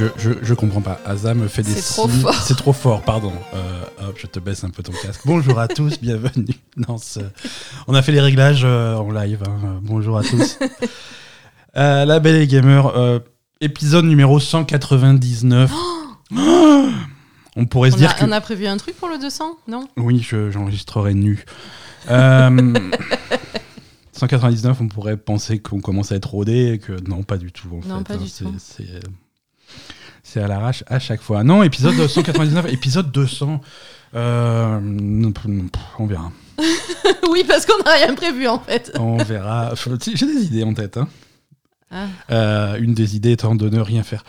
Je, je, je comprends pas. Asa me fait des C'est trop fort. C'est trop fort, pardon. Euh, hop, je te baisse un peu ton casque. Bonjour à tous, bienvenue. On a fait les réglages euh, en live. hein. Euh, Bonjour à tous. Euh, la Belle et Gamer, épisode numéro 199. on pourrait se dire a, que... on a prévu un truc pour le 200 Non? Oui, je- j'enregistrerai nu. Euh, 199, on pourrait penser qu'on commence à être rodé et que non, pas du tout. En Non, fait, pas hein, du c'est- tout. C'est à l'arrache à chaque fois. Non, épisode 199, épisode 200. euh, on verra. Oui, parce qu'on n'a rien prévu en fait. On verra. J'ai des idées en tête. hein. Ah, Euh, une des idées étant de ne rien faire.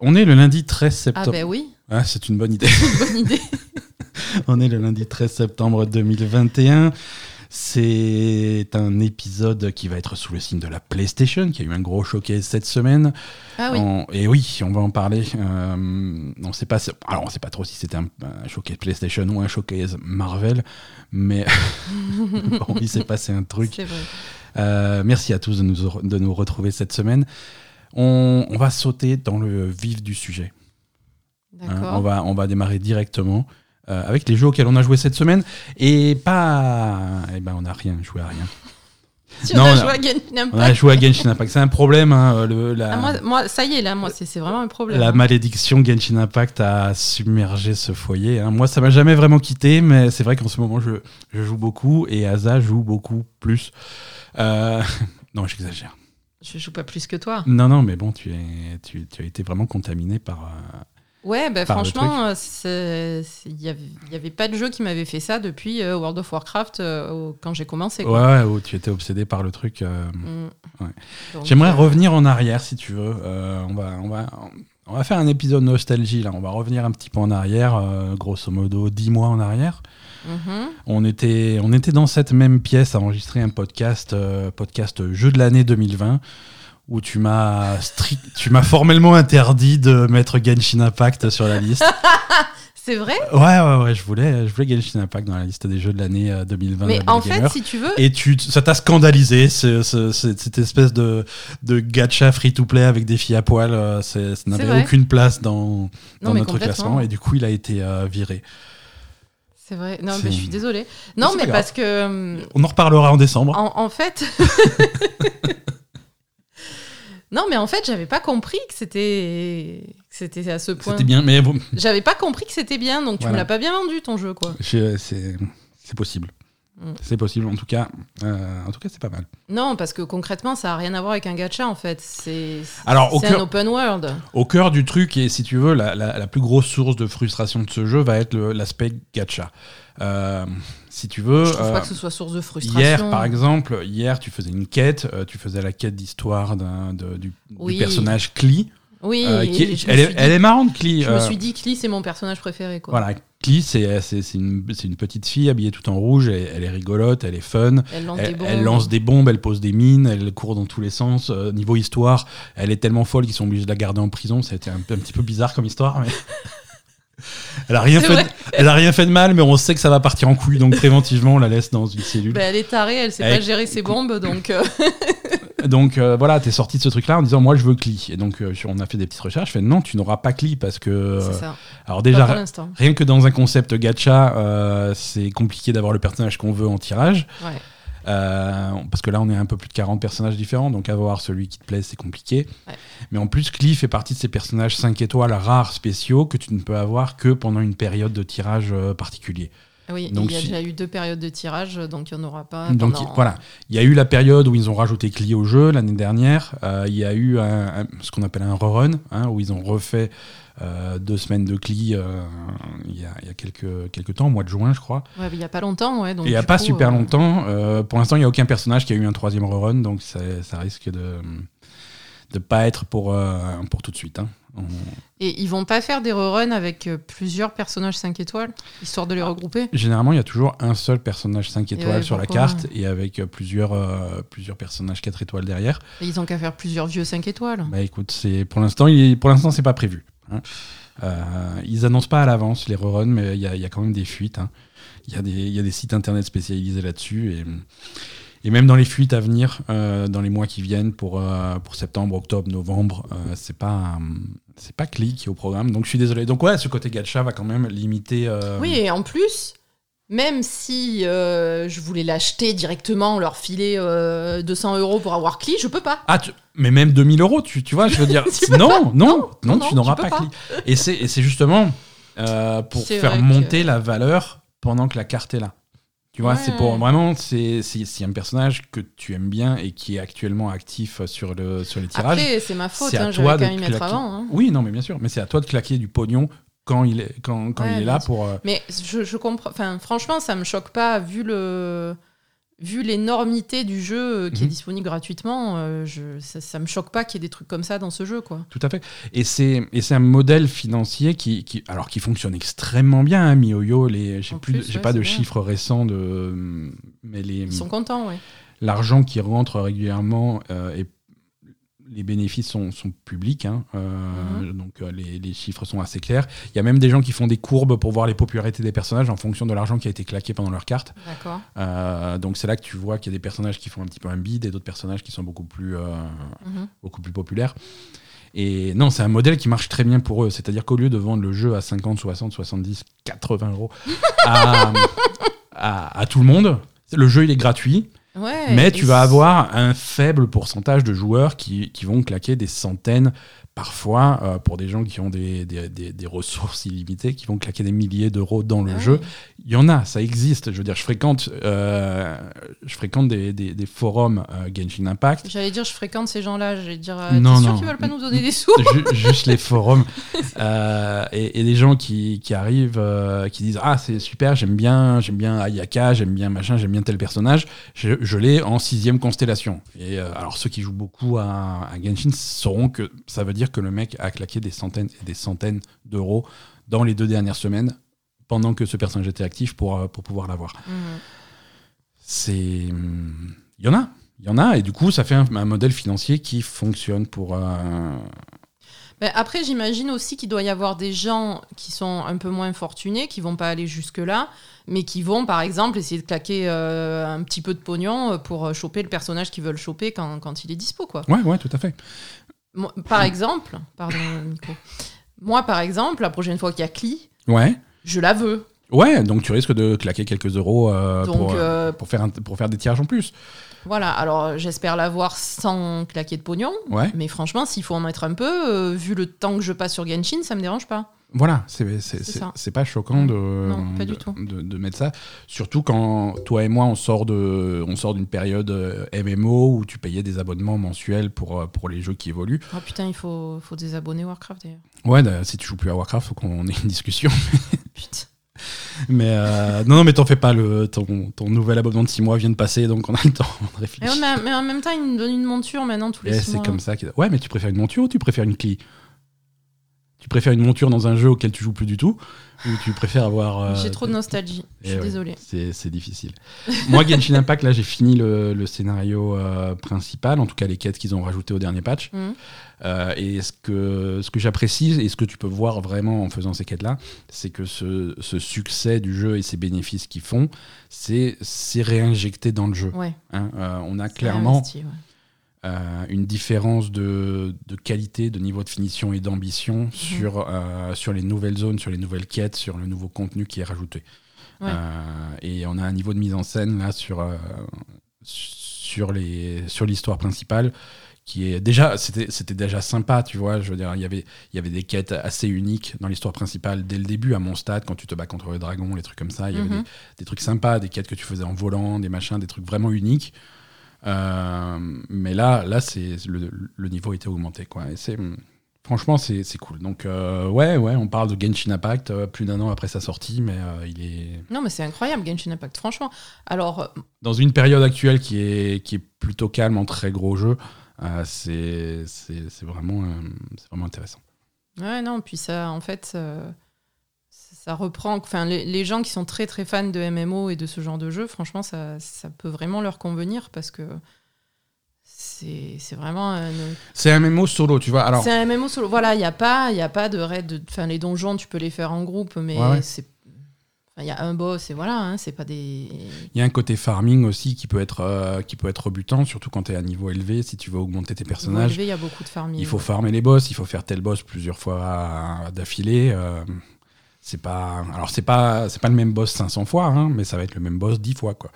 On est le lundi 13 ah septembre. ben oui, Ah, c'est une bonne idée. bonne idée. On est le lundi 13 septembre 2021. C'est un épisode qui va être sous le signe de la PlayStation, qui a eu un gros showcase cette semaine. Ah oui. On- et oui, on va en parler. Euh, on sait pas. si- Alors, on sait pas trop si c'était un, un showcase PlayStation ou un showcase Marvel, mais bon, il s'est passé un truc. Vrai. Euh, merci à tous de nous, de nous retrouver cette semaine. On, on va sauter dans le vif du sujet. Hein, on, va, on va démarrer directement avec les jeux auxquels on a joué cette semaine. Et pas. Eh ben, on n'a rien joué à rien. Si non, on a à Genshin On a joué à Genshin Impact. C'est un problème. hein, le- la, Ah, moi, moi, ça y est, là, moi, c'est c'est vraiment un problème. la hein. malédiction Genshin Impact a submergé ce foyer. hein. Moi, ça m'a jamais vraiment quitté, mais c'est vrai qu'en ce moment, je, je joue beaucoup et Asa joue beaucoup plus. Euh, non, j'exagère. Je joue pas plus que toi. Non, non, mais bon, tu, es, tu, tu as été vraiment contaminé par. euh, Ouais, bah, franchement, euh, il n'y avait, pas de jeu qui m'avait fait ça depuis euh, World of Warcraft euh, quand j'ai commencé. Ouais, quoi. ouais, où tu étais obsédé par le truc. euh, Mm. Ouais. J'aimerais revenir en arrière si tu veux. On, va, on, va, on va faire un épisode nostalgie là. On va revenir un petit peu en arrière, grosso modo 10 mois en arrière. mhm. On était, on était dans cette même pièce à enregistrer un podcast, euh, podcast Jeu de l'année 2020, où tu m'as strict, tu m'as formellement interdit de mettre Genshin Impact sur la liste. C'est vrai, ouais, ouais, ouais, je voulais, je voulais Genshin Impact dans la liste des jeux de l'année euh, 2020. de mais Belle en fait, Gamer. si tu veux, Et tu, ça t'a scandalisé, ce- ce- ce- cette espèce de, de gacha free-to-play avec des filles à poil. euh, ça n'avait aucune place dans, dans notre classement. Et du coup, il a été euh, viré. c'est vrai. Non, mais je suis désolée. Non, mais parce que On en reparlera en décembre. en, en fait. non, mais en fait, j'avais pas compris que c'était c'était à ce point. C'était bien, mais bon, J'avais pas compris que c'était bien, donc tu Voilà. me l'as pas bien vendu ton jeu, quoi. c'est possible. C'est possible, en tout cas. euh, en tout cas, c'est pas mal. Non, parce que concrètement, ça a rien à voir avec un gacha en fait. C'est Alors, au c'est un cœur, open world. au cœur du truc, et si tu veux, la, la- la plus grosse source de frustration de ce jeu va être l'aspect gacha. Euh, si tu veux. Je trouve euh, pas que ce soit source de frustration. Hier, par exemple, hier, tu faisais une quête, euh, tu faisais la quête d'histoire du, du personnage Klee. Oui, euh, qui est- elle, est, dit- elle est marrante, Klee. Je me euh, suis dit, Klee, c'est mon personnage préféré, quoi. Voilà, Klee, c'est c'est- c'est une, c'est une petite fille habillée tout en rouge, elle est rigolote, elle est fun. Elle lance Elle, des bombes. elle lance des bombes, elle pose des mines, elle court dans tous les sens. Euh, niveau histoire, elle est tellement folle qu'ils sont obligés de la garder en prison. Ça a été un, un petit peu bizarre comme histoire, mais. Elle a, rien fait de, elle a rien fait de mal, mais on sait que ça va partir en couille, donc préventivement, on la laisse dans une cellule. Bah, elle est tarée, elle sait pas gérer ses bombes, donc. euh, Donc euh, voilà, t'es sorti de ce truc-là en disant moi je veux Klee. Et donc euh, on a fait des petites recherches. Je fais non, tu n'auras pas Klee parce que. c'est ça. alors déjà, rien que dans un concept gacha, c'est compliqué d'avoir le personnage qu'on veut en tirage. Ouais. Euh, parce que là, on est un peu plus de 40 personnages différents, donc avoir celui qui te plaît, c'est compliqué. Ouais. Mais en plus, Klee fait partie de ces personnages 5 étoiles rares, spéciaux, que tu ne peux avoir que pendant une période de tirage euh, particulier. Oui, Donc, il y a si- déjà eu deux périodes de tirage, donc il n'y en aura pas. Donc pendant- il- voilà, il y a eu la période où ils ont rajouté Klee au jeu l'année dernière. Euh, il y a eu un- un- ce qu'on appelle un rerun, hein, où ils ont refait euh, deux semaines de Klee euh, il y a, il y a quelques, quelques temps, au mois de juin, je crois. Ouais, il n'y a pas longtemps, ouais. Donc, il n'y a pas coup, super euh, longtemps. pour l'instant, il n'y a aucun personnage qui a eu un troisième rerun, donc ça, ça risque de de pas être pour, pour tout de suite. hein. On- Et ils vont pas faire des reruns avec plusieurs personnages 5 étoiles, histoire de les regrouper? Généralement, il y a toujours un seul personnage 5 étoiles ouais, sur la carte et avec plusieurs, euh, plusieurs personnages 4 étoiles derrière. Et ils ont qu'à faire plusieurs vieux 5 étoiles. Bah écoute, pour l'instant, il pour l'instant, c'est pas prévu. Hein. Euh, ils annoncent pas à l'avance les reruns, mais il y, a- quand même des fuites. hein. Il y, a des- sites internet spécialisés là-dessus et, même dans les fuites à venir, euh, dans les mois qui viennent, pour, euh, pour septembre, octobre, novembre, euh, c'est pas, c'est pas Click qui est au programme. Donc je suis désolé. Donc ouais, ce côté gacha va quand même limiter. Oui, et en plus, même si euh, je voulais l'acheter directement, leur filer euh, 200 euros pour avoir Cli, je peux pas. Ah, tu- mais même 2000 euros, tu, tu vois, je veux dire. Non, non, non, non, tu n'auras pas, pas. Click. Et c'est, et c'est justement euh, pour faire que- monter la valeur pendant que la carte est là. Tu vois, Ouais. c'est pour vraiment, c'est, un personnage que tu aimes bien et qui est actuellement actif sur, le, sur les tirages. Après, c'est ma faute, hein, de quand même mettre claquer. avant. hein. Oui, non, mais bien sûr. Mais c'est à toi de claquer du pognon quand il est, quand, quand Ouais, il est là pour. euh, Mais je, je comprends. Enfin, franchement, ça me choque pas vu le. Vu l'énormité du jeu euh, qui est Mhm. disponible gratuitement, euh, je, ça, ça me choque pas qu'il y ait des trucs comme ça dans ce jeu, quoi. Tout à fait. Et c'est et c'est un modèle financier qui, qui alors qui fonctionne extrêmement bien. Hein, MiYoYo, les j'ai plus j'ai ouais, pas de bien. chiffres récents de mais les Ils sont contents, ouais. l'argent qui rentre régulièrement euh, et les bénéfices sont, sont publics, hein, euh, Mhm. donc euh, les, les chiffres sont assez clairs. Il y a même des gens qui font des courbes pour voir les popularités des personnages en fonction de l'argent qui a été claqué pendant leur carte. D'accord. Euh, donc c'est là que tu vois qu'il y a des personnages qui font un petit peu un bid et d'autres personnages qui sont beaucoup plus, Mhm. beaucoup plus populaires. Et non, c'est un modèle qui marche très bien pour eux. C'est-à-dire qu'au lieu de vendre le jeu à 50, 60, 70, 80 euros à, à, à tout le monde, le jeu il est gratuit, Ouais, mais tu vas avoir un faible pourcentage de joueurs qui, qui vont claquer des centaines, parfois euh, pour des gens qui ont des, des, des- des ressources illimitées, qui vont claquer des milliers d'euros dans le Ah jeu. Il y en a, ça existe. Je veux dire, je fréquente, euh, je fréquente des, forums euh, Genshin Impact. J'allais dire, je fréquente ces gens-là. J'allais dire, Non, sûr qu'ils veulent pas nous donner des sous Ju- juste les forums et, et des gens qui, qui arrivent qui disent ah c'est super j'aime bien j'aime bien Ayaka j'aime bien machin j'aime bien tel personnage je, je l'ai en sixième constellation et alors ceux qui jouent beaucoup à, à Genshin sauront que ça veut dire que le mec a claqué des centaines et des centaines d'euros dans les deux dernières semaines pendant que ce personnage était actif pour, euh, pour pouvoir l'avoir Mhm. c'est il y en a il y en a et du coup ça fait un, un modèle financier qui fonctionne pour euh, Ben, après, j'imagine aussi qu'il doit y avoir des gens qui sont un peu moins fortunés, qui vont pas aller jusque-là, mais qui vont, par exemple, essayer de claquer euh, un petit peu de pognon pour choper le personnage qu'ils veulent choper quand, quand il est dispo, quoi. ouais ouais tout à fait Moi, par exemple, pardon, Nico. Moi, par exemple, la prochaine fois qu'il y a Cli, ouais je la veux. Ouais, donc tu risques de claquer quelques euros euh, Donc, pour, euh, pour, faire un- pour faire des tirages en plus. Voilà, alors euh, j'espère l'avoir sans claquer de pognon. Ouais, Mais franchement, s'il faut en mettre un peu, euh, vu le temps que je passe sur Genshin, ça me dérange pas. Voilà, c'est c'est- C'est c'est- c'est pas choquant de, Non, pas de, mettre ça. Surtout quand toi et moi, on sort de- on sort d'une période euh, MMO où tu payais des abonnements mensuels pour, euh, pour les jeux qui évoluent. Oh putain, il faut, faut désabonner Warcraft d'ailleurs. Ouais, si tu joues plus à Warcraft, faut qu'on ait une discussion. Putain. Mais euh, non, non, mais t'en fais pas, le, ton, ton nouvel abonnement de 6 mois vient de passer, donc on a le temps de réfléchir. mais, mais en même temps, il me donne une monture maintenant tous les Et six c'est mois. comme ça. Ouais, mais tu préfères une monture ou tu préfères une clé? Tu préfères une monture dans un jeu auquel tu joues plus du tout Ou tu préfères avoir. euh, J'ai trop de nostalgie. Je Eh suis ouais, désolée. C'est difficile. Moi, Genshin Impact, là, j'ai fini le, le scénario euh, principal, en tout cas les quêtes qu'ils ont rajoutées au dernier patch. Mhm. Euh, et ce que, ce que j'apprécie et ce que tu peux voir vraiment en faisant ces quêtes-là, c'est que ce, ce succès du jeu et ces bénéfices qu'ils font, c'est réinjecté dans le jeu. Ouais. hein. On a clairement investi, ouais. Euh, une différence de, de qualité, de niveau de finition et d'ambition sur, euh, sur les nouvelles zones, sur les nouvelles quêtes, sur le nouveau contenu qui est rajouté. Ouais. Euh, et on a un niveau de mise en scène là sur, sur les sur l'histoire principale qui est déjà c'était c'était déjà sympa tu vois je veux dire il y avait il y avait des quêtes assez uniques dans l'histoire principale dès le début à mon stade quand tu te bats contre le dragon les trucs comme ça il y avait Mhm. des, des trucs sympas des quêtes que tu faisais en volant des machins des trucs vraiment uniques Euh, mais là là c'est le, le niveau était augmenté quoi et c'est franchement c'est cool donc euh, ouais ouais on parle de Genshin Impact euh, plus d'un an après sa sortie mais il est Non, mais c'est incroyable, Genshin Impact. Franchement, alors, dans une période actuelle qui est, qui est plutôt calme en très gros jeux, euh, c'est c'est- c'est vraiment, c'est vraiment intéressant. ouais, non, puis ça, en fait, ça reprend. Enfin, les, les gens qui sont très très fans de MMO et de ce genre de jeu, franchement, ça, ça peut vraiment leur convenir parce que c'est vraiment un, C'est un MMO solo, tu vois. Alors, C'est un MMO solo. Voilà, il n'y a pas, y a pas de raid. Enfin, les donjons, tu peux les faire en groupe, mais Ouais, ouais. c'est. Il y a un boss et voilà, hein, c'est pas des. Il y a un côté farming aussi qui peut être, euh, qui peut être rebutant, surtout quand tu es à niveau élevé, si tu veux augmenter tes personnages. Élevé, il y a beaucoup de farming. Il faut farmer les boss, il faut faire tel boss plusieurs fois d'affilée. Euh, c'est pas, alors c'est pas, c'est pas le même boss 500 fois, hein, mais ça va être le même boss 10 fois quoi.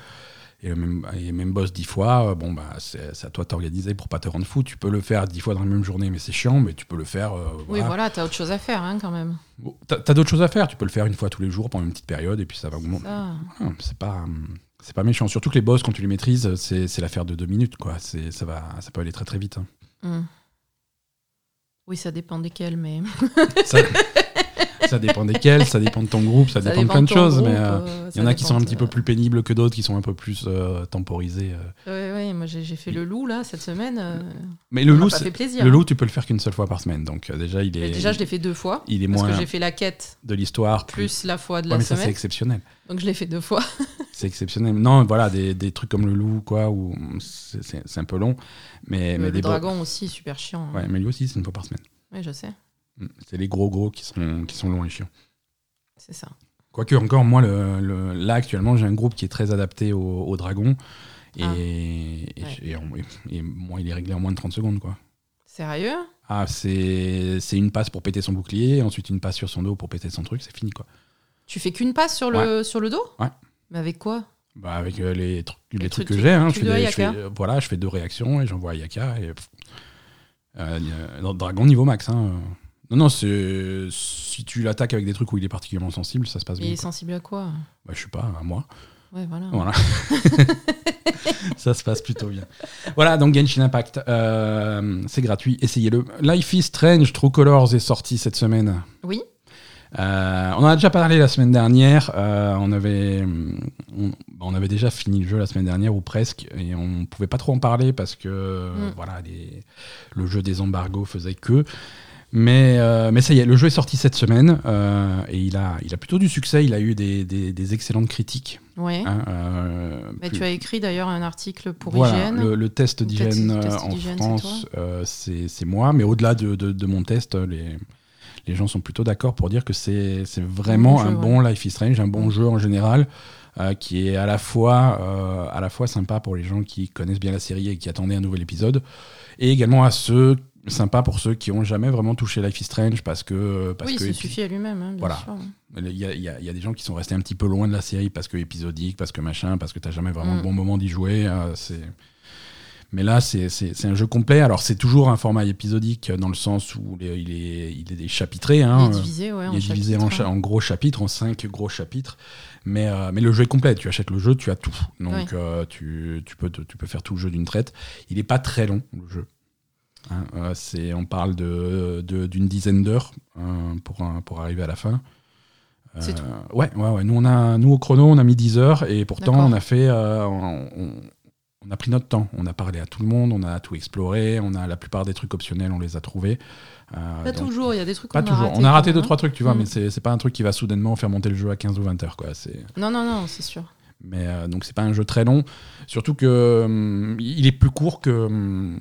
Et le même, et même boss 10 fois, euh, bon bah c'est à toi de t'organiser pour pas te rendre fou. Tu peux le faire 10 fois dans la même journée, mais c'est chiant, mais tu peux le faire. euh, Oui, voilà. voilà, t'as autre chose à faire hein, quand même. Bon, T'as d'autres choses à faire, tu peux le faire une fois tous les jours pendant une petite période et puis ça va augmenter. Voilà, c'est pas, c'est pas méchant. Surtout que les boss, quand tu les maîtrises, c'est l'affaire de deux minutes quoi. C'est ça va, ça peut aller très très vite. hein. Hmm. Oui, ça dépend desquels, mais. Ça, ça dépend desquels, ça dépend de ton groupe, ça, dépend, de plein de choses, groupe, mais euh, euh, il y en a qui sont un petit peu plus pénibles que d'autres, qui sont un peu plus euh, temporisés. Ouais, ouais, moi j'ai fait le loup là cette semaine. Mais le loup, fait plaisir. le loup, tu peux le faire qu'une seule fois par semaine, donc déjà il Mais est, Déjà, je l'ai fait deux fois. il est Parce moins que j'ai fait la quête de l'histoire. plus la fois de Ouais, la mais ça c'est semaine. exceptionnel. Donc je l'ai fait deux fois. C'est exceptionnel. Non, voilà, des, des trucs comme le loup, quoi, où c'est- un peu long, mais, mais le des bo- dragon aussi, super chiant. hein. Ouais, mais lui aussi, c'est une fois par semaine. Oui, je sais. C'est les gros gros qui sont, qui sont longs et chiants. C'est ça. Quoique, encore, moi, le, le- là, actuellement, j'ai un groupe qui est très adapté au, au dragon. Et, Ah. et, Ouais. et en- et moi, il est réglé en moins de 30 secondes, quoi. Sérieux? Ah, c'est une passe pour péter son bouclier, ensuite une passe sur son dos pour péter son truc, c'est fini, quoi. Tu fais qu'une passe sur le, sur le dos? Ouais. Mais avec quoi? Bah, avec euh, les, trucs- les, Les trucs trucs que j'ai, hein, je fais, dois des- je fais- Ayaka. euh, voilà, je fais deux réactions et j'envoie à Yaka. Et, euh, euh, Dragon niveau max. Hein. Non, non, c'est si tu l'attaques avec des trucs où il est particulièrement sensible, ça se passe Il bien. est quoi. sensible à quoi Bah, je sais pas, à moi. Ouais, voilà. Voilà. ça se passe plutôt bien. Voilà, donc Genshin Impact, euh, c'est gratuit, essayez-le. Life is Strange, True Colors est sorti cette semaine. Oui. Euh, on en a déjà parlé la semaine dernière. euh, on, avait, on, bah, on avait déjà fini le jeu la semaine dernière, ou presque, et on pouvait pas trop en parler parce que Mm. voilà, les- le jeu des embargos faisait que. Mais, euh, mais ça y est, le jeu est sorti cette semaine euh, et il a, il a plutôt du succès. Il a eu des, des- des excellentes critiques. Ouais. hein, euh, Bah, plus- tu as écrit d'ailleurs un article pour voilà, IGN. le, le test test en France, c'est moi. Mais au-delà de, de- de mon test, les, les gens sont plutôt d'accord pour dire que c'est vraiment bon jeu, un ouais. bon Life is Strange, un bon Mm. jeu en général, euh, qui est à la, fois, euh, à la fois sympa pour les gens qui connaissent bien la série et qui attendaient un nouvel épisode, et également à ceux sympa pour ceux qui ont jamais vraiment touché Life is Strange parce que parce oui, que ça suffit à lui-même, hein, Voilà. sûr. il y, y a- il y a des gens qui sont restés un petit peu loin de la série parce que épisodique, parce que machin, parce que t'as jamais vraiment Mm. le bon moment d'y jouer. euh, c'est... Mais là, c'est, un jeu complet. Alors, c'est toujours un format épisodique dans le sens où il est, il est, il est chapitré. Hein, il est divisé, ouais, il en est divisé en, chapitres, cha- hein. en gros chapitres, en cinq gros chapitres. Mais, euh, mais le jeu est complet. Tu achètes le jeu, tu as tout. Donc, euh, tu, tu, peux, tu peux faire tout le jeu d'une traite. Il n'est pas très long, le jeu. Hein, euh, on parle de, de- d'une dizaine d'heures euh, pour, pour arriver à la fin. C'est Euh, Ouais, ouais, ouais. Nous, on a, nous, au chrono, on a mis 10 heures et pourtant, on a fait. euh, on, a pris notre temps. On a parlé à tout le monde, on a tout exploré, on a la plupart des trucs optionnels, on les a trouvés. Euh, Pas donc- toujours, il y a des trucs Pas qu'on toujours. a on a raté quand deux, même, trois trucs, tu vois, Mm. mais c'est pas un truc qui va soudainement faire monter le jeu à 15 ou 20 heures, quoi. C'est. hein. Non, non, non, c'est sûr. Mais euh, donc c'est pas un jeu très long. Surtout que hum, il est plus court que hum,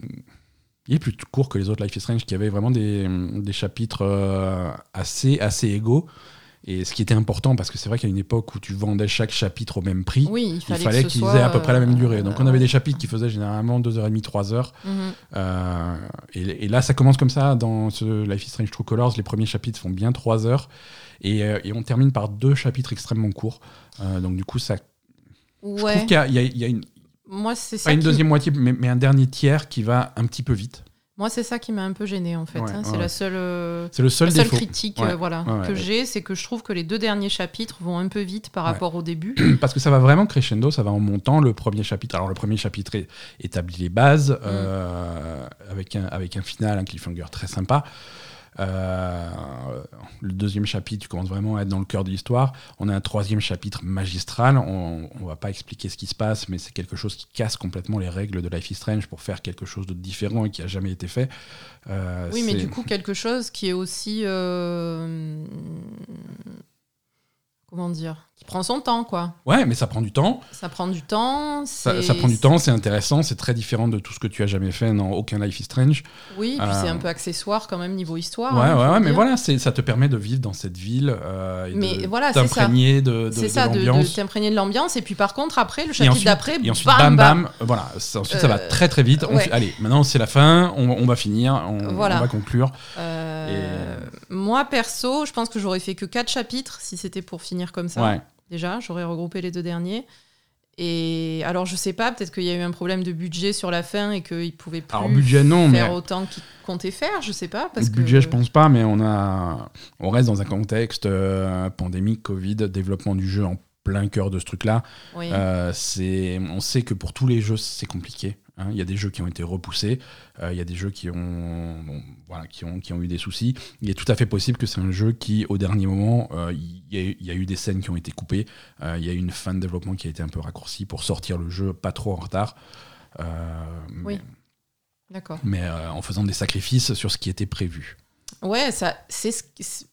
il est plus court que les autres Life is Strange qui avaient vraiment des, des chapitres euh, assez assez égaux. Et ce qui était important parce que c'est vrai qu'à une époque où tu vendais chaque chapitre au même prix, Oui, il fallait, qu'ils aient à peu près la même euh, durée. Donc on avait des chapitres qui faisaient généralement 2h30, 3 heures. Mhm. Euh, et, et là, ça commence comme ça dans ce Life is Strange True Colors. Les premiers chapitres font bien 3 heures. Et, euh, et on termine par deux chapitres extrêmement courts. Euh, donc du coup, ça je Ouais, trouve qu'il y a une, moi c'est ça. pas une qui- deuxième moitié, mais, mais un dernier tiers qui va un petit peu vite. Moi c'est ça qui m'a un peu gêné en fait. Ouais, hein. ouais, C'est ouais. la seule, euh, C'est le seul la seule défaut. critique Ouais, euh, voilà, que j'ai, c'est que je trouve que les deux derniers chapitres vont un peu vite par rapport au début. Parce que ça va vraiment crescendo, ça va en montant. Le premier chapitre, alors le premier chapitre établit les bases euh, avec, un, avec un final, un cliffhanger très sympa. Euh, le deuxième chapitre, tu commences vraiment à être dans le cœur de l'histoire. On a un troisième chapitre magistral. On ne va pas expliquer ce qui se passe, mais c'est quelque chose qui casse complètement les règles de Life is Strange pour faire quelque chose de différent et qui a jamais été fait. Euh, Oui, mais du coup, quelque chose qui est aussi. Euh, comment dire, qui prend son temps, quoi. Ouais, mais ça prend du temps. Ça prend du temps. Ça, prend du temps, c'est intéressant, c'est très différent de tout ce que tu as jamais fait dans aucun Life is Strange. Oui, puis Euh, c'est un peu accessoire quand même niveau histoire. ouais, hein, ouais, ouais, mais voilà, ça te permet de vivre dans cette ville euh, et Mais de voilà, c'est ça. t'imprégner de, de, ça, de, de t'imprégner de l'ambiance. Et puis par contre, après, le chapitre d'après, et ensuite, bam, bam, bam. voilà. Ça- ensuite, ça va Euh, très très vite. On ouais. fait- allez, maintenant c'est la fin, on, on va finir, on, Voilà. on va conclure. Euh, Moi, perso, je pense que j'aurais fait que 4 chapitres si c'était pour finir comme ça. Ouais. Déjà, j'aurais regroupé les deux derniers. Et alors, je sais pas, peut-être qu'il y a eu un problème de budget sur la fin et qu'ils pouvaient plus Alors, budget, non, faire mais- autant qu'ils comptaient faire, je sais pas. Parce Le budget, que... je pense pas, mais on, a, on reste dans un contexte euh, pandémique, Covid, développement du jeu en plein cœur de ce truc-là. Oui. Euh, c'est, on sait que pour tous les jeux, c'est compliqué. Hein. Il y a des jeux qui ont été repoussés, euh, il y a des jeux qui ont, bon, voilà, qui, ont, qui ont eu des soucis. Il est tout à fait possible que c'est un jeu qui, au dernier moment, euh, il y, a, eu- il y a eu des scènes qui ont été coupées, euh, il y a eu une fin de développement qui a été un peu raccourcie pour sortir le jeu pas trop en retard. Oui. Mais, D'accord. mais, en faisant des sacrifices sur ce qui était prévu. Ouais, ça, c'est ce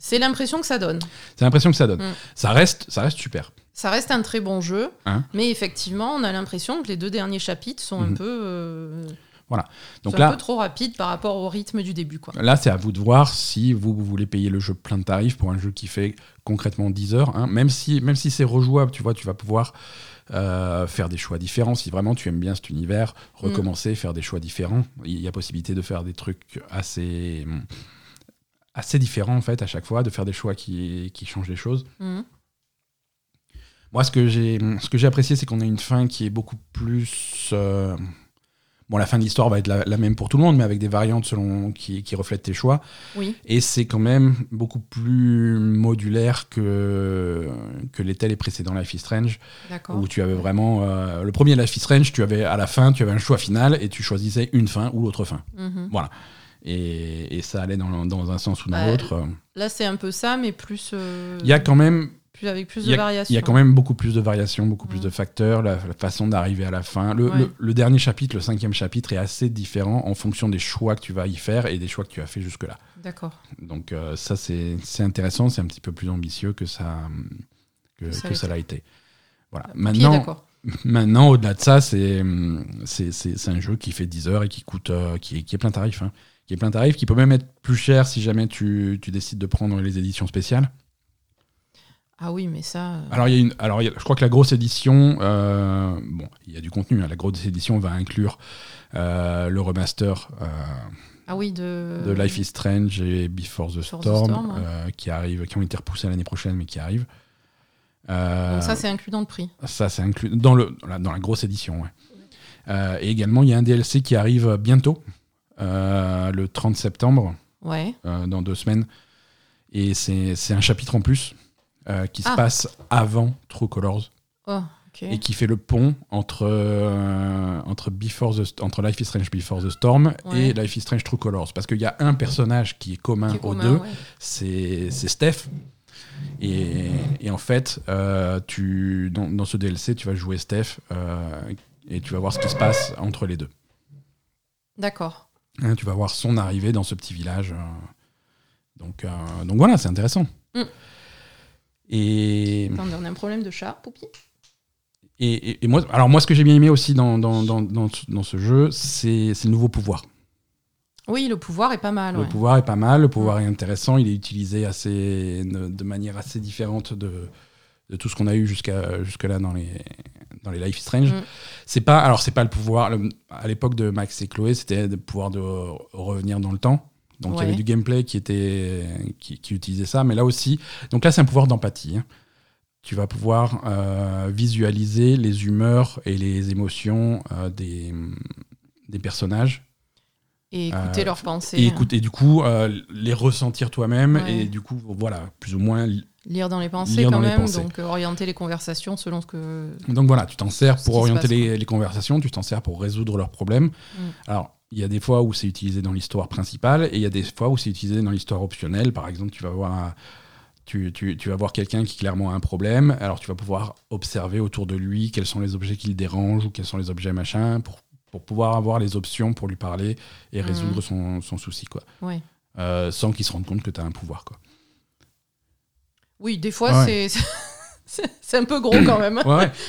c'est l'impression que ça donne. C'est l'impression que ça donne. Mm. Ça, reste, ça reste super. Ça reste un très bon jeu, Hein mais effectivement, on a l'impression que les deux derniers chapitres sont un Mhm. peu, euh, Donc sont un peu trop rapides par rapport au rythme du début. Quoi. Là, c'est à vous de voir si vous, vous voulez payer le jeu plein de tarifs pour un jeu qui fait concrètement 10 heures. hein. Même si, même si c'est rejouable, tu vois, tu vas pouvoir euh, faire des choix différents. Si vraiment tu aimes bien cet univers, recommencer, faire des choix différents. Il y a possibilité de faire des trucs assez, assez différents, en fait, à chaque fois, de faire des choix qui, qui changent les choses. Mhm. Moi, ce que j'ai, ce que j'ai apprécié, c'est qu'on a une fin qui est beaucoup plus. euh, Bon, la fin de l'histoire va être la, la même pour tout le monde, mais avec des variantes selon qui, qui reflètent tes choix. Oui, Et c'est quand même beaucoup plus modulaire que, que les précédents Life is Strange, d'accord. où tu avais vraiment. euh, le premier Life is Strange, tu avais à la fin, tu avais un choix final et tu choisissais une fin ou l'autre fin. Mhm. Et, et ça allait dans, dans un sens ou dans Bah, l'autre. Là, c'est un peu ça, mais plus, euh, Il y a quand même plus avec plus il y de a- variations. Il y a quand même beaucoup plus de variations, beaucoup plus de facteurs, la, la façon d'arriver à la fin. Le, Ouais. le- le dernier chapitre, le cinquième chapitre, est assez différent en fonction des choix que tu vas y faire et des choix que tu as fait jusque-là. D'accord. Donc euh, ça, c'est c'est intéressant, c'est un petit peu plus ambitieux que ça que, Ça que l'était. ça l'a été. Voilà. Est Maintenant, maintenant au-delà de ça, c'est c'est- c'est- c'est un jeu qui fait 10 heures et qui coûte euh, qui, qui est plein tarif. hein. Qui est plein tarif, qui peut même être plus cher si jamais tu, tu décides de prendre les éditions spéciales. Ah oui, mais ça. euh, Alors, il y a une, alors il y a- je crois que la grosse édition, euh, bon, il y a du contenu. hein. la grosse édition va inclure euh, le remaster Ah oui, de. de Life is Strange et Before the Before the Storm, ouais. qui arrivent, qui ont été repoussés l'année prochaine, mais qui arrivent. Donc ça, c'est inclus dans le prix. ça, c'est inclus dans le, dans la- dans la grosse édition. ouais. Euh, et également, il y a un DLC qui arrive bientôt, le 30 septembre, Ouais. dans deux semaines. Et c'est c'est un chapitre en plus euh, qui se Ah. passe avant True Colors. Oh, et qui fait le pont entre, euh, entre, Before the, entre Life is Strange Before the Storm Ouais. et Life is Strange True Colors. Parce qu'il y a un personnage qui est commun Qui est aux commun, deux, ouais. c'est c'est Steph. Et, et en fait, euh, tu, dans, dans ce DLC, tu vas jouer Steph et tu vas voir ce qui se passe entre les deux. D'accord. Hein, tu vas voir son arrivée dans ce petit village. donc, donc voilà, c'est intéressant. Mm. Et, Attendez, on a un problème de chat, Poupi Et, et- et moi, alors moi, ce que j'ai bien aimé aussi dans, dans, dans, dans ce- jeu, c'est le nouveau pouvoir. Oui, le pouvoir est pas mal. Le ouais. pouvoir est pas mal, le pouvoir est intéressant, il est utilisé assez, de, de manière assez différente de, de tout ce qu'on a eu jusqu'à jusque là dans les dans les Life is Strange. Mm. C'est pas alors c'est pas le pouvoir le- à l'époque de Max et Chloé, c'était le pouvoir de revenir dans le temps. Donc il y avait du gameplay qui était qui, qui utilisait ça, mais là aussi. Donc là c'est un pouvoir d'empathie. hein. Tu vas pouvoir euh, visualiser les humeurs et les émotions euh, des des personnages Et écouter Euh, leurs pensées. et écouter du coup les ressentir toi-même Ouais. et du coup voilà plus ou moins li- Lire dans les pensées quand même, pensées. donc euh, orienter les conversations selon ce que. donc voilà tu t'en sers pour orienter les conversations tu t'en sers pour résoudre leurs problèmes Mm. alors il y a des fois où c'est utilisé dans l'histoire principale et il y a des fois où c'est utilisé dans l'histoire optionnelle par exemple tu vas voir un- tu, tu- tu vas voir quelqu'un qui clairement a un problème alors tu vas pouvoir observer autour de lui quels sont les objets qui le dérangent ou quels sont les objets machin pour, pour pouvoir avoir les options pour lui parler et résoudre son, son souci quoi Ouais. Euh, sans qu'il se rende compte que tu as un pouvoir quoi Oui, des fois, Ouais. c'est- c'est c'est un peu gros quand même. Ouais, ouais.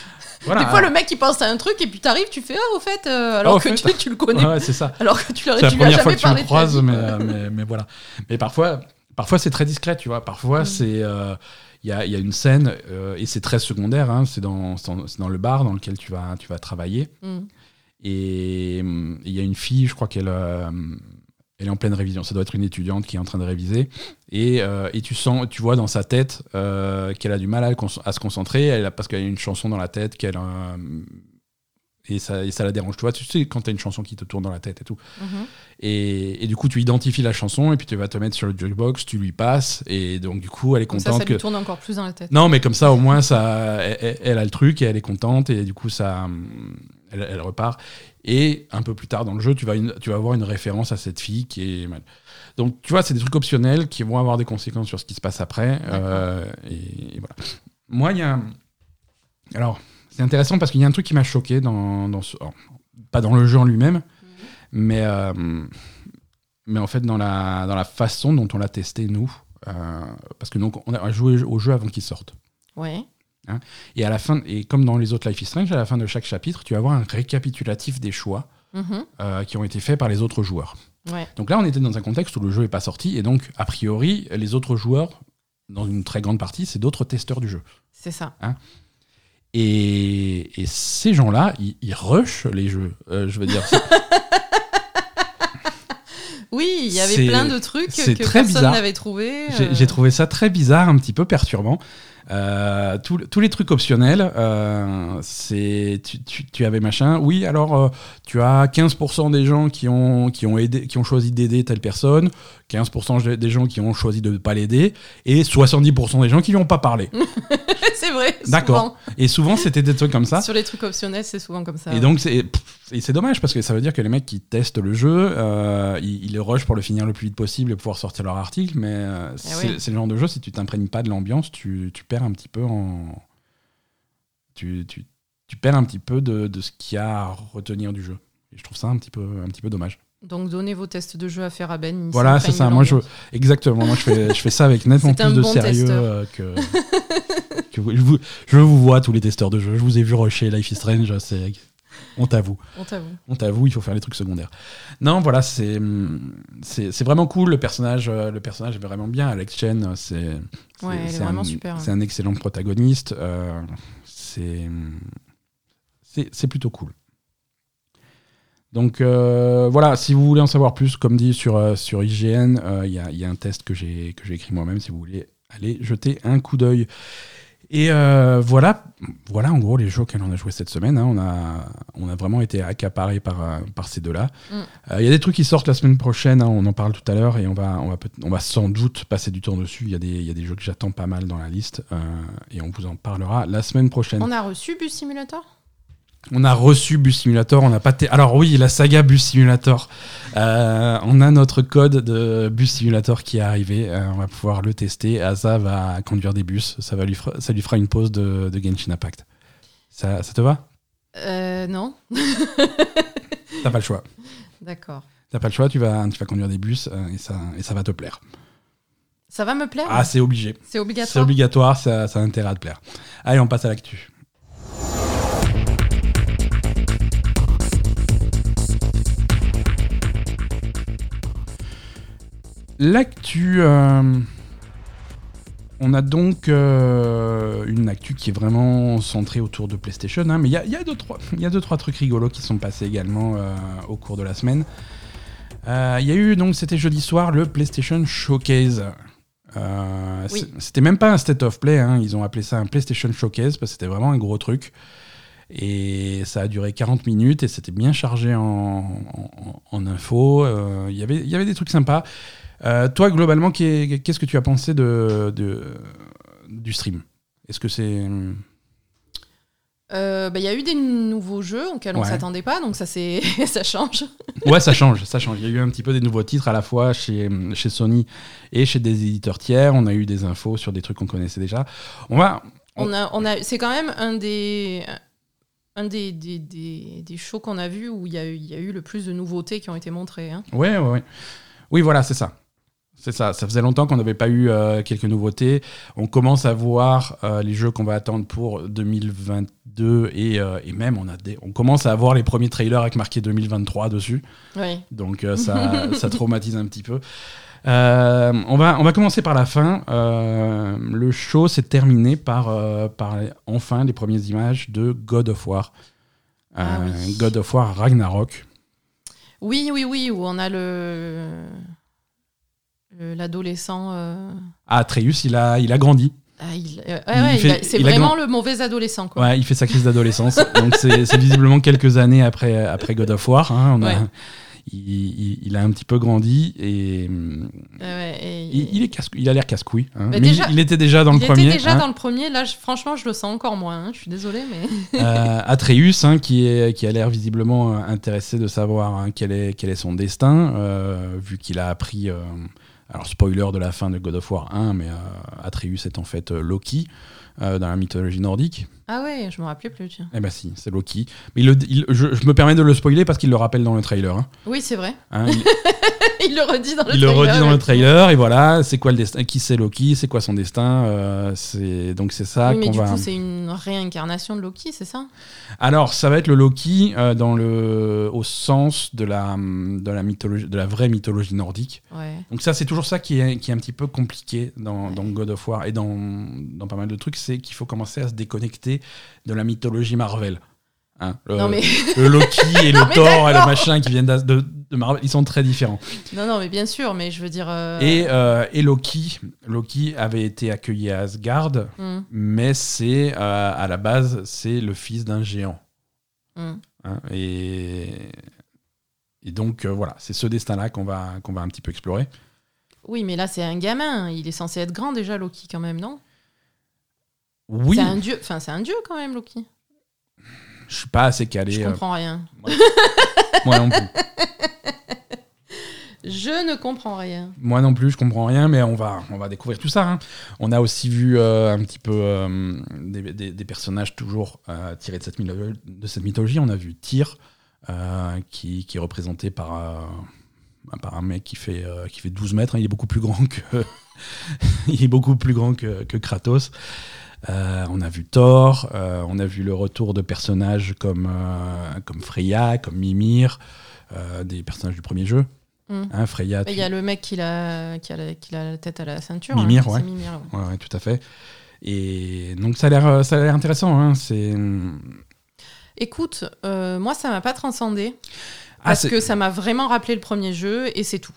Voilà. Des fois, le mec, il pense à un truc et puis t'arrives, tu fais Ah, au fait, euh, alors Ah, au que fait. tu, tu le connais. Ouais, c'est ça. Alors que tu, l'aurais- C'est la tu lui as première fois jamais que tu le parlé croises, mais, euh, mais, mais voilà. Mais parfois, parfois c'est très discret, tu vois. Parfois, Mm. c'est. euh, Il y, y a une scène, euh, et c'est très secondaire, hein, c'est dans, dans, le bar dans lequel tu vas, tu vas travailler. Mm. Et hum, il y a une fille, je crois qu'elle elle est en pleine révision. Ça doit être une étudiante qui est en train de réviser. Et, euh, et tu sens, tu vois dans sa tête euh, qu'elle a du mal à, se concentrer, elle a, parce qu'elle a une chanson dans la tête qu'elle. euh, et ça, et ça la dérange. Tu vois, tu sais, quand tu as une chanson qui te tourne dans la tête et tout. Mhm. Et, et du coup, tu identifies la chanson et puis tu vas te mettre sur le jukebox, tu lui passes. Et donc, du coup, elle est Comme ça, contente ça que. lui tourne encore plus dans la tête. Non, mais comme ça, au moins, ça, elle, a le truc et elle est contente et du coup, ça, elle, elle repart. Et un peu plus tard dans le jeu, tu vas, une- tu vas avoir une référence à cette fille qui est mal. Donc, tu vois, c'est des trucs optionnels qui vont avoir des conséquences sur ce qui se passe après. euh, et, et voilà. Moi, il y a. un- Alors, c'est intéressant parce qu'il y a un truc qui m'a choqué dans, dans ce. alors, pas dans le jeu en lui-même, mais, euh, mais en fait, dans la, dans la façon dont on l'a testé, nous. Euh, parce que donc, on a joué au jeu avant qu'il sorte. Ouais. Et à la fin, et comme dans les autres Life is Strange, à la fin de chaque chapitre, tu vas avoir un récapitulatif des choix Mhm. euh, qui ont été faits par les autres joueurs. Ouais. Donc là, on était dans un contexte où le jeu n'est pas sorti, et donc, a priori, les autres joueurs, dans une très grande partie, c'est d'autres testeurs du jeu. C'est ça. Et, et ces gens-là, ils, ils rushent les jeux. Euh, je veux dire, Oui, il y avait plein de trucs que personne n'avait trouvé. euh, j'ai trouvé ça très bizarre, un petit peu perturbant. Euh, tous les trucs optionnels, euh, c'est tu avais machin. Oui, alors euh, tu as 15% des gens qui ont, qui ont, aidé, qui ont choisi d'aider telle personne, 15% des gens qui ont choisi de ne pas l'aider, et 70% des gens qui lui ont pas parlé. c'est vrai. D'accord. Et souvent, c'était des trucs comme ça. Sur les trucs optionnels, c'est souvent comme ça. Et donc, c'est pff, et c'est dommage parce que ça veut dire que les mecs qui testent le jeu, euh, ils, ils le rushent pour le finir le plus vite possible et pouvoir sortir leur article. Mais euh, c'est oui. c'est le genre de jeu, si tu t'imprègnes pas de l'ambiance, tu, tu perds un petit peu en. Tu, tu, tu perds un petit peu de, de ce qu'il y a à retenir du jeu. Et je trouve ça un petit peu, un petit peu dommage. Donc, donnez vos tests de jeu à faire à Ben. il Voilà, c'est ça. Moi, je, exactement. Moi, je fais, je fais ça avec nettement plus de bon sérieux euh, que. que vous- je, vous, je vous vois, tous les testeurs de jeux. Je vous ai vu rusher Life is Strange. c'est- On t'avoue. On t'avoue. On t'avoue, il faut faire les trucs secondaires. Non, voilà, c'est vraiment cool. Le personnage, euh, le personnage est vraiment bien. Alex Chen, c'est Ouais, vraiment un, super, ouais. C'est un excellent protagoniste. euh, c'est plutôt cool. Donc euh, voilà, si vous voulez en savoir plus, comme dit sur, euh, sur IGN, euh, il y, a, il y a un test que j'ai écrit moi-même. Si vous voulez aller jeter un coup d'œil. Et voilà, voilà en gros les jeux auxquels on a joué cette semaine. hein. On, a, on a vraiment été accaparés par, par ces deux-là. Mm. Il y a des trucs qui sortent la semaine prochaine, hein, on en parle tout à l'heure, et on va, on, va on va sans doute passer du temps dessus. Il y a des, y a des jeux que j'attends pas mal dans la liste, et on vous en parlera la semaine prochaine. On a reçu Bus Simulator? On a reçu Bus Simulator, on n'a pas. Alors oui, la saga Bus Simulator. Euh, on a notre code de Bus Simulator qui est arrivé. euh, on va pouvoir le tester. Asa va conduire des bus. Ça va lui fera, ça lui fera une pause de, de Genshin Impact. Ça, ça te va? Euh, non. T'as pas le choix. D'accord. T'as pas le choix. Tu vas, tu vas conduire des bus euh, et ça, et ça va te plaire. Ça va me plaire? Ah, c'est obligé. C'est C'est obligatoire obligatoire. Ça, ça a intérêt à te plaire. Allez, on passe à l'actu. L'actu. euh, on a donc euh, une actu qui est vraiment centrée autour de PlayStation, hein, mais il y a, il y a deux, trois- il y a deux, trois trucs rigolos qui sont passés également euh, au cours de la semaine. Euh, Il y a eu, donc, c'était jeudi soir, le PlayStation Showcase. Oui. C'était même pas un State of Play, hein, ils ont appelé ça un PlayStation Showcase parce que c'était vraiment un gros truc. Et ça a duré 40 minutes et c'était bien chargé en, en, en infos. Il y avait- il y avait des trucs sympas. Euh, toi, globalement, qu'est- qu'est-ce que tu as pensé de, de- du stream? Est-ce que c'est. Euh, bah, Il y a eu des nouveaux jeux auxquels on Ouais. s'attendait pas, donc ça, ça change. Ouais, ça change, ça change. Il y a eu un petit peu des nouveaux titres à la fois chez, chez Sony et chez des éditeurs tiers. On a eu des infos sur des trucs qu'on connaissait déjà. On va. On a, on a, c'est quand même un des, un des, des, des, des shows qu'on a vus où il y, a eu- il y a eu le plus de nouveautés qui ont été montrées. hein. Ouais, ouais, ouais. Oui, voilà, c'est ça. C'est ça, ça faisait longtemps qu'on n'avait pas eu euh, quelques nouveautés. On commence à voir euh, les jeux qu'on va attendre pour 2022 et, euh, et même on, a des, on commence à avoir les premiers trailers avec marqué 2023 dessus. Oui. Donc ça, ça traumatise un petit peu. On, va, on va commencer par la fin. Le show s'est terminé par, par enfin les premières images de God of War. Ah oui. God of War Ragnarok. Oui, oui, oui, où on a le- l'adolescent. euh, Ah, Atreus, il a, il a grandi. ah, il- ouais, Il ouais, il fait- a- c'est il vraiment grand- le mauvais adolescent, quoi. Ouais, il fait sa crise d'adolescence. Donc c'est visiblement quelques années après, après God of War. hein. On a, Ouais. il, il- il a un petit peu grandi et Ouais, ouais, et- il, il est casse- il a l'air casse-couille. hein. Mais Mais déjà- il, il était déjà dans il le premier. était déjà hein. dans le premier. Là, je- franchement, je le sens encore moins. hein. Je suis désolée, mais. Euh, Atreus, qui, est, qui a l'air visiblement euh, intéressé de savoir quel, est, quel est son destin, euh, vu qu'il a appris, alors spoiler de la fin de God of War 1, mais euh, Atreus est en fait euh, Loki euh, dans la mythologie nordique. Ah ouais, je me rappelais plus. Tiens. Eh ben si, c'est Loki. Mais il le- il- je, je me permets de le spoiler parce qu'il le rappelle dans le trailer. hein. Oui, c'est vrai. Hein, il, il le redit dans le il le trailer, redit dans ouais. le trailer et voilà, c'est quoi le destin Qui c'est Loki C'est quoi son destin euh, C'est donc c'est ça Oui, mais qu'on du va. coup, c'est une réincarnation de Loki, c'est ça? Alors, ça va être le Loki euh, dans le, au sens de la, de, la mythologie, de la vraie mythologie nordique. Ouais. Donc ça, c'est toujours ça qui est, qui est un petit peu compliqué dans, Ouais. dans God of War et dans, dans pas mal de trucs, c'est qu'il faut commencer à se déconnecter de la mythologie Marvel. Hein, le, Non, mais... le Loki et le Thor et le machin qui viennent de, de Marvel, ils sont très différents. non, non, mais bien sûr, mais je veux dire. euh, Et, euh, et Loki, Loki avait été accueilli à Asgard, hum, mais c'est euh, à la base, c'est le fils d'un géant. hum. Hein, et, et donc voilà, c'est ce destin-là qu'on va, qu'on va un petit peu explorer. Oui, mais là, c'est un gamin. Il est censé être grand déjà, Loki, quand même, non? Oui, C'est un dieu. Enfin, c'est un dieu, quand même, Loki. je suis pas assez calé. Je euh, comprends rien. moi non plus. Je ne comprends rien. Moi non plus, je comprends rien, mais on va, on va découvrir tout ça. hein. On a aussi vu euh, un petit peu euh, des, des- des personnages toujours tirés de cette, mylo- de cette mythologie. On a vu Tyr, qui, qui est représenté par, par un mec qui fait, euh, qui fait 12 mètres. hein. Il est beaucoup plus grand que, il est beaucoup plus grand que, que Kratos. Euh, on a vu Thor, euh, on a vu le retour de personnages comme, euh, comme Freya, comme Mimir, des personnages du premier jeu. Hein, Freya, Il y a le mec qui a, qui a, la, qui a la tête à la ceinture. Mimir, là. ouais. C'est Mimir, ouais. Ouais, tout à fait. Et donc ça a l'air, ça a l'air intéressant. Hein. C'est Écoute, moi, ça m'a pas transcendé. ah, Parce que ça m'a vraiment rappelé le premier jeu et c'est tout.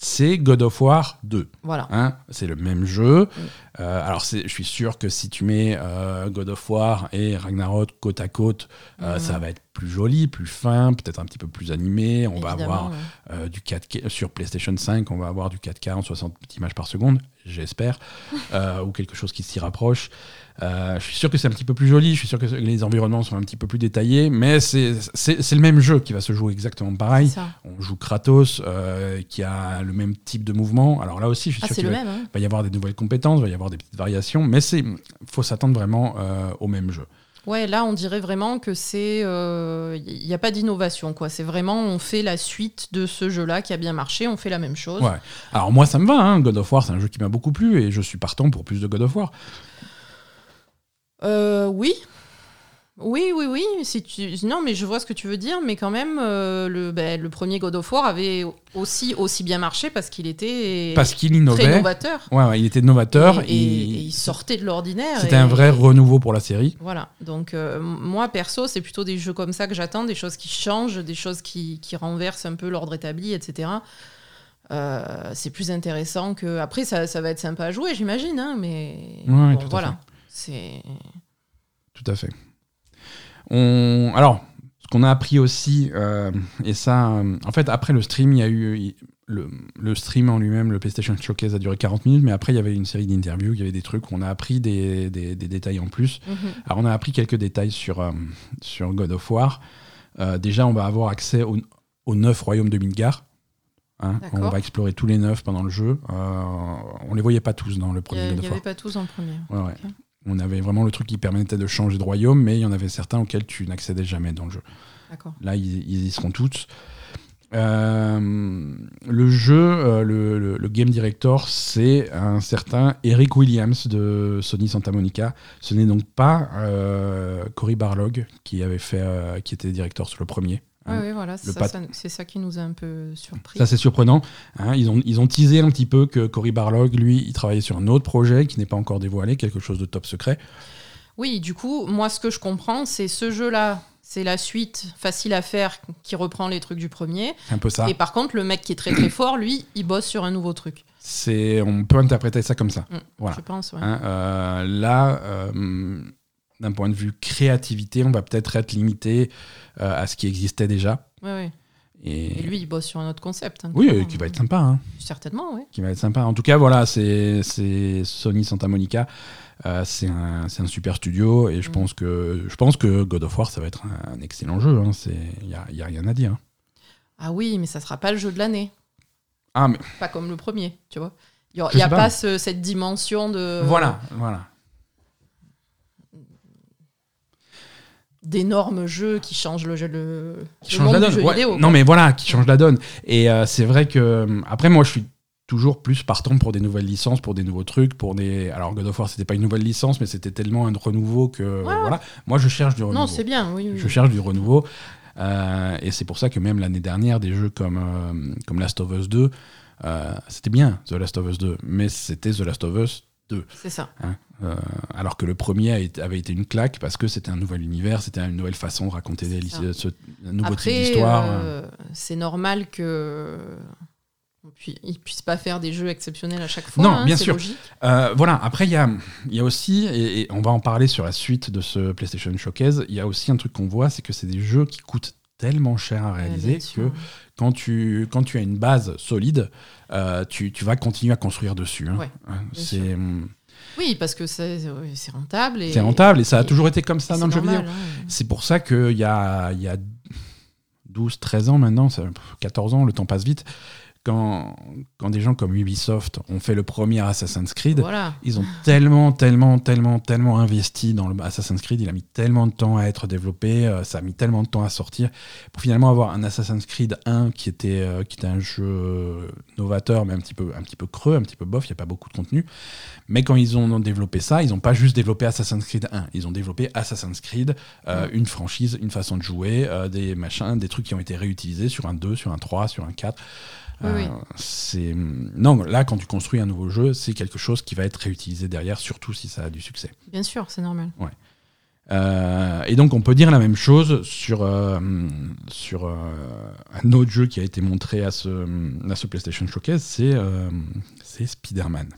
C'est God of War 2. Voilà. Hein. C'est le même jeu. Euh, alors je suis sûr que si tu mets euh, God of War et Ragnarok côte à côte, euh, Mhm. ça va être plus joli, plus fin, peut-être un petit peu plus animé. On va avoir ouais. du 4K sur PlayStation 5, on va avoir du 4K en 60 images par seconde, j'espère, ou quelque chose qui s'y rapproche. Euh, je suis sûr que c'est un petit peu plus joli, je suis sûr que les environnements sont un petit peu plus détaillés, mais c'est le même jeu qui va se jouer exactement pareil. On joue Kratos, euh, qui a le même type de mouvement. Alors là aussi, je suis Ah, sûr qu'il va, hein. va y avoir des nouvelles compétences, va y avoir des petites variations, mais c'est faut s'attendre vraiment euh, au même jeu. Ouais, là, on dirait vraiment que c'est. Il n'y a pas d'innovation, quoi. C'est vraiment, on fait la suite de ce jeu-là qui a bien marché, on fait la même chose. Ouais. Alors moi, ça me va. hein. God of War, c'est un jeu qui m'a beaucoup plu et je suis partant pour plus de God of War. Euh, oui. Oui, oui, oui. Si tu... Non, mais je vois ce que tu veux dire, mais quand même, euh, le, ben, le premier God of War avait aussi, aussi bien marché parce qu'il était Parce qu'il très innovait. novateur. Ouais, ouais, il était novateur. et, et- il- et il sortait de l'ordinaire. C'était un vrai renouveau pour la série. Voilà, donc euh, moi perso, c'est plutôt des jeux comme ça que j'attends, des choses qui changent, des choses qui, qui renversent un peu l'ordre établi, etc. Euh, c'est plus intéressant que. Après, ça, ça va être sympa à jouer, j'imagine, hein, mais Ouais, bon, voilà. C'est. Tout à fait. On... Alors, ce qu'on a appris aussi, euh, et ça, euh, en fait, après le stream, il y a eu. il- Le, le stream en lui-même, le PlayStation Showcase a duré 40 minutes, mais après, il y avait une série d'interviews, il y avait des trucs où on a appris des, des- des détails en plus. Mhm. Alors, on a appris quelques détails sur, euh, sur God of War. Euh, déjà, on va avoir accès aux, aux neuf royaumes de Midgar. Hein, on va explorer tous les neuf pendant le jeu. Euh, on les voyait pas tous dans le Il premier n'y of War. avait pas tous en premier. Ouais, ouais. On avait vraiment le truc qui permettait de changer de royaume, mais il y en avait certains auxquels tu n'accédais jamais dans le jeu. Là, ils, ils y seront tous. Euh, le jeu, euh, le, le- le game director, c'est un certain Eric Williams de Sony Santa Monica. Ce n'est donc pas euh, Cory Barlog qui avait fait, qui était directeur sur le premier. Oui, hein. oui, voilà, c'est ça, qui nous a un peu surpris. Ça, c'est surprenant. hein. ils, ont, ils ont teasé un petit peu que Cory Barlog, lui, il travaillait sur un autre projet qui n'est pas encore dévoilé, quelque chose de top secret. Oui, du coup, moi, ce que je comprends, c'est ce jeu-là, c'est la suite facile à faire qui reprend les trucs du premier. Un peu ça. Et par contre, le mec qui est très très fort, lui, il bosse sur un nouveau truc. C'est, on peut interpréter ça comme ça. Mm, Voilà. Je pense, ouais. Hein, euh, là, euh, d'un point de vue créativité, on va peut-être être limité euh, à ce qui existait déjà. Ouais, ouais. Et, Et lui, il bosse sur un autre concept. hein, oui, euh, qui va être sympa. hein, Certainement, oui. qui va être sympa. En tout cas, voilà, c'est Sony Santa Monica. Euh, c'est un, super studio et je Mm. pense que je pense que God of War ça va être un, un excellent jeu. hein, il y a, y a rien à dire. hein. Ah oui, mais ça sera pas le jeu de l'année. Ah mais Pas comme le premier, tu vois. Il n'y a, sais pas. pas, ce- cette dimension de voilà, voilà. D'énormes jeux qui changent le jeu le, qui le change la donne. du jeu Ouais, vidéo. non mais voilà, qui change la donne. Et euh, c'est vrai que euh, après moi je suis toujours plus partant pour des nouvelles licences, pour des nouveaux trucs, pour des. Alors God of War c'était pas une nouvelle licence, mais c'était tellement un renouveau que Ouais. voilà. Moi je cherche du renouveau. Non, c'est bien, oui. oui. Je cherche du renouveau. Euh, et c'est pour ça que même l'année dernière, des jeux comme, euh, comme Last of Us 2, euh, c'était bien The Last of Us 2, mais c'était The Last of Us 2. C'est ça. Euh, alors que le premier avait été une claque parce que c'était un nouvel univers, c'était une nouvelle façon de raconter des, ce, un nouveau type d'histoire. euh, c'est normal que ils puissent pas faire des jeux exceptionnels à chaque fois. Non, hein, bien sûr. Euh, voilà, après, il y a, il y a aussi, et, et on va en parler sur la suite de ce PlayStation Showcase, il y a aussi un truc qu'on voit, c'est que c'est des jeux qui coûtent tellement cher à réaliser que quand tu, quand tu as une base solide, euh, tu, tu vas continuer à construire dessus. hein. Ouais, Hein, c'est hum, Oui, parce que c'est rentable. et- c'est rentable et ça a et- toujours été comme ça dans le jeu vidéo. C'est pour ça qu'il y a, il y a 12, 13 ans maintenant, ça- 14 ans, le temps passe vite, quand, quand des gens comme Ubisoft ont fait le premier Assassin's Creed, Voilà. ils ont tellement, tellement, tellement, tellement investi dans le Assassin's Creed. Il a mis tellement de temps à être développé, euh, ça a mis tellement de temps à sortir pour finalement avoir un Assassin's Creed 1 qui était, euh, qui était un jeu euh, novateur, mais un petit peu, un petit peu creux, un petit peu bof. Il n'y a pas beaucoup de contenu. Mais quand ils ont développé ça, ils n'ont pas juste développé Assassin's Creed 1. Ils ont développé Assassin's Creed, euh, une franchise, une façon de jouer, des machins, des trucs qui ont été réutilisés sur un 2, sur un 3, sur un 4. Oui, oui. c'est non là quand tu construis un nouveau jeu c'est quelque chose qui va être réutilisé derrière surtout si ça a du succès Bien sûr, c'est normal. Euh, et donc on peut dire la même chose sur euh, sur euh, un autre jeu qui a été montré à ce à ce PlayStation Showcase c'est euh, c'est Spider-Man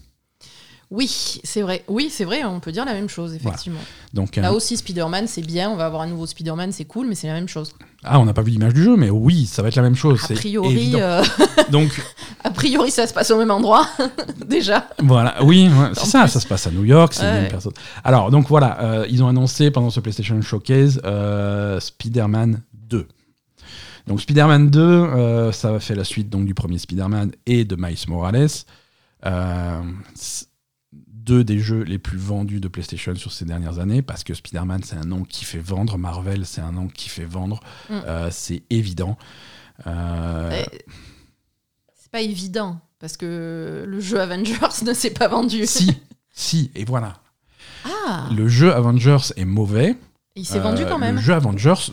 Oui, c'est vrai. Oui, c'est vrai, on peut dire la même chose, effectivement. donc euh, Là aussi, Spider-Man, c'est bien, on va avoir un nouveau Spider-Man, c'est cool, mais c'est la même chose. Ah on n'a pas vu l'image du jeu mais oui ça va être la même chose A priori, euh, donc a priori, ça se passe au même endroit, déjà. Voilà, oui, ouais, c'est ça, plus. ça se passe à New York, c'est Ouais. les mêmes personnes. Alors, donc voilà, euh, ils ont annoncé pendant ce PlayStation Showcase euh, Spider-Man 2. Donc Spider-Man 2, euh, ça va faire la suite donc, du premier Spider-Man et de Miles Morales. Deux des jeux les plus vendus de PlayStation sur ces dernières années, parce que Spider-Man, c'est un nom qui fait vendre, Marvel, c'est un nom qui fait vendre, Mm. Euh, c'est évident. Euh, Euh, C'est pas évident, parce que le jeu Avengers ne s'est pas vendu. si, si, et voilà. Ah, Le jeu Avengers est mauvais. il s'est vendu quand même. Le jeu Avengers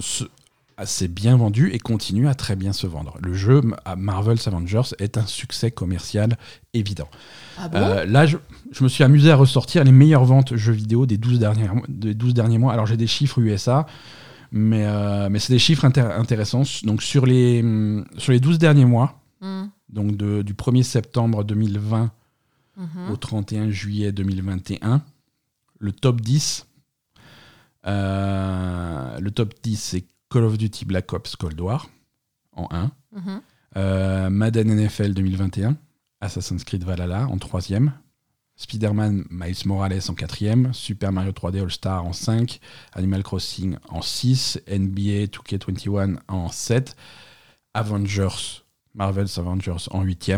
s'est bien vendu et continue à très bien se vendre. Le jeu à Marvel's Avengers est un succès commercial évident. Ah bon? Euh, là, je, je me suis amusé à ressortir les meilleures ventes jeux vidéo des 12 derniers, des 12 derniers mois. Alors, j'ai des chiffres USA, mais, euh, mais c'est des chiffres intér- intéressants. Donc, sur les, hum, sur les 12 derniers mois, Mhm, donc de- du 1er septembre 2020 mhm. au 31 juillet 2021. Le top 10. euh, le top 10, c'est Call of Duty Black Ops Cold War en 1. Mhm. Euh, Madden NFL 2021. Assassin's Creed Valhalla en 3 Spider-Man Miles Morales en 4 Super Mario 3D All-Star en 5. Animal Crossing en 6. NBA 2K21 en 7. Avengers, Marvel's Avengers en 8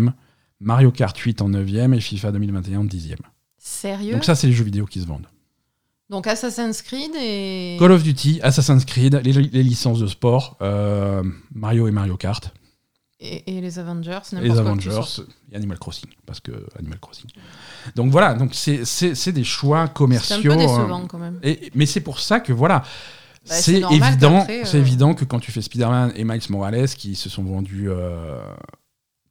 Mario Kart 8 en 9 et FIFA 2021 en 10 Sérieux? Donc ça, c'est les jeux vidéo qui se vendent. Donc Assassin's Creed et. Call of Duty, Assassin's Creed, les, les licences de sport, euh, Mario et Mario Kart. Et, et les Avengers, les quoi. Avengers et Animal Crossing. Parce que Animal Crossing. Donc voilà, donc c'est- des choix C'est un commerciaux. peu euh, décevant quand même. et- mais c'est pour ça que voilà. Bah, c'est évident, euh, c'est évident que quand tu fais Spider-Man et Miles Morales qui se sont vendus euh,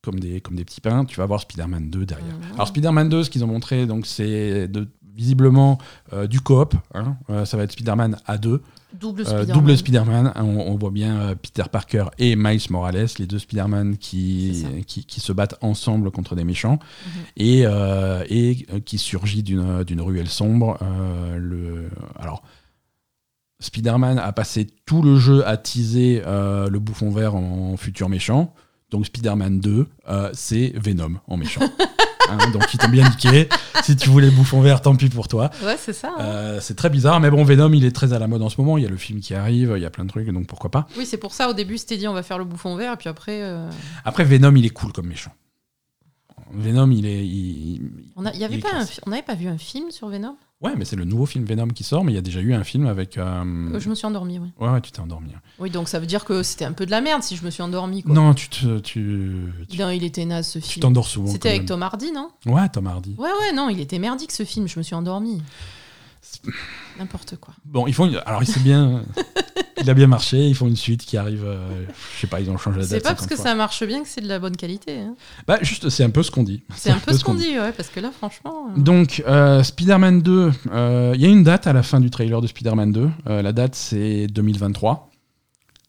comme, des, comme des petits pains, tu vas avoir Spider-Man 2 derrière. Mhm. Alors Spider-Man 2, ce qu'ils ont montré, donc c'est de- visiblement euh, du coop. hein. Euh, ça va être Spider-Man à deux, Double euh, Spider-Man. On, on voit bien Peter Parker et Miles Morales, les deux Spider-Man qui, ça. qui, qui se battent ensemble contre des méchants Mhm. et, euh, et qui surgit d'une ruelle sombre. Euh, le, alors, Spider-Man a passé tout le jeu à teaser euh, le bouffon vert en, futur méchant. Donc Spider-Man 2, euh, c'est Venom en méchant. Hein, donc ils t'ont bien niqué. Si tu voulais le bouffon vert, tant pis pour toi. Ouais, c'est ça. hein. Euh, c'est très bizarre, mais bon, Venom, il est très à la mode en ce moment. Il y a le film qui arrive, il y a plein de trucs, donc pourquoi pas. Oui, c'est pour ça, au début, c'était dit on va faire le bouffon vert, et puis après. euh, Après, Venom, il est cool comme méchant. Venom, il est. il- pas un on n'avait pas vu un film sur Venom? Ouais, mais c'est le nouveau film Venom qui sort, mais il y a déjà eu un film avec. euh, Je me suis endormie, oui. Ouais, ouais, tu t'es endormi. Oui, donc ça veut dire que c'était un peu de la merde si je me suis endormie. Quoi. Non, tu te- tu tu Non, il était naze ce tu film. t'endors souvent. C'était avec même. Tom Hardy, non? Ouais, Tom Hardy. Ouais, ouais, non, il était merdique ce film, je me suis endormie. N'importe quoi. Bon, ils font. une- Alors, il s'est bien. il a bien marché. Ils font une suite qui arrive. euh, Je sais pas, ils ont changé la date. C'est pas parce 50 que fois. ça marche bien que c'est de la bonne qualité. hein. Bah, juste, c'est un peu ce qu'on dit. C'est un peu ce qu'on dit, ouais, parce que là, franchement. euh, Donc, euh, Spider-Man 2, euh, il y a une date à la fin du trailer de Spider-Man 2. Euh, la date, c'est 2023,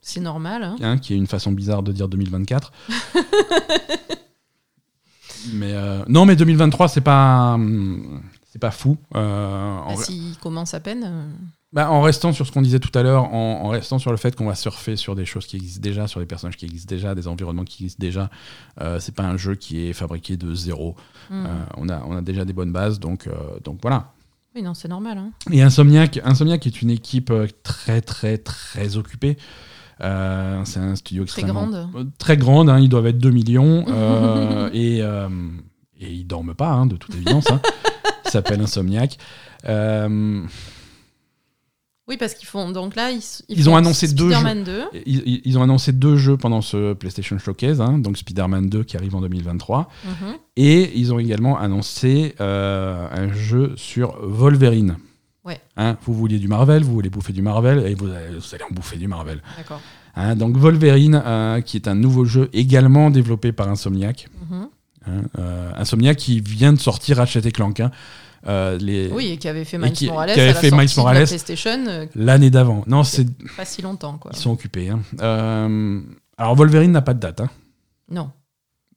C'est normal. hein. hein, qui est une façon bizarre de dire 2024. mais non, mais 2023, c'est pas, hum, c'est pas fou. Euh, en, Bah, S'il commence à peine. euh, bah, en restant sur ce qu'on disait tout à l'heure, en, en restant sur le fait qu'on va surfer sur des choses qui existent déjà, sur des personnages qui existent déjà, des environnements qui existent déjà, euh, c'est pas un jeu qui est fabriqué de zéro. hmm. Euh, on, a, on a déjà des bonnes bases, donc, euh, donc voilà. Oui, non, c'est normal. hein. Et Insomniac, Insomniac est une équipe très très très occupée. Euh, c'est un studio Très extrêmement grande. très grande. hein, ils doivent être 2 millions euh, et euh, et ils dorment pas hein, de toute évidence. hein. S'appelle Insomniac. Euh, Oui, parce qu'ils font. Donc là, ils, ont annoncé deux Spider-Man 2. ils, ont annoncé deux jeux pendant ce PlayStation Showcase, hein, donc Spider-Man 2 qui arrive en 2023, Mhm. et ils ont également annoncé euh, un jeu sur Wolverine. Ouais. Hein, vous vouliez du Marvel, vous voulez bouffer du Marvel, et vous allez, vous allez en bouffer du Marvel. D'accord. Hein, donc Wolverine, euh, qui est un nouveau jeu également développé par Insomniac. Mhm. Hein, euh, Insomniac qui vient de sortir Ratchet et Clank. hein, euh, les- Oui, et qui avait fait Miles qui- Morales. qui avait à la fait Miles Morales. PlayStation, euh, L'année d'avant. Non, c'est pas si longtemps, quoi. ils sont occupés. hein. Euh, alors Wolverine n'a pas de date. hein. Non.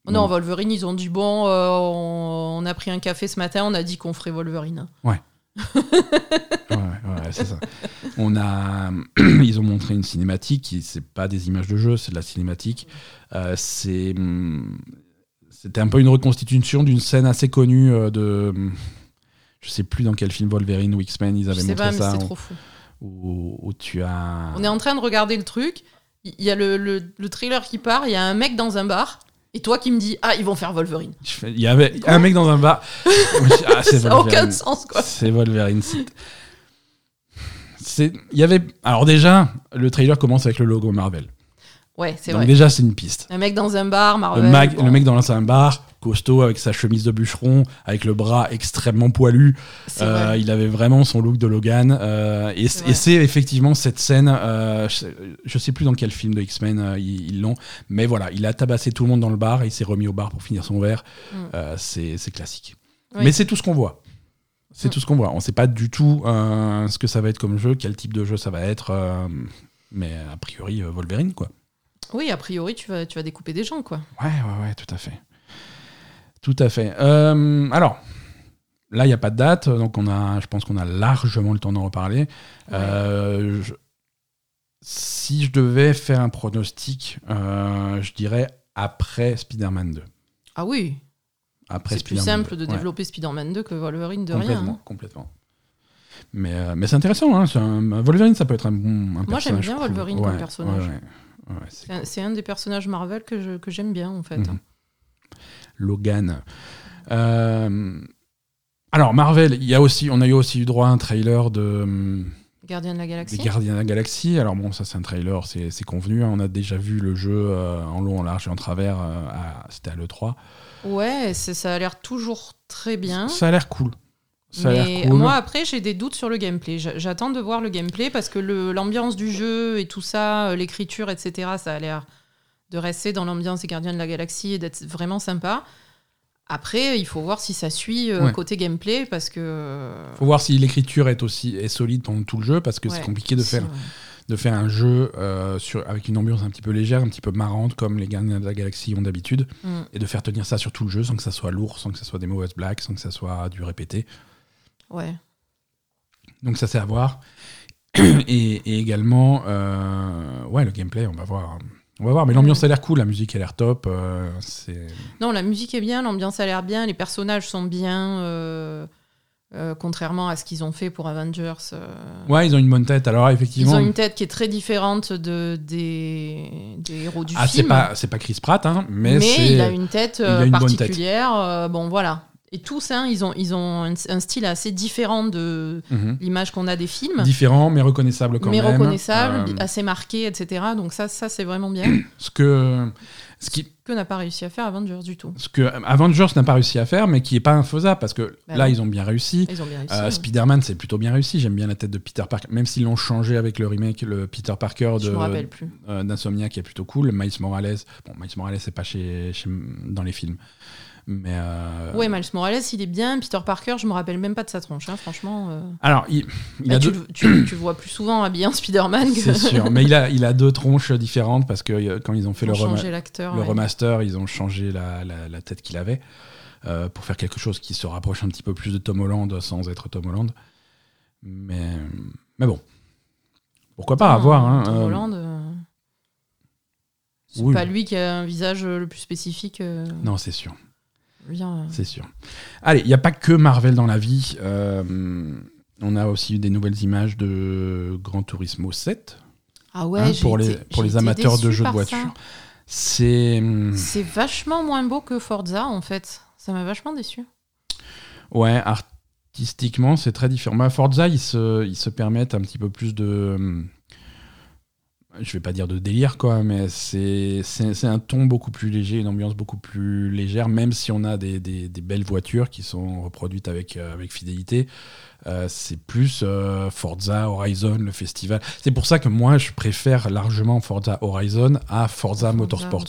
Non. Non, Wolverine, ils ont dit bon, on, on a pris un café ce matin, on a dit qu'on ferait Wolverine. Ouais, ouais, ouais, c'est ça. On a, ils ont montré une cinématique. C'est pas des images de jeu, c'est de la cinématique. C'est, hum, c'était un peu une reconstitution d'une scène assez connue euh, de, je sais plus dans quel film Wolverine ou X-Men ils Je avaient sais montré pas, mais ça. c'est où- trop fou. Où, où tu as. On est en train de regarder le truc, il y a le, le- le trailer qui part, il y a un mec dans un bar, et toi qui me dis ah, ils vont faire Wolverine. Il y avait un mec dans un bar. Ah, c'est Ça n'a aucun sens, quoi. C'est Wolverine. il y avait. Alors déjà, le trailer commence avec le logo Marvel. Ouais, c'est Donc vrai. déjà, c'est une piste. Un mec dans un bar, Le, Marvel. mag- bon, le mec dans un bar, costaud, avec sa chemise de bûcheron, avec le bras extrêmement poilu. Euh, vrai. il avait vraiment son look de Logan. euh, et C'est et effectivement cette scène. euh, je, sais plus dans quel film de X-Men euh, ils ils l'ont, mais voilà, il a tabassé tout le monde dans le bar et il s'est remis au bar pour finir son verre. Mm. C'est c'est classique. Oui. Mais c'est tout ce qu'on voit. C'est Mm. tout ce qu'on voit. On sait pas du tout ce que ça va être comme jeu, quel type de jeu ça va être. mais a priori, Wolverine, quoi. Oui, a priori, tu vas, tu vas découper des gens, quoi. Ouais, ouais, ouais, tout à fait. Tout à fait. Euh, alors, là, il n'y a pas de date, donc on a, je pense qu'on a largement le temps d'en reparler. Euh, je- si je devais faire un pronostic, euh, je dirais après Spider-Man 2. Ah oui, Après c'est plus simple 2. de Ouais, développer Spider-Man 2 que Wolverine de rien. complètement, hein. complètement. Mais, mais c'est intéressant, hein, c'est un- Wolverine, ça peut être un bon un Moi, j'aime bien. Wolverine comme personnage. Ouais, c'est un- des personnages Marvel que je- que j'aime bien, en fait. Mhm. Logan. Euh, alors Marvel, il y a aussi, on a eu aussi eu droit à un trailer de, Gardien de la des Galaxie. Gardiens de la Galaxie. Alors bon, ça c'est un trailer, c'est c'est convenu. hein. On a déjà vu le jeu euh, en long, en large et en travers. euh, à- C'était à l'E3. Ouais, c'est- ça a l'air toujours très bien. Ça a l'air cool. Ça Mais cool. moi, après, j'ai des doutes sur le gameplay. J'attends de voir le gameplay parce que l'ambiance du jeu et tout ça, euh, l'écriture, etc., ça a l'air de rester dans l'ambiance des Gardiens de la Galaxie et d'être vraiment sympa. Après, il faut voir si ça suit euh, Ouais. côté gameplay parce que. Faut voir si l'écriture est aussi est solide pendant tout le jeu parce que c'est compliqué de si, faire ouais. de faire un jeu euh, sur, avec une ambiance un petit peu légère, un petit peu marrante comme les Gardiens de la Galaxie ont d'habitude, Mm. et de faire tenir ça sur tout le jeu sans que ça soit lourd, sans que ça soit des mauvaises blagues, sans que ça soit du répété. Ouais. Donc ça c'est à voir. et, et également, euh, ouais, le gameplay, on va voir. On va voir, mais l'ambiance a l'air cool, la musique a l'air top. euh, c'est Non, la musique est bien, l'ambiance a l'air bien, les personnages sont bien, euh, euh, contrairement à ce qu'ils ont fait pour Avengers. euh, ouais, ils ont une bonne tête. Alors Ils effectivement, ont une tête qui est très différente de, des, des héros du ah, c'est film. pas c'est pas Chris Pratt, hein, mais, mais c'est il a une tête il a une bonne tête. particulière. euh, bon, voilà. Et tous, hein, ils ont, ils ont un, un style assez différent de Mhm. l'image qu'on a des films, différent, mais reconnaissable quand mais même. reconnaissable, Euh, assez marqué, etc. Donc ça, ça c'est vraiment bien. ce que ce qui que n'a pas réussi à faire Avengers du tout. ce que Avengers n'a pas réussi à faire, mais qui est pas infaisable parce que Bah là non. ils ont bien réussi. Ils ont bien réussi. Euh, ouais. Spider-Man, c'est plutôt bien réussi. J'aime bien la tête de Peter Parker, même s'ils l'ont changé avec le remake, le Peter Parker euh, d'Insomnia, qui est plutôt cool. Miles Morales, bon, Miles Morales, c'est pas chez, chez- dans les films, mais euh, Ouais, Miles Morales, il est bien. Peter Parker, je me rappelle même pas de sa tronche, hein, franchement. euh. alors il, il Bah, a tu, deux, le- tu- tu le vois plus souvent habillé en Spider-Man que c'est sûr, mais il a, il a deux tronches différentes parce que euh, quand ils ont fait le, ouais. remaster, ils ont changé la, la- la tête qu'il avait euh, pour faire quelque chose qui se rapproche un petit peu plus de Tom Holland sans être Tom Holland. Mais, mais bon, pourquoi pas Non, avoir. Hein, Tom Holland, c'est oui. pas lui qui a un visage le plus spécifique. Non, c'est sûr. Bien. C'est sûr. Allez, il n'y a pas que Marvel dans la vie. Euh, on a aussi eu des nouvelles images de Gran Turismo 7 Ah ouais, hein, pour, les, pour les amateurs de jeux de voiture. C'est. hum, C'est vachement moins beau que Forza en fait. Ça m'a vachement déçu. Ouais, artistiquement, c'est très différent. Bah, Forza, ils se, ils se permettent un petit peu plus de. Je vais pas dire de délire, quoi, mais c'est un ton beaucoup plus léger, une ambiance beaucoup plus légère, même si on a des, des- des belles voitures qui sont reproduites avec, euh, avec fidélité. Euh, c'est plus euh, Forza Horizon, le festival. C'est pour ça que moi, je préfère largement Forza Horizon à Forza, Motorsport.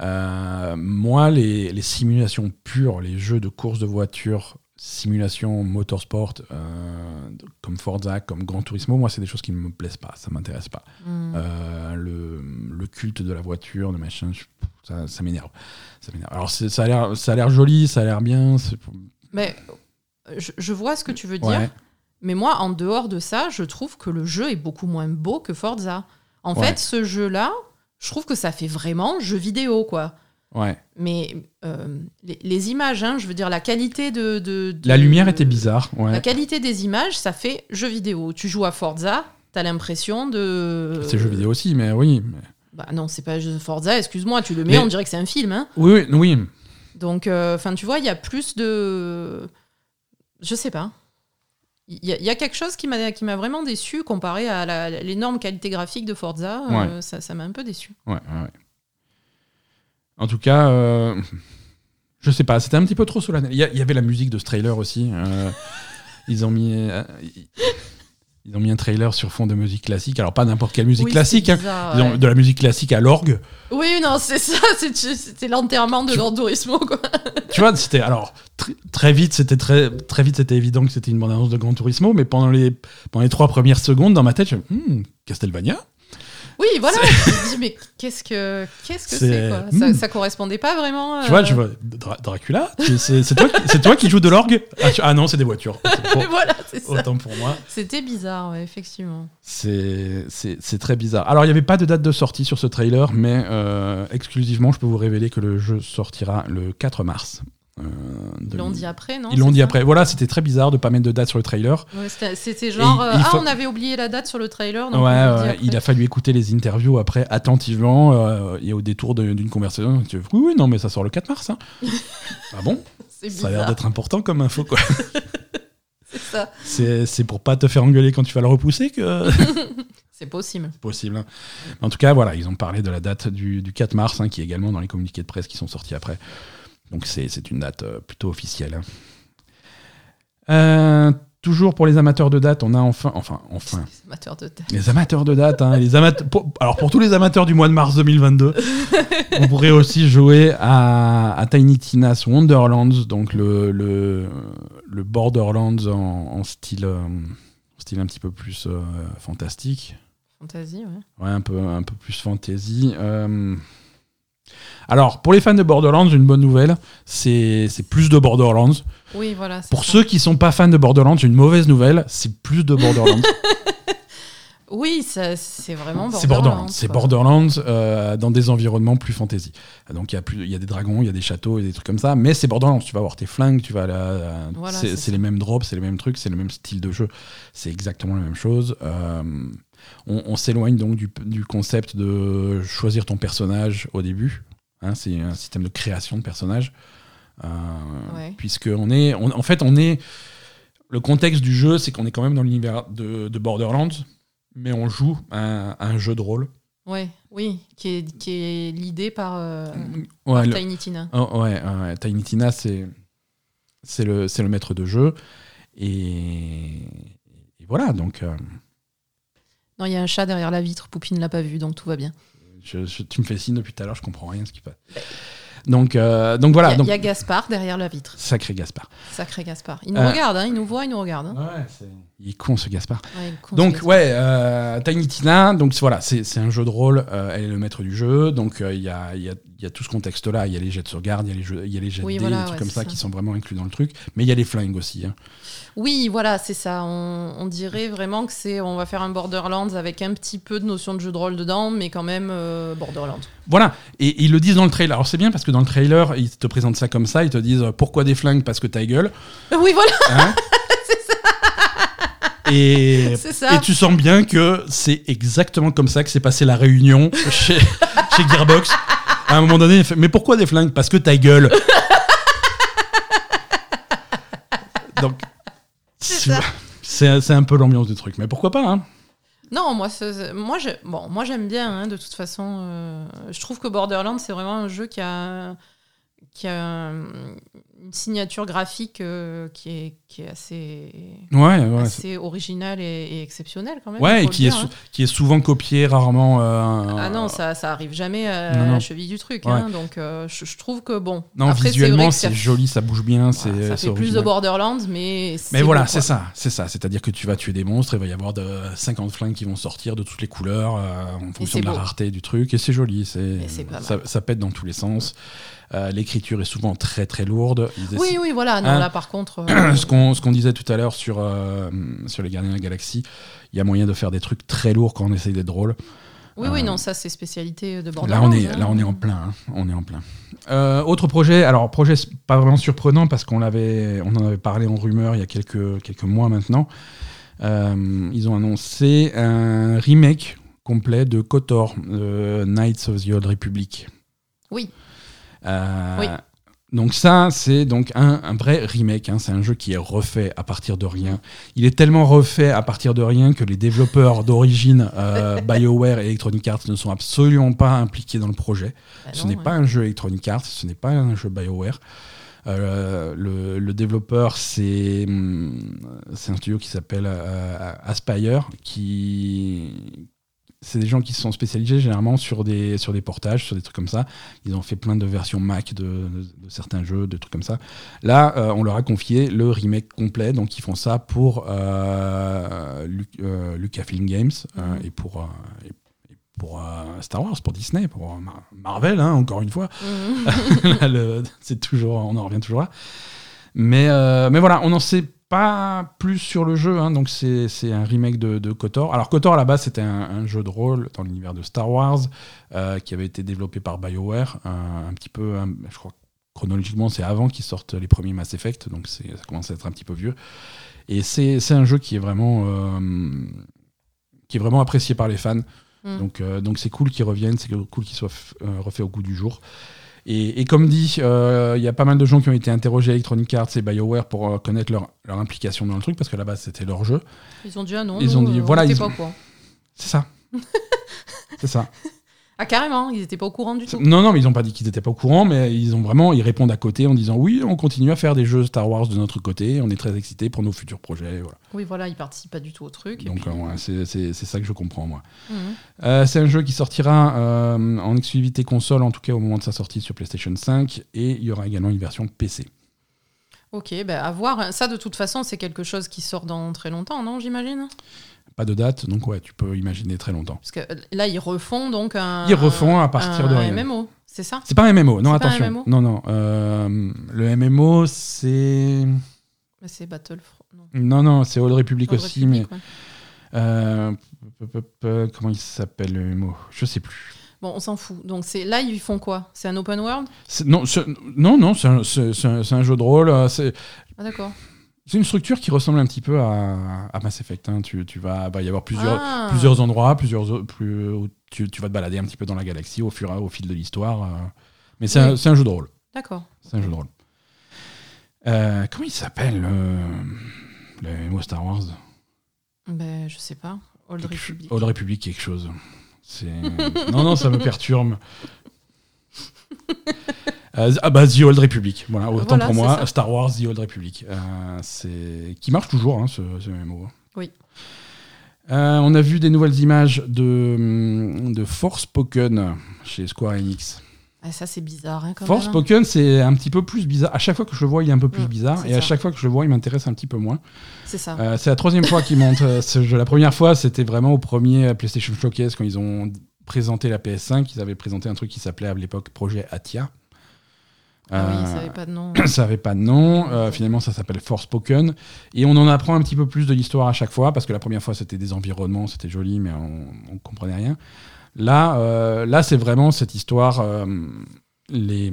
Euh, moi, les, les simulations pures, les jeux de course de voiture, simulation motorsport, euh, comme Forza, comme Gran Turismo, moi, c'est des choses qui ne me plaisent pas, ça m'intéresse pas. Hmm. Euh, le, le culte de la voiture, de machin, je- ça, ça m'énerve. Alors, ça a l'air- joli, ça a l'air bien. Mais je, je vois ce que tu veux dire. Ouais. Mais moi, en dehors de ça, je trouve que le jeu est beaucoup moins beau que Forza. En Ouais. fait, ce jeu-là, je trouve que ça fait vraiment jeu vidéo, quoi. Ouais. Mais euh, les, les images, hein, je veux dire, la qualité de, de- de- La lumière était bizarre. Ouais. La qualité des images, ça fait jeu vidéo. Tu joues à Forza, t'as l'impression de. C'est jeu vidéo aussi, mais oui. mais- Bah non, c'est pas Forza, excuse-moi, tu le mets, Mais- on dirait que c'est un film. Hein. Oui, oui, oui. Donc, enfin, tu vois, il y a plus de. Je sais pas. Il y, a- il y a quelque chose qui m'a vraiment déçu comparé à l'énorme qualité graphique de Forza. euh, ça ça m'a un peu déçu. Ouais, ouais, ouais. En tout cas, euh, je sais pas, c'était un petit peu trop solennel. Il y, avait la musique de ce trailer aussi. euh, ils ont mis. euh, ils ont mis un trailer sur fond de musique classique. Alors, pas n'importe quelle musique Oui, classique. hein. bizarre, Ils ont ouais. de la musique classique à l'orgue. Oui, non, c'est ça. C'était l'enterrement de Tu- Gran Turismo, quoi. tu vois, c'était alors tr- très vite, c'était très très vite, c'était évident que c'était une bande annonce de Gran Turismo, mais pendant les pendant les trois premières secondes dans ma tête, je hmm, Castlevania? Oui, voilà. Je me dis, mais qu'est-ce que qu'est-ce que C'est- quoi? Ça, Hmm. ça correspondait pas vraiment. Tu vois, euh, je vois Dra- Dracula. C'est toi, qui- c'est toi qui joues de l'orgue? Ah, tu- ah non, c'est des voitures. Voilà, c'est ça. autant pour moi. C'était bizarre, ouais, effectivement. C'est très bizarre. Alors, il n'y avait pas de date de sortie sur ce trailer, mais euh, exclusivement, je peux vous révéler que le jeu sortira le 4 mars. Euh, Ils l'ont dit après, non Ils l'ont dit après. Voilà, c'était très bizarre de pas mettre de date sur le trailer. Ouais, C'était genre, euh, ah, on avait oublié la date sur le trailer. Ouais, Donc il a fallu écouter les interviews après attentivement euh, et au détour d'une conversation. tu Oui, oui, non, mais ça sort le 4 mars. hein. ah bon? Ça a l'air d'être important comme info, quoi. ça. C'est pour pas te faire engueuler quand tu vas le repousser que C'est possible. c'est possible. hein. En tout cas, voilà, ils ont parlé de la date du, du 4 mars, hein, qui est également dans les communiqués de presse qui sont sortis après. Donc c'est c'est une date euh, plutôt officielle. hein. Euh, toujours pour les amateurs de date, on a enfin, enfin, enfin, Les amateurs de tête. les amateurs de date, hein, les amateurs. pour- alors pour tous les amateurs du mois de mars 2022, on pourrait aussi jouer à, à Tiny Tina's Wonderlands, donc le, le, le Borderlands en, en style, euh, style un petit peu plus euh, fantastique. Fantasy, ouais. Ouais, un peu, un peu plus fantasy. Euh, Alors, pour les fans de Borderlands, une bonne nouvelle, c'est plus de Borderlands. Oui, voilà. Pour ça. ceux qui sont pas fans de Borderlands, une mauvaise nouvelle, c'est plus de Borderlands. Oui, c'est vraiment Borderlands. c'est Borderlands. C'est quoi. Borderlands euh, dans des environnements plus fantasy. Donc, il y, a plus- il y a des dragons, il y a des châteaux et des trucs comme ça, mais c'est Borderlands. Tu vas avoir tes flingues, tu vas là. euh, Voilà, c'est les mêmes drops, c'est les mêmes trucs, c'est le même style de jeu. C'est exactement la même chose. Euh, on on s'éloigne donc du, du concept de choisir ton personnage au début. Hein, c'est un système de création de personnage. Euh, Ouais. Puisque on est, on- en fait, on est. Le contexte du jeu, c'est qu'on est quand même dans l'univers de, de Borderlands, mais on joue un, un jeu de rôle. Ouais, oui, qui est, qui est l'idée par, euh, Ouais, par le- Tiny Tina. Oh, ouais, ouais, Tiny Tina, c'est c'est le, c'est le maître de jeu. Et, et voilà, donc euh, Non, il y a un chat derrière la vitre, Poupine l'a pas vu, donc tout va bien. je- je- tu me fais signe depuis tout à l'heure, je comprends rien ce qui passe. Donc, euh, donc voilà, Il y a- y, Gaspard derrière la vitre. sacré Gaspard. Sacré Gaspard. Il nous Euh, regarde, hein, il nous voit, il nous regarde. hein. Ouais, il est con ce Gaspard. Ouais, con, ce Donc Gaspard. ouais, euh, Tiny Tina, donc voilà, c'est un jeu de rôle, euh, elle est le maître du jeu, donc euh, il y, a, il y, a, il y a tout ce contexte-là, il y a les jets de sauvegarde, il y a les, jets Oui, de dés, voilà, des trucs ouais, comme ça, ça. qui sont vraiment inclus dans le truc, mais il y a les flingues aussi. hein. Oui, voilà, c'est ça. On, on dirait vraiment que c'est, on va faire un Borderlands avec un petit peu de notion de jeu de rôle dedans, mais quand même Borderlands. Voilà, et ils le disent dans le trailer. Alors c'est bien parce que dans le trailer, ils te présentent ça comme ça, ils te disent pourquoi des flingues? Parce que ta gueule. Oui, voilà, Hein? Et, c'est ça. et tu sens bien que c'est exactement comme ça que s'est passée la réunion chez, chez Gearbox. À un moment donné, il fait, mais pourquoi des flingues? Parce que ta gueule. Donc, C'est un peu l'ambiance du truc. Mais pourquoi pas hein? Non, moi, moi, bon, moi j'aime bien, hein, de toute façon. euh, je trouve que Borderlands, c'est vraiment un jeu qui a, qui a une signature graphique euh, qui, est, qui est assez, Ouais, assez originale et, et exceptionnelle quand même. Ouais, et qui est, dire, hein. qui est souvent copié, rarement. euh, Ah non, ça, ça arrive jamais à Non, non. la cheville du truc. hein, donc euh, je, je trouve que bon. Non, Après, visuellement, c'est joli, ça bouge bien, c'est ça fait plus de. Borderlands, mais. Mais voilà, c'est ça, c'est ça. C'est-à-dire que tu vas tuer des monstres, il va y avoir de 50 flingues qui vont sortir de toutes les couleurs euh, en fonction de la beau. rareté du truc, et c'est joli. C'est Et c'est pas mal. ça, ça pète dans tous les sens. Euh, L'écriture est souvent très très lourde. Ils Oui, oui, voilà. Non, Hein là, par contre. euh, ce qu'on disait tout à l'heure sur, euh, sur les Gardiens de la Galaxie, il y a moyen de faire des trucs très lourds quand on essaye d'être drôle. Oui, oui, Euh, non, ça, c'est spécialité de Là Borderlands. on, est, hein. là, on est en plein. hein. On est en plein. Euh, autre projet, alors projet pas vraiment surprenant parce qu'on l'avait, on en avait parlé en rumeur il y a quelques, quelques mois maintenant. Euh, ils ont annoncé un remake complet de KOTOR, euh, Knights of the Old Republic. Oui. Euh, Oui. Donc ça, c'est donc un, un vrai remake. hein. C'est un jeu qui est refait à partir de rien. Il est tellement refait à partir de rien que les développeurs d'origine, euh, BioWare et Electronic Arts, ne sont absolument pas impliqués dans le projet. Bah ce n'est ouais. pas un jeu Electronic Arts, ce n'est pas un jeu BioWare. Euh, le, le développeur, c'est hum, c'est un studio qui s'appelle euh, Aspire, qui c'est des gens qui se sont spécialisés généralement sur des, sur des portages, sur des trucs comme ça. Ils ont fait plein de versions Mac de, de- de certains jeux, de trucs comme ça. Là, euh, on leur a confié le remake complet, donc ils font ça pour euh, Lu- euh, Lucasfilm Games euh, Mhm. et pour, euh, et- et pour Star Wars, pour Disney, pour Mar- Marvel, hein, encore une fois. Mhm. C'est toujours, on en revient toujours là. Mais, mais voilà, on n'en sait pas plus sur le jeu. hein, donc c'est un remake de, de KOTOR. Alors KOTOR à la base c'était un, un jeu de rôle dans l'univers de Star Wars euh, qui avait été développé par BioWare. Un, un petit peu, un- je crois chronologiquement c'est avant qu'ils sortent les premiers Mass Effect, donc ça commence à être un petit peu vieux. Et c'est un jeu qui est vraiment euh, qui est vraiment apprécié par les fans. Mm. Donc euh, donc c'est cool qu'ils reviennent, c'est cool qu'ils soient f- euh, refaits au goût du jour. Et, et comme dit, euh, il y a pas mal de gens qui ont été interrogés à Electronic Arts et BioWare pour euh, connaître leur, leur implication dans le truc, parce qu'à la base, c'était leur jeu. Ils ont dit ah non. Ils nous, ont dit, euh, on voilà, était ils- pas. C'est ça. C'est ça. Ah carrément, ils étaient pas au courant du tout. Non, non, mais ils n'ont pas dit qu'ils n'étaient pas au courant, mais ils ont vraiment, ils répondent à côté en disant oui, on continue à faire des jeux Star Wars de notre côté, on est très excités pour nos futurs projets. Voilà. Oui, voilà, ils participent pas du tout au truc. Donc puis- ouais, c'est c'est- c'est ça que je comprends moi. Mhm. Euh, c'est un jeu qui sortira euh, en exclusivité console, en tout cas au moment de sa sortie sur PlayStation 5, et il y aura également une version PC. Ok, bah à voir. Ça, de toute façon, c'est quelque chose qui sort dans très longtemps, non, j'imagine? Pas de date, donc ouais, tu peux imaginer très longtemps. Parce que euh, là, ils refont donc un. Ils refont à partir un de rien. MMO, c'est ça? C'est pas un MMO, non C'est pas un attention. MMO non, non. euh, le MMO, c'est. C'est Battlefront. Non. Non, non, c'est Old Republic Old aussi, Republic, mais. ouais. euh, comment il s'appelle le MMO Je sais plus. Bon, on s'en fout. Donc c'est là, ils font quoi? C'est un open world? Non, non, non, c'est un, un- jeu de rôle. Ah d'accord. C'est une structure qui ressemble un petit peu à, à Mass Effect. hein. Tu, tu vas, va y avoir plusieurs, Ah. plusieurs endroits, plusieurs, plus, tu, tu vas te balader un petit peu dans la galaxie au fur et au fil de l'histoire. euh. Mais c'est un, Oui. un jeu de rôle. D'accord. C'est un jeu de rôle. Euh, comment il s'appelle euh, le MMO Star Wars? Ben je sais pas. Old Quelque- Republic. Old Republic quelque chose. Non non ça me perturbe. Euh, ah bah The Old Republic, voilà autant Voilà, pour moi. Star Wars The Old Republic, Euh, c'est qui marche toujours hein, ce, ce MMO. Oui. Euh, on a vu des nouvelles images de de Forspoken chez Square Enix. Ah, ça c'est bizarre hein, quand même. hein. C'est un petit peu plus bizarre. À chaque fois que je le vois, il est un peu plus bizarre, et à chaque fois que je le vois, il m'intéresse un petit peu moins. C'est ça. C'est la troisième fois ce jeu. La première fois, c'était vraiment au premier PlayStation Showcase quand ils ont présenté la PS5. Ils avaient présenté un truc qui s'appelait à l'époque Projet Atia. Ah oui, Euh, ça avait pas de nom. ça avait pas de nom. Euh, finalement, ça s'appelle Forspoken. Et on en apprend un petit peu plus de l'histoire à chaque fois parce que la première fois, c'était des environnements, c'était joli, mais on, on comprenait rien. Là, euh, là, c'est vraiment cette histoire. euh, les,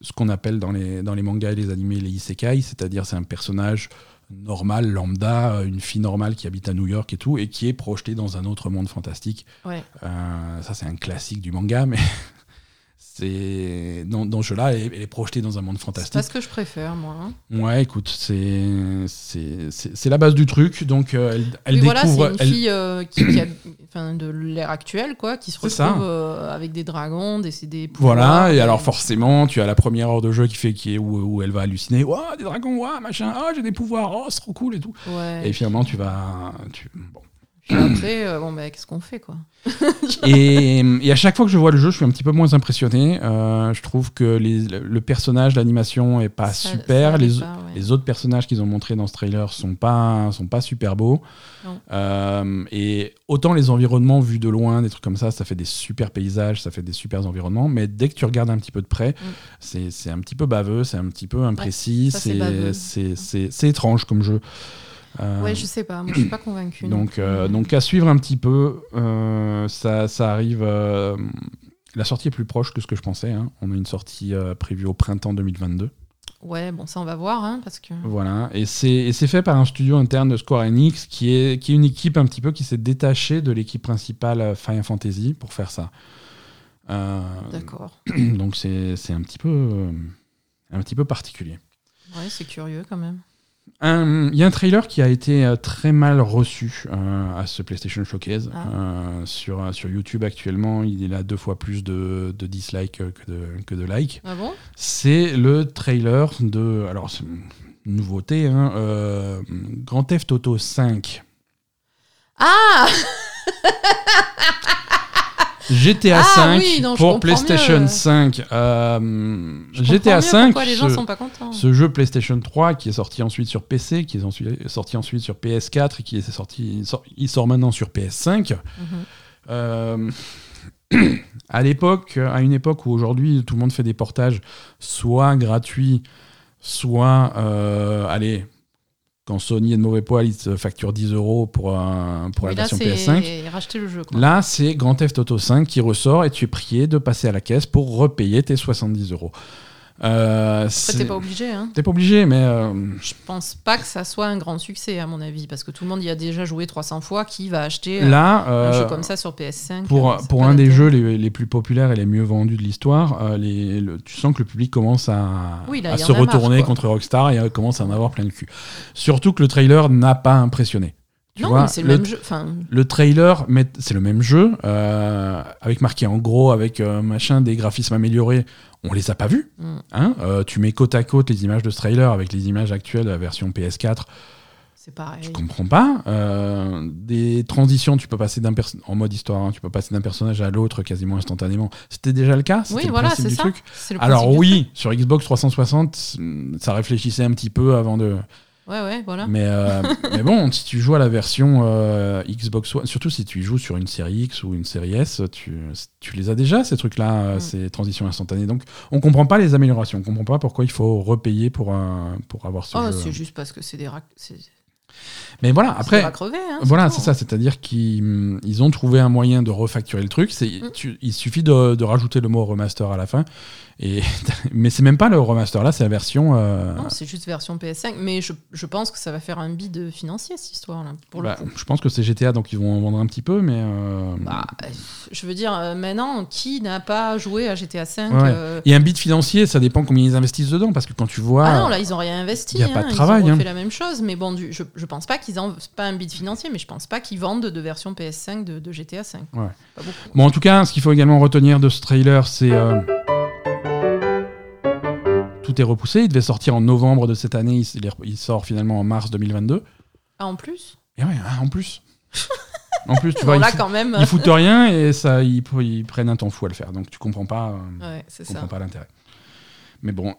ce qu'on appelle dans les, dans les mangas et les animés les isekai, c'est-à-dire c'est un personnage normal, lambda, euh, une fille normale qui habite à New York et tout, et qui est projetée dans un autre monde fantastique. Ouais. Euh, ça, c'est un classique du manga, mais c'est dans, dans ce jeu-là, elle, est- elle est projetée dans un monde C'est fantastique. pas ce que je préfère moi. hein. Ouais, écoute, c'est c'est c'est- c'est la base du truc, donc euh, elle, elle oui, voilà, découvre. c'est une fille euh, qui, qui a- enfin, de l'ère actuelle, quoi, qui se C'est retrouve euh, avec des dragons, des, des pouvoirs. Voilà, et alors forcément, tu as la première heure de jeu qui fait qui est où, où elle va halluciner. Ouah, des dragons, ouah, machin, ah, j'ai des pouvoirs, oh, c'est trop cool et tout. Ouais. Et finalement, tu vas. Tu... Bon. Puis après, euh, bon, bah, qu'est-ce qu'on fait, quoi? Et, et à chaque fois que je vois le jeu, je suis un petit peu moins impressionné. Euh, je trouve que les- le personnage, l'animation est pas Ça- super. ça les, allait pas, ouais. les autres personnages qu'ils ont montrés dans ce trailer sont pas, sont pas super beaux. Euh, et autant les environnements vus de loin, des trucs comme ça, ça fait des super paysages, ça fait des super environnements. Mais dès que tu regardes un petit peu de près, c'est c'est un petit peu baveux, c'est un petit peu imprécis, c'est- c'est- c'est étrange comme jeu. Euh, Ouais, je sais pas, moi je suis pas convaincue. non donc, euh, donc à suivre un petit peu, euh, ça, ça arrive. la sortie est plus proche que ce que je pensais. hein. On a une sortie prévue au printemps 2022. Ouais, bon, ça on va voir, hein, parce que. Voilà, et c'est fait par un studio interne de Square Enix qui est, qui est une équipe un petit peu qui s'est détachée de l'équipe principale Final Fantasy pour faire ça. Euh, D'accord. donc c'est un petit peu un petit peu particulier. Ouais, c'est curieux quand même. Il y a un trailer qui a été euh, très mal reçu euh, à ce PlayStation Showcase. Ah. Euh, sur, sur YouTube actuellement, il a deux fois plus de, de dislikes que de, que de likes. Ah bon? C'est le trailer de. Alors, c'est une nouveauté, hein, euh, Grand Theft Auto 5. Ah GTA Ah 5 oui, non, je pour PlayStation mieux. 5. Euh, Je GTA comprends mieux 5, Pourquoi les gens ce- sont pas contents ce jeu PlayStation 3 qui est sorti ensuite sur PC, qui est sorti ensuite sur PS4 et qui est sorti, il sort, il sort maintenant sur PS5. Mhm. Euh, à l'époque, à une époque où aujourd'hui tout le monde fait des portages soit gratuits, soit, euh, allez, quand Sony est de mauvais poil, ils te facturent 10 euros pour, un- pour la là, version c'est PS5. racheter le jeu. Quoi. Là, c'est Grand Theft Auto 5 qui ressort et tu es prié de passer à la caisse pour repayer tes 70 euros. Euh, t'es pas obligé. Hein. T'es pas obligé, mais euh, Je pense pas que ça soit un grand succès, à mon avis, parce que tout le monde y a déjà joué 300 fois. Qui va acheter euh, là, un jeu comme ça sur PS5 pour, pour un des jeux les, les plus populaires et les mieux vendus de l'histoire, le- tu sens que le public commence à, Oui, là, à se marre, retourner contre Rockstar et commence à en avoir plein le cul. Surtout que le trailer n'a pas impressionné. Tu Non, vois, mais c'est le, le, même jeu. Le trailer, c'est le même jeu, euh, avec marqué en gros, avec euh, machin, des graphismes améliorés. On les a pas vus. Mm. Hein Euh, tu mets côte à côte les images de ce trailer avec les images actuelles de la version PS4. c'est pareil. Je comprends pas. Euh, des transitions, tu peux passer d'un en mode histoire, hein, tu peux passer d'un personnage à l'autre quasiment instantanément. C'était déjà le cas. Oui, le voilà, c'est ça. truc. Le Alors oui, sur Xbox 360, ça réfléchissait un petit peu avant de. Ouais, ouais, voilà. Mais, euh, mais bon, si tu joues à la version euh, Xbox One, surtout si tu y joues sur une série X ou une série S, tu, tu les as déjà ces trucs-là, euh, Mm. ces transitions instantanées. Donc on comprend pas les améliorations, on comprend pas pourquoi il faut repayer pour, un, pour avoir ce Oh, c'est juste parce que c'est des. C'est Mais voilà, après, crever. Hein, Voilà, c'est ça, c'est-à-dire qu'ils ils ont trouvé un moyen de refacturer le truc. Mm. tu- il suffit de, de rajouter le mot remaster à la fin. Et, mais c'est même pas le remaster, là, c'est la version. euh, Non, c'est juste version PS5. Mais je, je pense que ça va faire un bid financier, cette histoire-là, pour bah, le coup. je pense que c'est GTA, donc ils vont en vendre un petit peu, mais. euh, Bah, je veux dire, euh, maintenant, qui n'a pas joué à GTA V Ouais, ouais. euh, Et un bit financier, ça dépend combien ils investissent dedans, parce que quand tu vois. Ah non, là, ils ont rien investi. y a pas de hein, travail, Ils ont hein. fait la même chose. Mais bon, du, je, je pense pas qu'ils c'est Pas un bid financier, mais je pense pas qu'ils vendent de version PS5 de, de GTA V. Ouais. Pas beaucoup. Bon, en tout cas, ce qu'il faut également retenir de ce trailer, c'est. Tout est repoussé. Il devait sortir en novembre de cette année. Il, sort finalement en mars 2022. Ah, en plus? Et ouais, hein, en plus. en plus, tu vois, là, ils, quand même. ils foutent rien et ça, ils, ils prennent un temps fou à le faire. Donc tu comprends pas, euh, Ouais, c'est tu comprends ça. pas l'intérêt. Mais bon,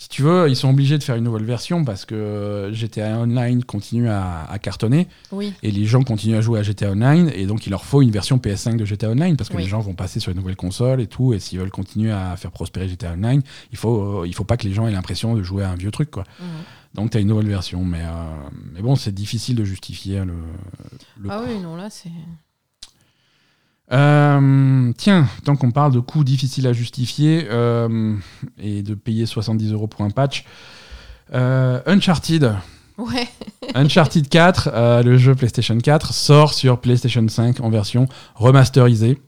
si tu veux, ils sont obligés de faire une nouvelle version parce que GTA Online continue à, à cartonner Oui. et les gens continuent à jouer à GTA Online et donc il leur faut une version PS5 de GTA Online parce que Oui. les gens vont passer sur une nouvelle console et tout et s'ils veulent continuer à faire prospérer GTA Online, il faut, euh, il faut pas que les gens aient l'impression de jouer à un vieux truc quoi. Mhm. Donc tu as une nouvelle version, mais, euh, mais bon, c'est difficile de justifier le. le Ah oui, non, là, c'est. Euh, tiens, tant qu'on parle de coûts difficiles à justifier euh, et de payer 70 euros pour un patch, euh, Uncharted, Ouais. Uncharted 4, euh, le jeu PlayStation 4, sort sur PlayStation 5 en version remasterisée.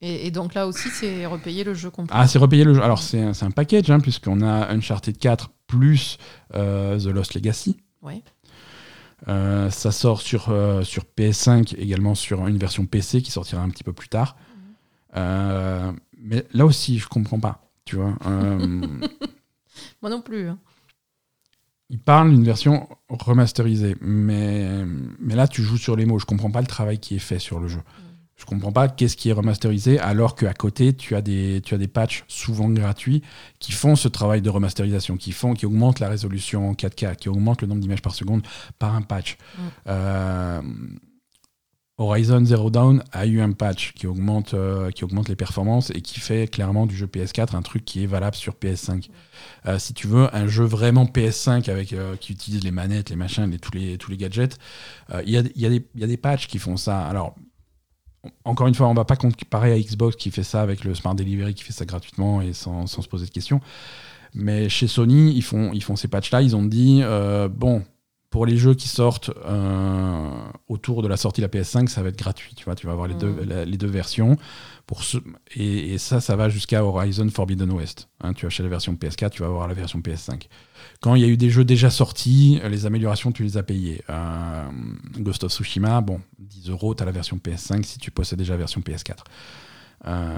Et, et donc là aussi, c'est repayer le jeu complet. Ah, c'est repayé le jeu. Alors, c'est un, c'est un package, hein, puisqu'on a Uncharted 4 plus The Lost Legacy. Ouais. Euh, ça sort sur, euh, sur PS5, également sur une version PC qui sortira un petit peu plus tard. Euh, mais là aussi, je comprends pas. Tu vois, Moi non plus. hein. il parle d'une version remasterisée, mais, mais là, tu joues sur les mots. Je comprends pas le travail qui est fait sur le jeu. Je comprends pas qu'est-ce qui est remasterisé, alors qu'à côté, tu as, des, tu as des patchs souvent gratuits qui font ce travail de remasterisation, qui, font, qui augmentent la résolution en 4K, qui augmentent le nombre d'images par seconde par un patch. Mm. Euh, Horizon Zero Dawn a eu un patch qui augmente, euh, qui augmente les performances et qui fait clairement du jeu PS4 un truc qui est valable sur PS5. Euh, si tu veux un jeu vraiment PS5 avec, qui utilise les manettes, les machins, les, tous, les, tous les gadgets, il y, a, il y a y a des patchs qui font ça. Alors, encore une fois, on va pas comparer à Xbox qui fait ça avec le Smart Delivery qui fait ça gratuitement et sans, sans se poser de questions. Mais chez Sony, ils font, ils font ces patchs-là. Ils ont dit, euh, bon, pour les jeux qui sortent euh, autour de la sortie de la PS5, ça va être gratuit. Tu vois, tu vas avoir les, deux, la- les deux versions. Pour ce, et, et ça, ça va jusqu'à Horizon Forbidden West. Hein, tu achètes la version PS4, tu vas avoir la version PS5. Quand il y a eu des jeux déjà sortis, les améliorations, tu les as payées. Euh, Ghost of Tsushima, bon, 10 euros, tu as la version PS5 si tu possèdes déjà la version PS4. Euh,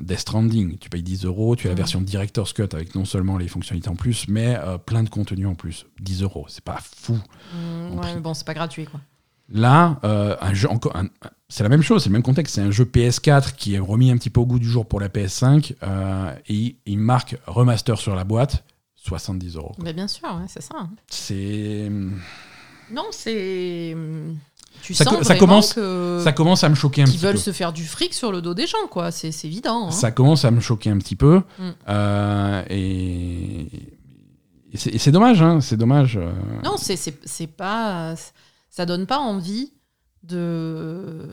Death Stranding, tu payes 10 euros, tu as la version Director's Cut avec non seulement les fonctionnalités en plus, mais euh, plein de contenu en plus. 10 euros, c'est pas fou. Mm, En ouais, mais bon, c'est pas gratuit, quoi. Là, euh, un jeu encore, un- c'est la même chose, c'est le même contexte. C'est un jeu PS4 qui est remis un petit peu au goût du jour pour la PS5 euh, et il marque remaster sur la boîte, 70 euros. quoi. Mais bien sûr, ouais, c'est ça. hein. C'est Non, c'est. Tu Ça sens co- ça vraiment commence- que... ça commence à me choquer un qu'ils petit veulent peu. se faire du fric sur le dos des gens, quoi. C'est c'est évident. hein. Ça commence à me choquer un petit peu Mm. euh, et, et c'est et c'est dommage, hein, c'est dommage. euh. Non, c'est c'est- c'est pas. Ça donne pas envie de.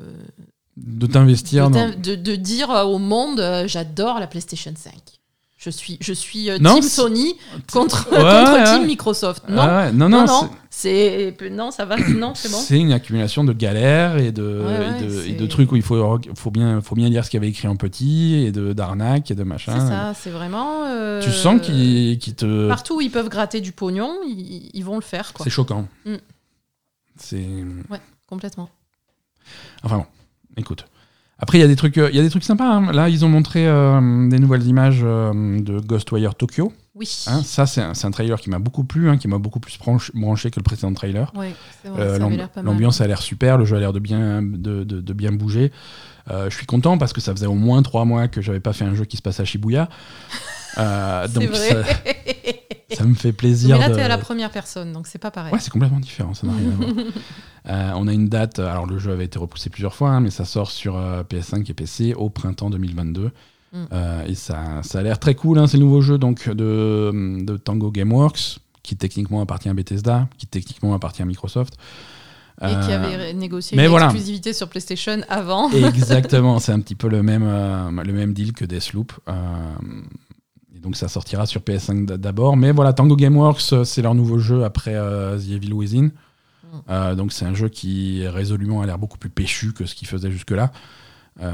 de t'investir de, dans- t'in- de- de dire au monde euh, j'adore la PlayStation 5. Je suis, je suis euh, Non, Team c'est- Sony contre, Ouais, contre ouais. Team Microsoft. Non, ouais, non, non, non, c'est non, ça va, non, c'est bon. C'est une accumulation de galères et de, Ouais, ouais, et de, et c'est- de trucs où il faut, faut, bien, faut bien lire ce qu'il y avait écrit en petit et de d'arnaques et de C'est machin. ça, c'est vraiment. euh, Tu sens qu'il qu'il te. Partout où ils peuvent gratter du pognon, ils, ils vont le faire. C'est choquant. Mm. C'est. Complètement. Enfin bon, écoute. Après, il y, a des trucs, euh, il y a des trucs sympas. hein. Là, ils ont montré euh, des nouvelles images euh, de Ghostwire Tokyo. Oui. Hein, ça, c'est un, trailer qui m'a beaucoup plu, hein, qui m'a beaucoup plus branché, que le précédent trailer. Ouais, Euh. L'ambiance a l'air super, le jeu a l'air de bien, de, de- de bien bouger. Je suis content parce que ça faisait au moins trois mois que j'avais pas fait un jeu qui se passe à Shibuya. Donc vrai. ça, ça me fait plaisir. Mais là, de- t'es à la première personne, donc c'est pas pareil. Ouais, c'est complètement différent, ça n'a rien à voir. Euh, on a une date, alors le jeu avait été repoussé plusieurs fois, hein, mais ça sort sur euh, PS5 et PC au printemps 2022. Mm. Euh, et ça, ça a l'air très cool, hein, c'est le nouveau jeu donc, de, de Tango Gameworks, qui techniquement appartient à Bethesda, qui techniquement appartient à Microsoft. Et qui avait négocié mais une voilà. exclusivité sur PlayStation avant. Exactement, c'est un petit peu le même, le même deal que Deathloop. Donc ça sortira sur PS5 d- d'abord. Mais voilà, Tango Gameworks, euh, c'est leur nouveau jeu après euh, The Evil Within. Euh, donc c'est un jeu qui résolument a l'air beaucoup plus péchu que ce qu'il faisait jusque-là. Euh,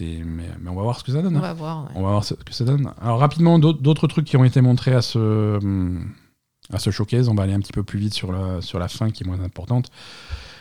mais, mais on va voir ce que ça donne. On hein. va voir. ouais. On va voir ce que ça donne. Alors rapidement, d'autres trucs qui ont été montrés à ce, hum, à ce showcase. On va aller un petit peu plus vite sur la, sur la fin qui est moins importante.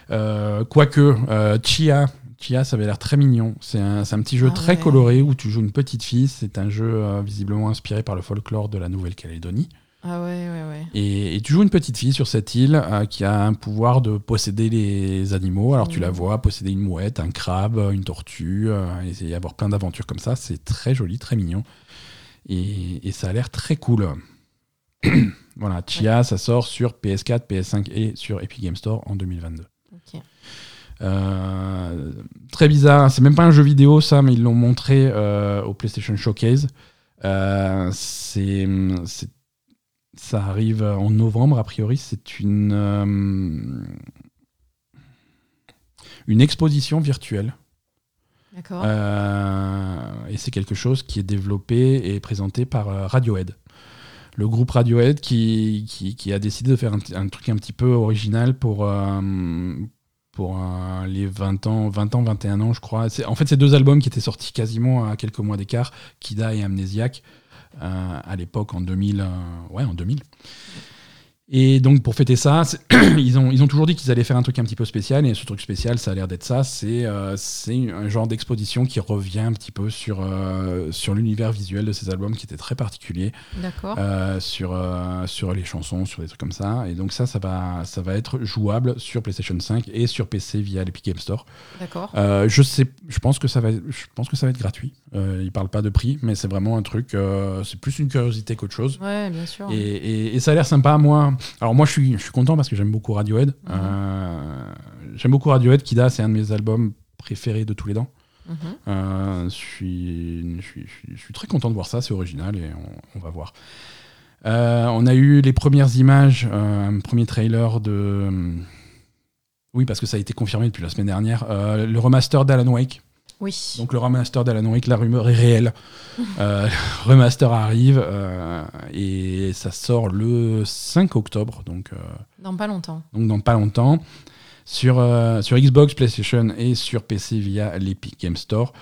Euh, Quoique, Chia, Chia, ça avait l'air très mignon. C'est un, petit jeu Ah très ouais. coloré où tu joues une petite fille. C'est un jeu euh, visiblement inspiré par le folklore de la Nouvelle-Calédonie. Ah ouais, ouais, ouais. Et, et tu joues une petite fille sur cette île euh, qui a un pouvoir de posséder les animaux. Alors tu la vois posséder une mouette, un crabe, une tortue, euh, et y avoir plein d'aventures comme ça. C'est très joli, très mignon. Et, et ça a l'air très cool. voilà, Chia, ça sort sur PS4, PS5 et sur Epic Game Store en 2022. Euh, très bizarre, c'est même pas un jeu vidéo ça, mais ils l'ont montré euh, au PlayStation Showcase. Euh, c'est, ça arrive en novembre a priori. C'est une une exposition virtuelle D'accord. Et c'est quelque chose qui est développé et présenté par Radiohead. Le groupe Radiohead qui, qui, qui a décidé de faire un, un truc un petit peu original pour, euh, pour les 20 ans, 20 ans, 21 ans, je crois. En fait, c'est deux albums qui étaient sortis quasiment à quelques mois d'écart, Kida et Amnesiac, euh, à l'époque en 2000. euh, ouais, en 2000. Et donc pour fêter ça, ils ont, ils ont toujours dit qu'ils allaient faire un truc un petit peu spécial, et ce truc spécial, ça a l'air d'être ça, c'est euh, c'est un genre d'exposition qui revient un petit peu sur, euh, sur l'univers visuel de ces albums qui était très particulier, D'accord. euh, sur, euh, sur les chansons, sur des trucs comme ça. Et donc ça, ça va, ça va être jouable sur PlayStation 5 et sur PC via l'Epic Game Store. D'accord. Euh, je sais, je pense que ça va, je pense que ça va être gratuit. Euh, ils parlent pas de prix, mais c'est vraiment un truc, euh, c'est plus une curiosité qu'autre chose. Ouais, bien sûr. Et, et- et ça a l'air sympa. Moi, alors moi, je suis, je suis content parce que j'aime beaucoup Radiohead. Mhm. Euh, j'aime beaucoup Radiohead. Kida, c'est un de mes albums préférés de tous les temps. Mhm. Euh, je, suis, je, suis, je suis- très content de voir ça. C'est original et on, on va voir. Euh, on a eu les premières images, un premier trailer de. Oui, parce que ça a été confirmé depuis la semaine dernière. le remaster d'Alan Wake. Oui. Donc le remaster d'Alan Wake, la rumeur est réelle. Euh, remaster arrive euh, et ça sort le 5 octobre, donc, euh, Dans pas longtemps. donc dans pas longtemps, sur, euh, sur Xbox, PlayStation et sur PC via l'Epic Game Store.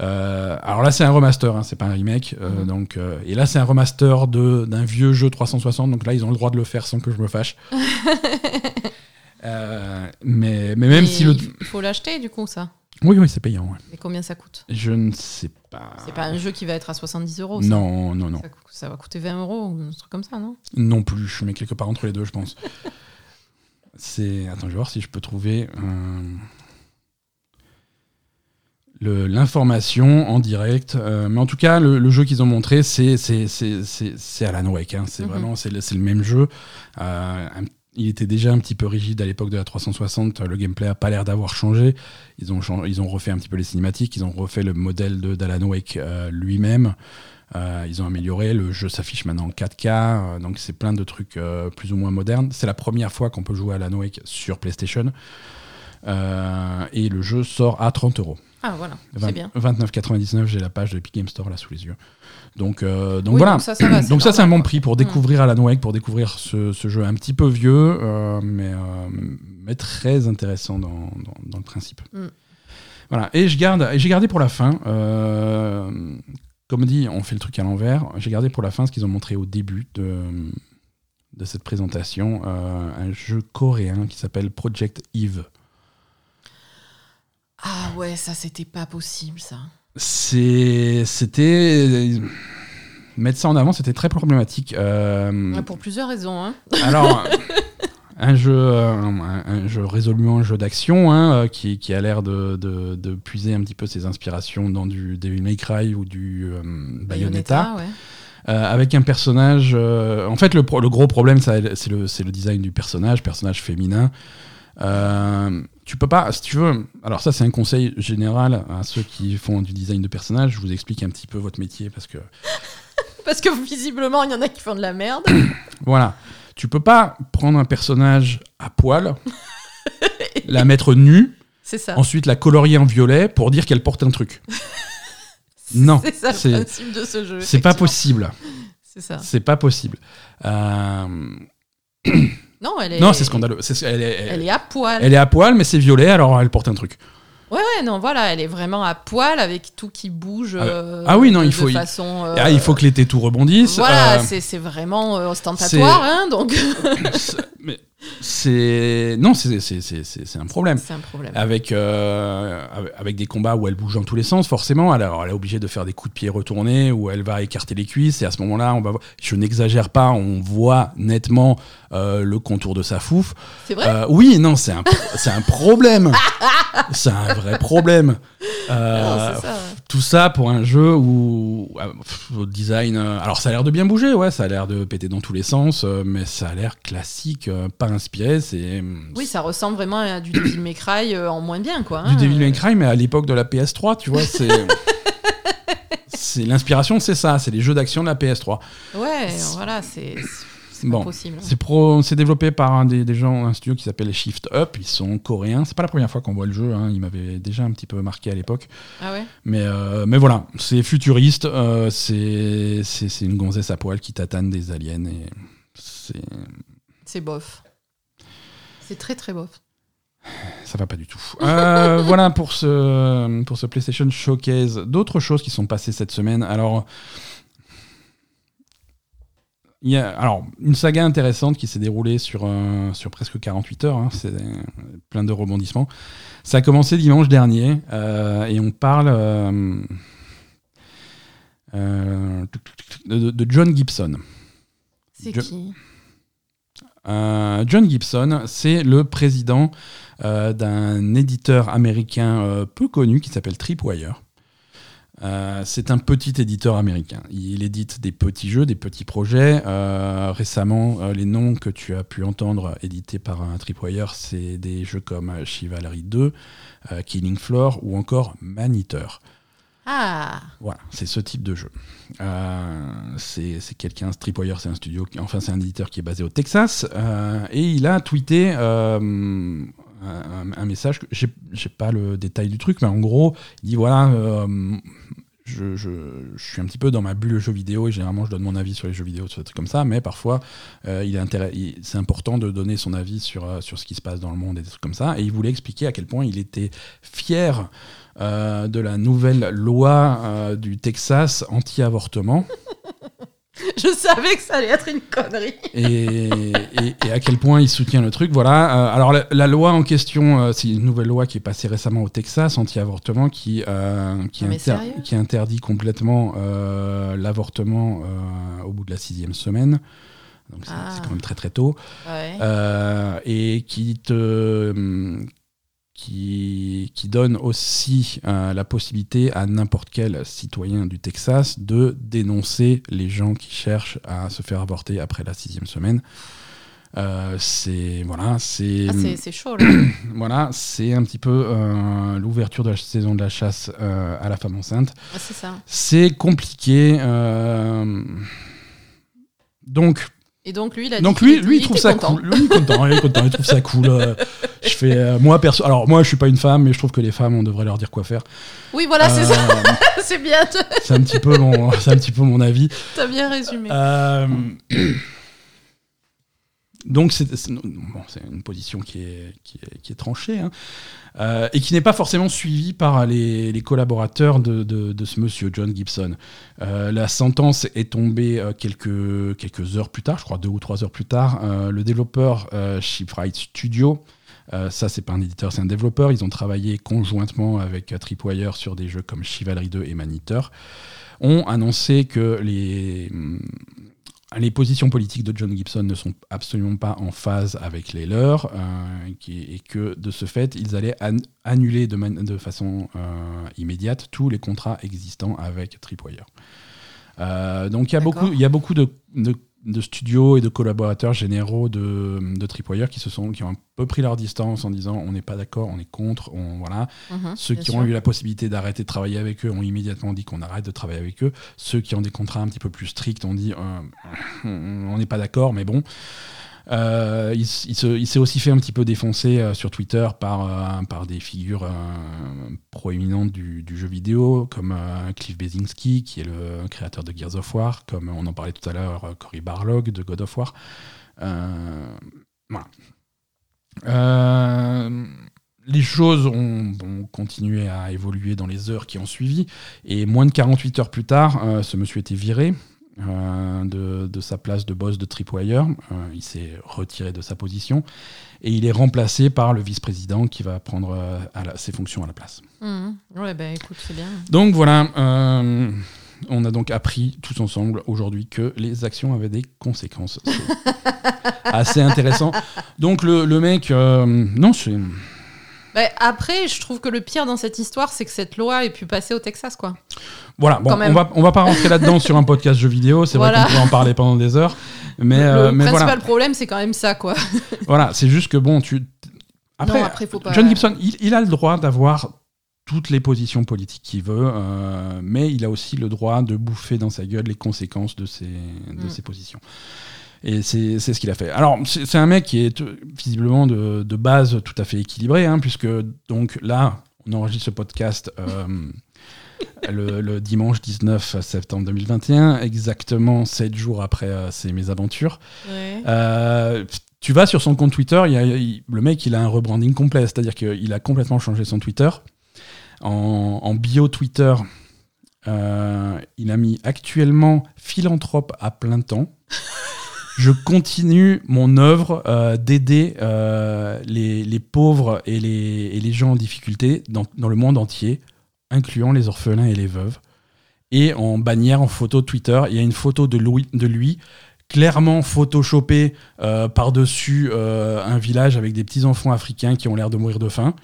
Alors là c'est un remaster, hein, c'est pas un remake. Mhm. donc, et là c'est un remaster de- d'un vieux jeu 360, donc là ils ont le droit de le faire sans que je me fâche. Euh, mais, mais même Et si le... Il faut l'acheter, du coup, ça. Oui, oui, c'est payant. ouais. Et combien ça coûte? Je ne sais pas. C'est pas un jeu qui va être à 70 euros. ça? Non, non, non. Ça, va coûter 20 euros ou un truc comme ça, non? Non plus, mais quelque part entre les deux, je pense. C'est. Attends, je vais voir si je peux trouver euh, le- l'information en direct. Euh, mais en tout cas, le, le jeu qu'ils ont montré, c'est c'est- c'est- c'est- c'est Alan Wake. hein. C'est Mhm. vraiment c'est le, même jeu. Euh, un- il était déjà un petit peu rigide à l'époque de la 360. Le gameplay a pas l'air d'avoir changé. Ils ont, ils ont refait un petit peu les cinématiques. Ils ont refait le modèle de d'Alan Wake euh, lui-même. Euh, ils ont amélioré, le jeu s'affiche maintenant en 4K, euh, donc c'est plein de trucs plus ou moins modernes. C'est la première fois qu'on peut jouer à Alan Wake sur PlayStation. Et le jeu sort à 30 euros. Ah voilà, c'est bien. 29,99, j'ai la page de Epic Game Store là sous les yeux. Donc, euh, donc Oui, voilà. donc ça, ça va, c'est donc ça, c'est un bon prix pour découvrir Alan Wake, pour découvrir ce, ce jeu un petit peu vieux, euh, mais, euh, mais très intéressant dans, dans- dans le principe. Mm. Voilà. Et je garde, et j'ai gardé pour la fin. comme dit, on fait le truc à l'envers. J'ai gardé pour la fin ce qu'ils ont montré au début de, de cette présentation, un jeu coréen qui s'appelle Project Eve. Ah ouais, ça c'était pas possible ça. C'était mettre ça en avant, c'était très problématique. Euh, Pour plusieurs raisons. Hein. alors, un jeu, euh, un, un jeu résolument un jeu d'action hein, euh, qui, qui a l'air de, de- de puiser un petit peu ses inspirations dans du Devil May Cry ou du euh, Bayonetta, ouais. euh, avec un personnage. euh, en fait, le, pro- le gros problème, c'est le, c'est le design du personnage, personnage féminin. Euh, tu peux pas, si tu veux. Alors ça, c'est un conseil général à ceux qui font du design de personnage. Je vous explique un petit peu votre métier parce que Parce que visiblement, il y en a qui font de la merde. voilà, tu peux pas prendre un personnage à poil, la mettre nue, C'est ça. ensuite la colorier en violet pour dire qu'elle porte un truc. Non, C'est ça le c'est principe de ce jeu. c'est pas possible. C'est ça. C'est pas possible. Euh, Non, elle est. Non, c'est scandaleux. C'est- elle, est, Elle est à poil. elle est à poil, mais c'est violet, alors elle porte un truc. Ouais, ouais, non, voilà, elle est vraiment à poil avec tout qui bouge. Ah, euh, ah oui, non, de- il faut- De il- façon. euh, Ah, il faut que les tétous rebondissent. Voilà, euh, c'est vraiment euh, ostentatoire, hein, donc mais c'est non, c'est c'est- c'est- c'est- c'est un problème. c'est un problème. Avec, euh, avec- avec des combats où elle bouge dans tous les sens, forcément, alors elle est obligée de faire des coups de pied retournés, où elle va écarter les cuisses, et à ce moment-là, on va je n'exagère pas, on voit nettement euh, le contour de sa fouf. C'est vrai? Euh, oui, non, c'est un, c'est un problème. c'est un vrai problème. Non, ça. Tout ça pour un jeu où euh, au design. euh, alors ça a l'air de bien bouger, ouais, ça a l'air de péter dans tous les sens, euh, mais ça a l'air classique, pas inspiré. C'est Oui, ça ressemble vraiment à du Devil May Cry en moins bien, quoi. du hein. Devil May Cry, mais à l'époque de la PS3, tu vois, c'est. c'est l'inspiration, c'est ça, c'est les jeux d'action de la PS3. Ouais, voilà, c'est c'est Bon. possible. C'est pro, c'est développé par un des, des gens, un studio qui s'appelle Shift Up. Ils sont coréens. C'est pas la première fois qu'on voit le jeu. Hein. Il m'avait déjà un petit peu marqué à l'époque. Ah ouais? Mais, euh, mais voilà, c'est futuriste. euh, c'est une gonzesse à poil qui tatane des aliens. Et c'est, C'est bof. C'est très très bof. ça va pas du tout. Euh, voilà pour ce, pour ce PlayStation Showcase. D'autres choses qui sont passées cette semaine. Alors. Il y a, alors, une saga intéressante qui s'est déroulée sur, euh, sur presque 48 heures, hein, c'est plein de rebondissements. Ça a commencé dimanche dernier euh, et on parle euh, de, de John Gibson. C'est qui? John Gibson, c'est le président d'un éditeur américain peu connu qui s'appelle Tripwire. Euh, c'est un petit éditeur américain. Il édite des petits jeux, des petits projets. Euh, récemment, euh, les noms que tu as pu entendre édités par un Tripwire, c'est des jeux comme Chivalry 2, euh, Killing Floor ou encore Maneater. Ah Voilà, c'est ce type de jeu. C'est c'est quelqu'un, Tripwire, c'est un studio, qui- enfin c'est un éditeur qui est basé au Texas, et il a tweeté un, un message, j'ai j'ai pas le détail du truc, mais en gros, il dit voilà, euh, je, je- je suis un petit peu dans ma bulle jeux vidéo, et généralement je donne mon avis sur les jeux vidéo, sur des trucs comme ça, mais parfois euh, il est c'est important de donner son avis sur, euh, sur ce qui se passe dans le monde et des trucs comme ça, et il voulait expliquer à quel point il était fier euh, de la nouvelle loi euh, du Texas anti-avortement Je savais que ça allait être une connerie. et, et- et à quel point il soutient le truc. Voilà. Euh, alors la, la loi en question, euh, c'est une nouvelle loi qui est passée récemment au Texas anti-avortement qui euh, qui, inter- interdit complètement l'avortement au bout de la sixième semaine. Donc c'est Ah. quand même très très tôt. Ouais. Et qui te qui, qui donne aussi euh, la possibilité à n'importe quel citoyen du Texas de dénoncer les gens qui cherchent à se faire avorter après la sixième semaine. Euh, c'est voilà, c'est Ah, chaud là. voilà, c'est un petit peu euh, l'ouverture de la saison de la chasse à la femme enceinte. Ah, c'est compliqué. donc Et donc lui, il a dit donc lui, lui, il trouve ça content. cool. Lui, il est content, il est content, il trouve ça cool. euh, je fais euh, moi perso. Alors moi, je suis pas une femme, mais je trouve que les femmes, on devrait leur dire quoi faire. Oui, voilà, c'est ça. Euh, c'est bien. c'est un petit peu mon, c'est un petit peu mon avis. T'as bien résumé. Donc c'est une position qui est, qui est, tranchée hein. Euh, et qui n'est pas forcément suivie par les, collaborateurs de, ce monsieur, John Gibson. Euh, la sentence est tombée euh, quelques, quelques heures plus tard, je crois deux ou trois heures plus tard. Le développeur Shipwright Studio, ça c'est pas un éditeur, c'est un développeur, ils ont travaillé conjointement avec Tripwire sur des jeux comme Chivalry 2 et Maniteur, ont annoncé que les, les positions politiques de John Gibson ne sont absolument pas en phase avec les leurs, euh, qui- et que de ce fait, ils allaient an- annuler de, façon euh, immédiate tous les contrats existants avec Tripwire. Euh, donc il y a beaucoup, il y a beaucoup de, de- de studios et de collaborateurs généraux de, de Tripwire qui se sont, qui ont un peu pris leur distance en disant on n'est pas d'accord, on est contre, on voilà. Mhm, Ceux qui sûr. ont eu la possibilité d'arrêter de travailler avec eux ont immédiatement dit qu'on arrête de travailler avec eux. Ceux qui ont des contrats un petit peu plus stricts ont dit euh, on n'est pas d'accord, mais bon. Euh, il, s'est aussi fait un petit peu défoncer euh, sur Twitter par, euh, des figures proéminentes du, jeu vidéo, comme Cliff Bezinski, qui est le créateur de Gears of War, comme on en parlait tout à l'heure, Cory Barlog de God of War. Les choses ont, ont continué à évoluer dans les heures qui ont suivi. Et moins de 48 heures plus tard, ce monsieur était viré euh, de, de sa place de boss de Tripwire. Euh, il s'est retiré de sa position. Et il est remplacé par le vice-président qui va prendre euh, à la- ses fonctions à la place. Mhm. Ouais, bah écoute, c'est bien. Donc voilà, euh, on a donc appris tous ensemble aujourd'hui que les actions avaient des conséquences. C'est assez intéressant. Donc le, le mec, non, c'est... Bah, après, je trouve que le pire dans cette histoire, c'est que cette loi ait pu passer au Texas, quoi. Voilà, bon, on va, on va pas rentrer là-dedans sur un podcast jeu vidéo, c'est Voilà. vrai qu'on pourrait en parler pendant des heures, mais, le euh, mais principal voilà, problème, c'est quand même ça, quoi. voilà c'est juste que bon, tu... Après, non, après, faut pas. John Gibson, il, il a le droit d'avoir toutes les positions politiques qu'il veut, euh, mais il a aussi le droit de bouffer dans sa gueule les conséquences de ses, de Mm. ses positions. Et c'est ce qu'il a fait. Alors, c'est un mec qui est visiblement de, de base tout à fait équilibré, hein, puisque donc là, on enregistre ce podcast euh, le, le dimanche 19 septembre 2021, exactement 7 jours après euh, ses mésaventures. Ouais. Euh, tu vas sur son compte Twitter, il y a- il- le mec il a un rebranding complet, c'est-à-dire qu'il a complètement changé son Twitter. En, en bio Twitter, euh, il a mis actuellement philanthrope à plein temps. Je continue mon œuvre euh, d'aider euh, les, les pauvres et les, et les gens en difficulté dans, dans le monde entier, incluant les orphelins et les veuves. Et en bannière, en photo Twitter, il y a une photo de, Louis- de lui clairement photoshopé euh, par-dessus euh, un village avec des petits enfants africains qui ont l'air de mourir de faim.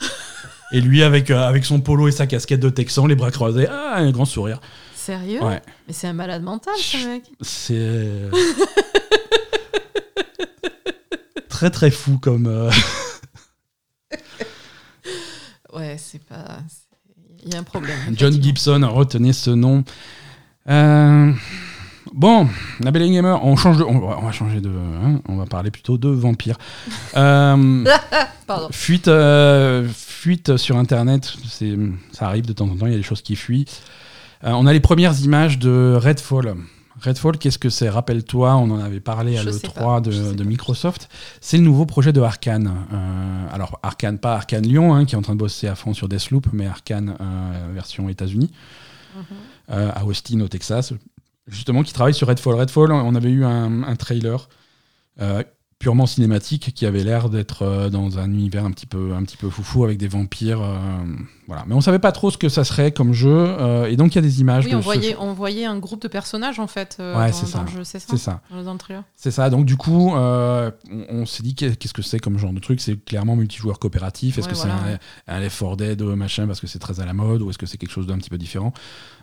Et lui avec, euh, avec son polo et sa casquette de texan, les bras croisés, ah, un grand sourire. Sérieux? Ouais. Mais c'est un malade mental, ce mec. C'est très très fou comme. euh, Ouais, c'est pas. c'est- Il y a un problème. John effectivement. Gibson, retenez ce nom. Euh, Bon, la Belle et Gamer, on change de, on va, on va changer de, hein, on va parler plutôt de vampires. Euh, Pardon. fuite, euh, fuite sur Internet, c'est, ça arrive de temps en temps, il y a des choses qui fuient. Euh, on a les premières images de Redfall. Redfall, qu'est-ce que c'est? Rappelle-toi, on en avait parlé à Je sais l'E3 pas, je sais de, Microsoft. C'est le nouveau projet de Arkane. Euh, alors, Arkane, pas Arkane Lyon, hein, qui est en train de bosser à fond sur Deathloop, mais Arkane euh, version États-Unis, Mhm. euh, à Austin, au Texas, justement, qui travaille sur Redfall. Redfall, on avait eu un, un trailer purement cinématique qui avait l'air d'être dans un univers un petit peu, un petit peu foufou avec des vampires. Voilà. Mais on savait pas trop ce que ça serait comme jeu, euh, et donc il y a des images Oui, de on ce- voyait, on voyait un groupe de personnages en fait euh, Ouais, dans, c'est ça. dans le jeu, c'est ça, C'est ça. Dans le- dans le trailer. C'est ça. Donc du coup, euh, on, on s'est dit qu'est- qu'est-ce que c'est comme genre de truc? C'est clairement multijoueur coopératif. Est-ce Ouais, que voilà, c'est un, un Left 4 Dead euh, machin parce que c'est très à la mode ou est-ce que c'est quelque chose d'un petit peu différent?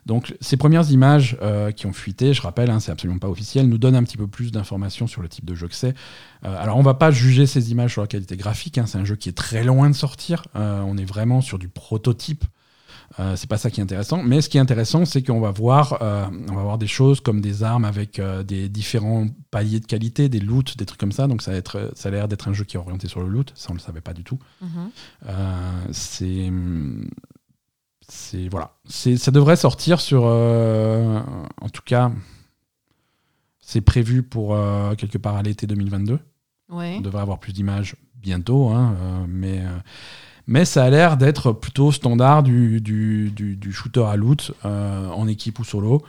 Donc ces premières images qui ont fuité, je rappelle, hein, c'est absolument pas officiel, nous donnent un petit peu plus d'informations sur le type de jeu que c'est. Alors on va pas juger ces images sur la qualité graphique. hein, c'est un jeu qui est très loin de sortir. On est vraiment sur du prototype. Euh, c'est pas ça qui est intéressant. Mais ce qui est intéressant, c'est qu'on va voir, euh, on va voir des choses comme des armes avec euh, des différents paliers de qualité, des loots, des trucs comme ça. Donc ça, va être, ça a l'air d'être un jeu qui est orienté sur le loot. Ça, on le savait pas du tout. Mhm. Euh, c'est c'est voilà ça devrait sortir sur en tout cas c'est prévu pour quelque part à l'été 2022 Ouais. on devrait avoir plus d'images bientôt hein, mais mais ça a l'air d'être plutôt standard du, du, du- du shooter à loot euh, en équipe ou solo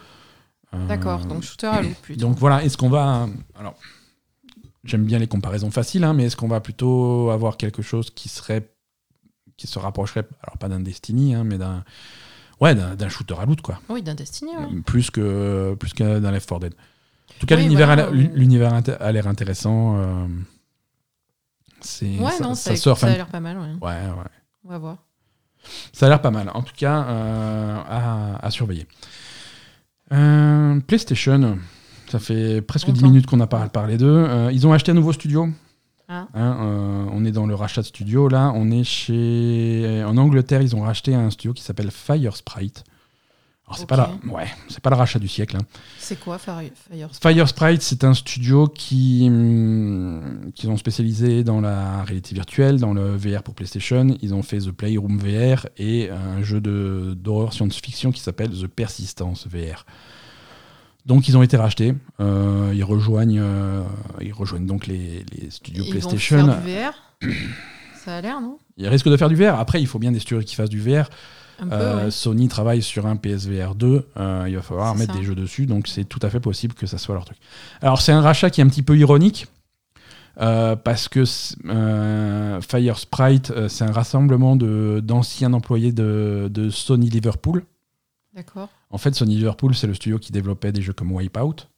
Euh, D'accord, donc shooter à loot plutôt. donc voilà, est-ce qu'on va. Alors, j'aime bien les comparaisons faciles, hein, mais est-ce qu'on va plutôt avoir quelque chose qui serait. qui se rapprocherait, alors pas d'un Destiny, hein, mais d'un. Ouais, d'un shooter à loot, quoi. Oui, d'un Destiny, ouais. Plus que plus qu'un d'un Left 4 Dead. En tout cas, Oui, l'univers voilà, a l'air- euh. a l'air intéressant. euh, Ouais, ça, non, ça ça, a l'air pas mal, ouais. Ouais, ouais. On va voir. Ça a l'air pas mal. En tout cas, euh, à, à surveiller. Euh, PlayStation, ça fait presque 10 Longtemps. minutes qu'on n'a pas parlé d'eux. Euh, ils ont acheté un nouveau studio. Ah. Hein, on est dans le rachat de studio. Là, on est chez. En Angleterre, ils ont racheté un studio qui s'appelle Fire Sprite. Alors, c'est pas la... ouais, c'est pas le rachat du siècle. hein. C'est quoi Fire, Fire Fire Sprite, c'est un studio qui, hum, qui sont spécialisés dans la réalité virtuelle, dans le VR pour PlayStation. Ils ont fait The Playroom VR et un jeu de- d'horreur science-fiction qui s'appelle The Persistence VR. Donc ils ont été rachetés. Euh, ils rejoignent, euh, ils rejoignent donc les, les studios Ils PlayStation. vont faire du VR Ça a l'air, non? Ils risquent de faire du VR. Après, il faut bien des studios qui fassent du VR. Peu, Euh, ouais. Sony travaille sur un PSVR 2, euh, il va falloir mettre ça. des jeux dessus, donc c'est tout à fait possible que ça soit leur truc. Alors c'est un rachat qui est un petit peu ironique, euh, parce que Fire Sprite, c'est un rassemblement de- d'anciens employés de, de Sony Liverpool. D'accord. En fait, Sony Liverpool, c'est le studio qui développait des jeux comme Wipeout,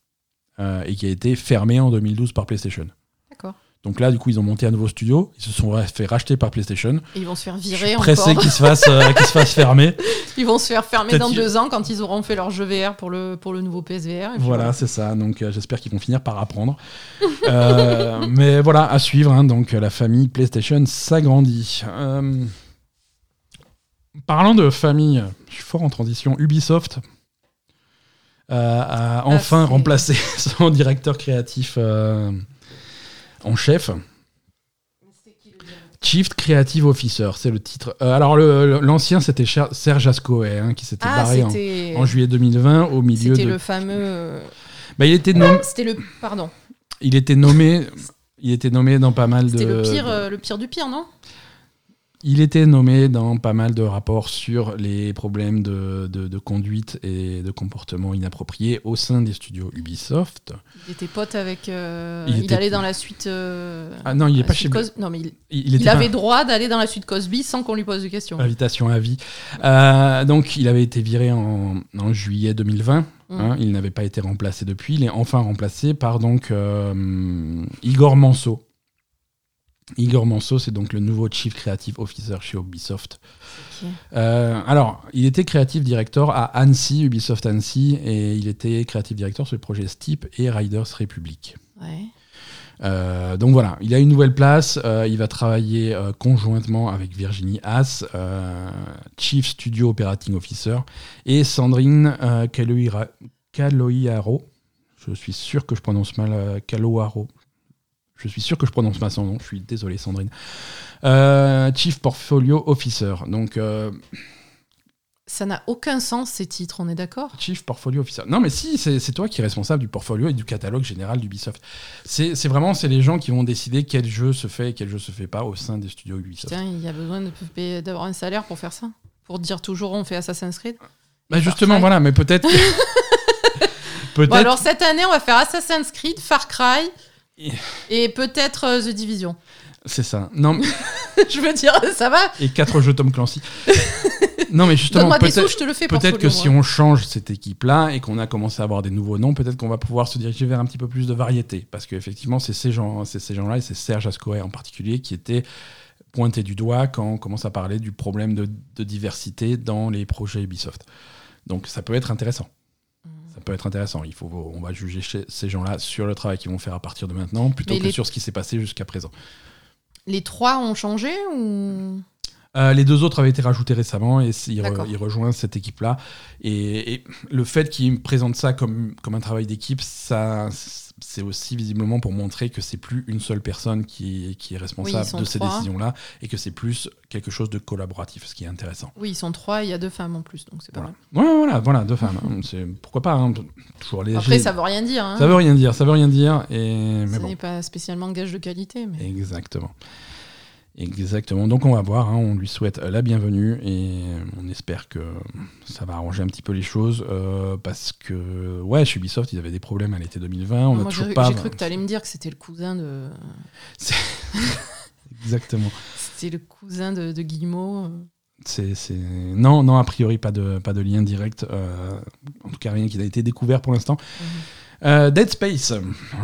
et qui a été fermé en 2012 par PlayStation. Donc là, du coup, ils ont monté un nouveau studio, ils se sont fait racheter par PlayStation. Et ils vont se faire Je virer suis encore. pressé qu'ils se fassent, euh, qu'ils se fassent fermer. Ils vont se faire fermer dans deux ans quand ils auront fait leur jeu VR pour le, pour le nouveau PSVR. et Voilà, c'est ça. Donc euh, j'espère qu'ils vont finir par apprendre. Euh, mais voilà, à suivre. hein. donc euh, la famille PlayStation s'agrandit. Parlant de famille, je suis fort en transition. Ubisoft a enfin c'est- remplacé son directeur créatif en chef. Chief Creative Officer, c'est le titre. Euh, alors l'ancien c'était Serge Ascoé hein, qui s'était Ah, barré en, c'était en juillet 2020 au milieu c'était de. le fameux. Bah, il était nommé. C'était le. Pardon. Il était nommé, il était nommé dans pas mal de. C'était le pire, euh, le pire du pire, non? Il était nommé dans pas mal de rapports sur les problèmes de, de- de conduite et de comportement inapproprié au sein des studios Ubisoft. Il était pote avec. euh, Il il, était- allait dans la suite. euh, Ah non, il est pas chez. Cos- Non, mais il, Il, pas- avait droit d'aller dans la suite Cosby sans qu'on lui pose de questions. Invitation à vie. Euh, donc, il avait été viré en, en juillet 2020. Mm. hein, il n'avait pas été remplacé depuis. Il est enfin remplacé par donc euh, Igor Manso. Igor Manso, c'est donc le nouveau Chief Creative Officer chez Ubisoft. Euh, alors, il était Creative Director à Annecy, Ubisoft Annecy, et il était Creative Director sur le projet Steep et Riders Republic. Ouais. Euh, donc voilà, il a une nouvelle place. euh, il va travailler euh, conjointement avec Virginie Haas, Chief Studio Operating Officer, et Sandrine Kaloiaro. Je suis sûr que je prononce mal Kaloaro. Je suis sûr que je prononce mal son nom. Je suis désolé, Sandrine. Euh, Chief Portfolio Officer. Donc, euh, Ça n'a aucun sens ces titres, on est d'accord? Chief Portfolio Officer. Non, mais si, c'est toi qui es responsable du portfolio et du catalogue général d'Ubisoft. C'est vraiment c'est les gens qui vont décider quel jeu se fait et quel jeu se fait pas au sein des studios Ubisoft. Putain, il y a besoin d'avoir un salaire pour faire ça Pour dire toujours on fait Assassin's Creed? Bah Far justement, voilà, mais peut-être. que- peut-être. Bon, alors cette année, on va faire Assassin's Creed, Far Cry Et- peut-être euh, The Division. C'est ça. Non, mais- je veux dire, ça va et quatre jeux Tom Clancy. non, mais justement, Donne-moi des sous, peut-être. je te le fais Peut-être que si on change cette équipe-là et qu'on a commencé à avoir des nouveaux noms, peut-être qu'on va pouvoir se diriger vers un petit peu plus de variété. Parce qu'effectivement, c'est ces gens, c'est ces gens-là, et c'est Serge Ascoé en particulier, qui était pointé du doigt quand on commence à parler du problème de, de diversité dans les projets Ubisoft. Donc ça peut être intéressant. Ça peut être intéressant. Il faut, on va juger chez- ces gens-là sur le travail qu'ils vont faire à partir de maintenant, plutôt Mais que les- sur ce qui s'est passé jusqu'à présent. Les trois ont changé ou? Euh, les deux autres avaient été rajoutés récemment et il, re- D'accord. il rejoint cette équipe-là. Et, et le fait qu'il présente ça comme, comme un travail d'équipe, ça, c'est aussi visiblement pour montrer que c'est plus une seule personne qui, qui est responsable de ces décisions-là et que c'est plus quelque chose de collaboratif, ce qui est intéressant. Oui, ils sont trois, il y a deux femmes en plus, donc c'est pas Voilà. mal. Ouais, voilà, voilà, deux femmes. hein. C'est- Pourquoi pas hein, Toujours léger. Après, ça veut rien dire. Hein. Ça veut rien dire, ça veut rien dire. Et... Mais Ce bon. n'est pas spécialement gage de qualité. Mais... Exactement. Exactement. Donc on va voir, hein, on lui souhaite la bienvenue et on espère que ça va arranger un petit peu les choses euh, parce que ouais, chez Ubisoft, ils avaient des problèmes à l'été 2020. On a Moi, j'ai toujours pas. j'ai cru que tu allais me dire que c'était le cousin de. Exactement. C'était le cousin de, de Guillemot. euh. C'est, Non, non, a priori pas de, pas de lien direct. euh, en tout cas, rien qui n'a été découvert pour l'instant. Mhm. Euh, Dead Space. Là,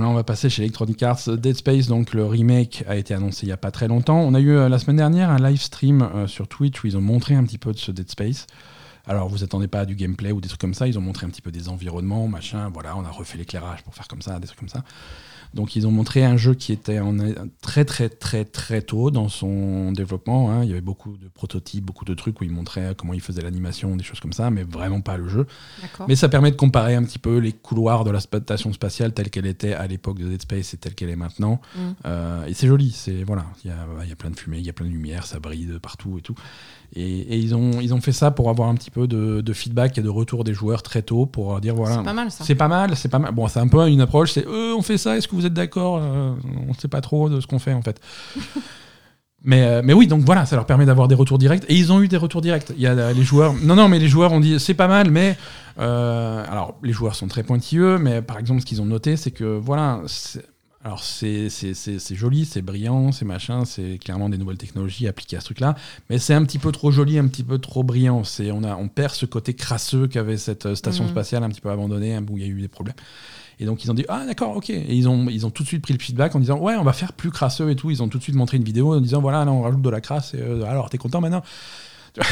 on va passer chez Electronic Arts. Dead Space, donc le remake a été annoncé il y a pas très longtemps. On a eu euh, la semaine dernière un live stream euh, sur Twitch où ils ont montré un petit peu de ce Dead Space. Alors, vous attendez pas du gameplay ou des trucs comme ça. Ils ont montré un petit peu des environnements, machin. Voilà, on a refait l'éclairage pour faire comme ça, des trucs comme ça. Donc, ils ont montré un jeu qui était en, très, très, très, très tôt dans son développement. hein. Il y avait beaucoup de prototypes, beaucoup de trucs où ils montraient comment ils faisaient l'animation, des choses comme ça, mais vraiment pas le jeu. Mais ça permet de comparer un petit peu les couloirs de la station spatiale telle qu'elle était à l'époque de Dead Space et telle qu'elle est maintenant. Mm. Euh, et c'est joli, c'est voilà, il y a, il y a plein de fumée, il y a plein de lumière, ça brille de partout et tout. Et, et ils ont ils ont fait ça pour avoir un petit peu de, de feedback et de retour des joueurs très tôt pour dire voilà. C'est pas mal ça. C'est pas mal, c'est pas mal. Bon, c'est un peu une approche, c'est euh, on fait ça, est-ce que vous êtes d'accord Euh, On sait pas trop de ce qu'on fait en fait. Mais, euh, mais oui, donc voilà, ça leur permet d'avoir des retours directs. Et ils ont eu des retours directs. Il y a les joueurs. Non, non, mais les joueurs ont dit c'est pas mal, mais. euh, alors, les joueurs sont très pointilleux, mais par exemple, ce qu'ils ont noté, c'est que voilà. Alors, c'est joli, c'est brillant, c'est machin, c'est clairement des nouvelles technologies appliquées à ce truc-là, mais c'est un petit peu trop joli, un petit peu trop brillant. C'est On, a, on perd ce côté crasseux qu'avait cette euh, station Mhm. spatiale un petit peu abandonnée, hein, où il y a eu des problèmes. Et donc ils ont dit ah d'accord ok et ils ont ils ont tout de suite pris le feedback en disant ouais on va faire plus crasseux et tout ils ont tout de suite montré une vidéo en disant voilà là on rajoute de la crasse et euh, alors t'es content maintenant?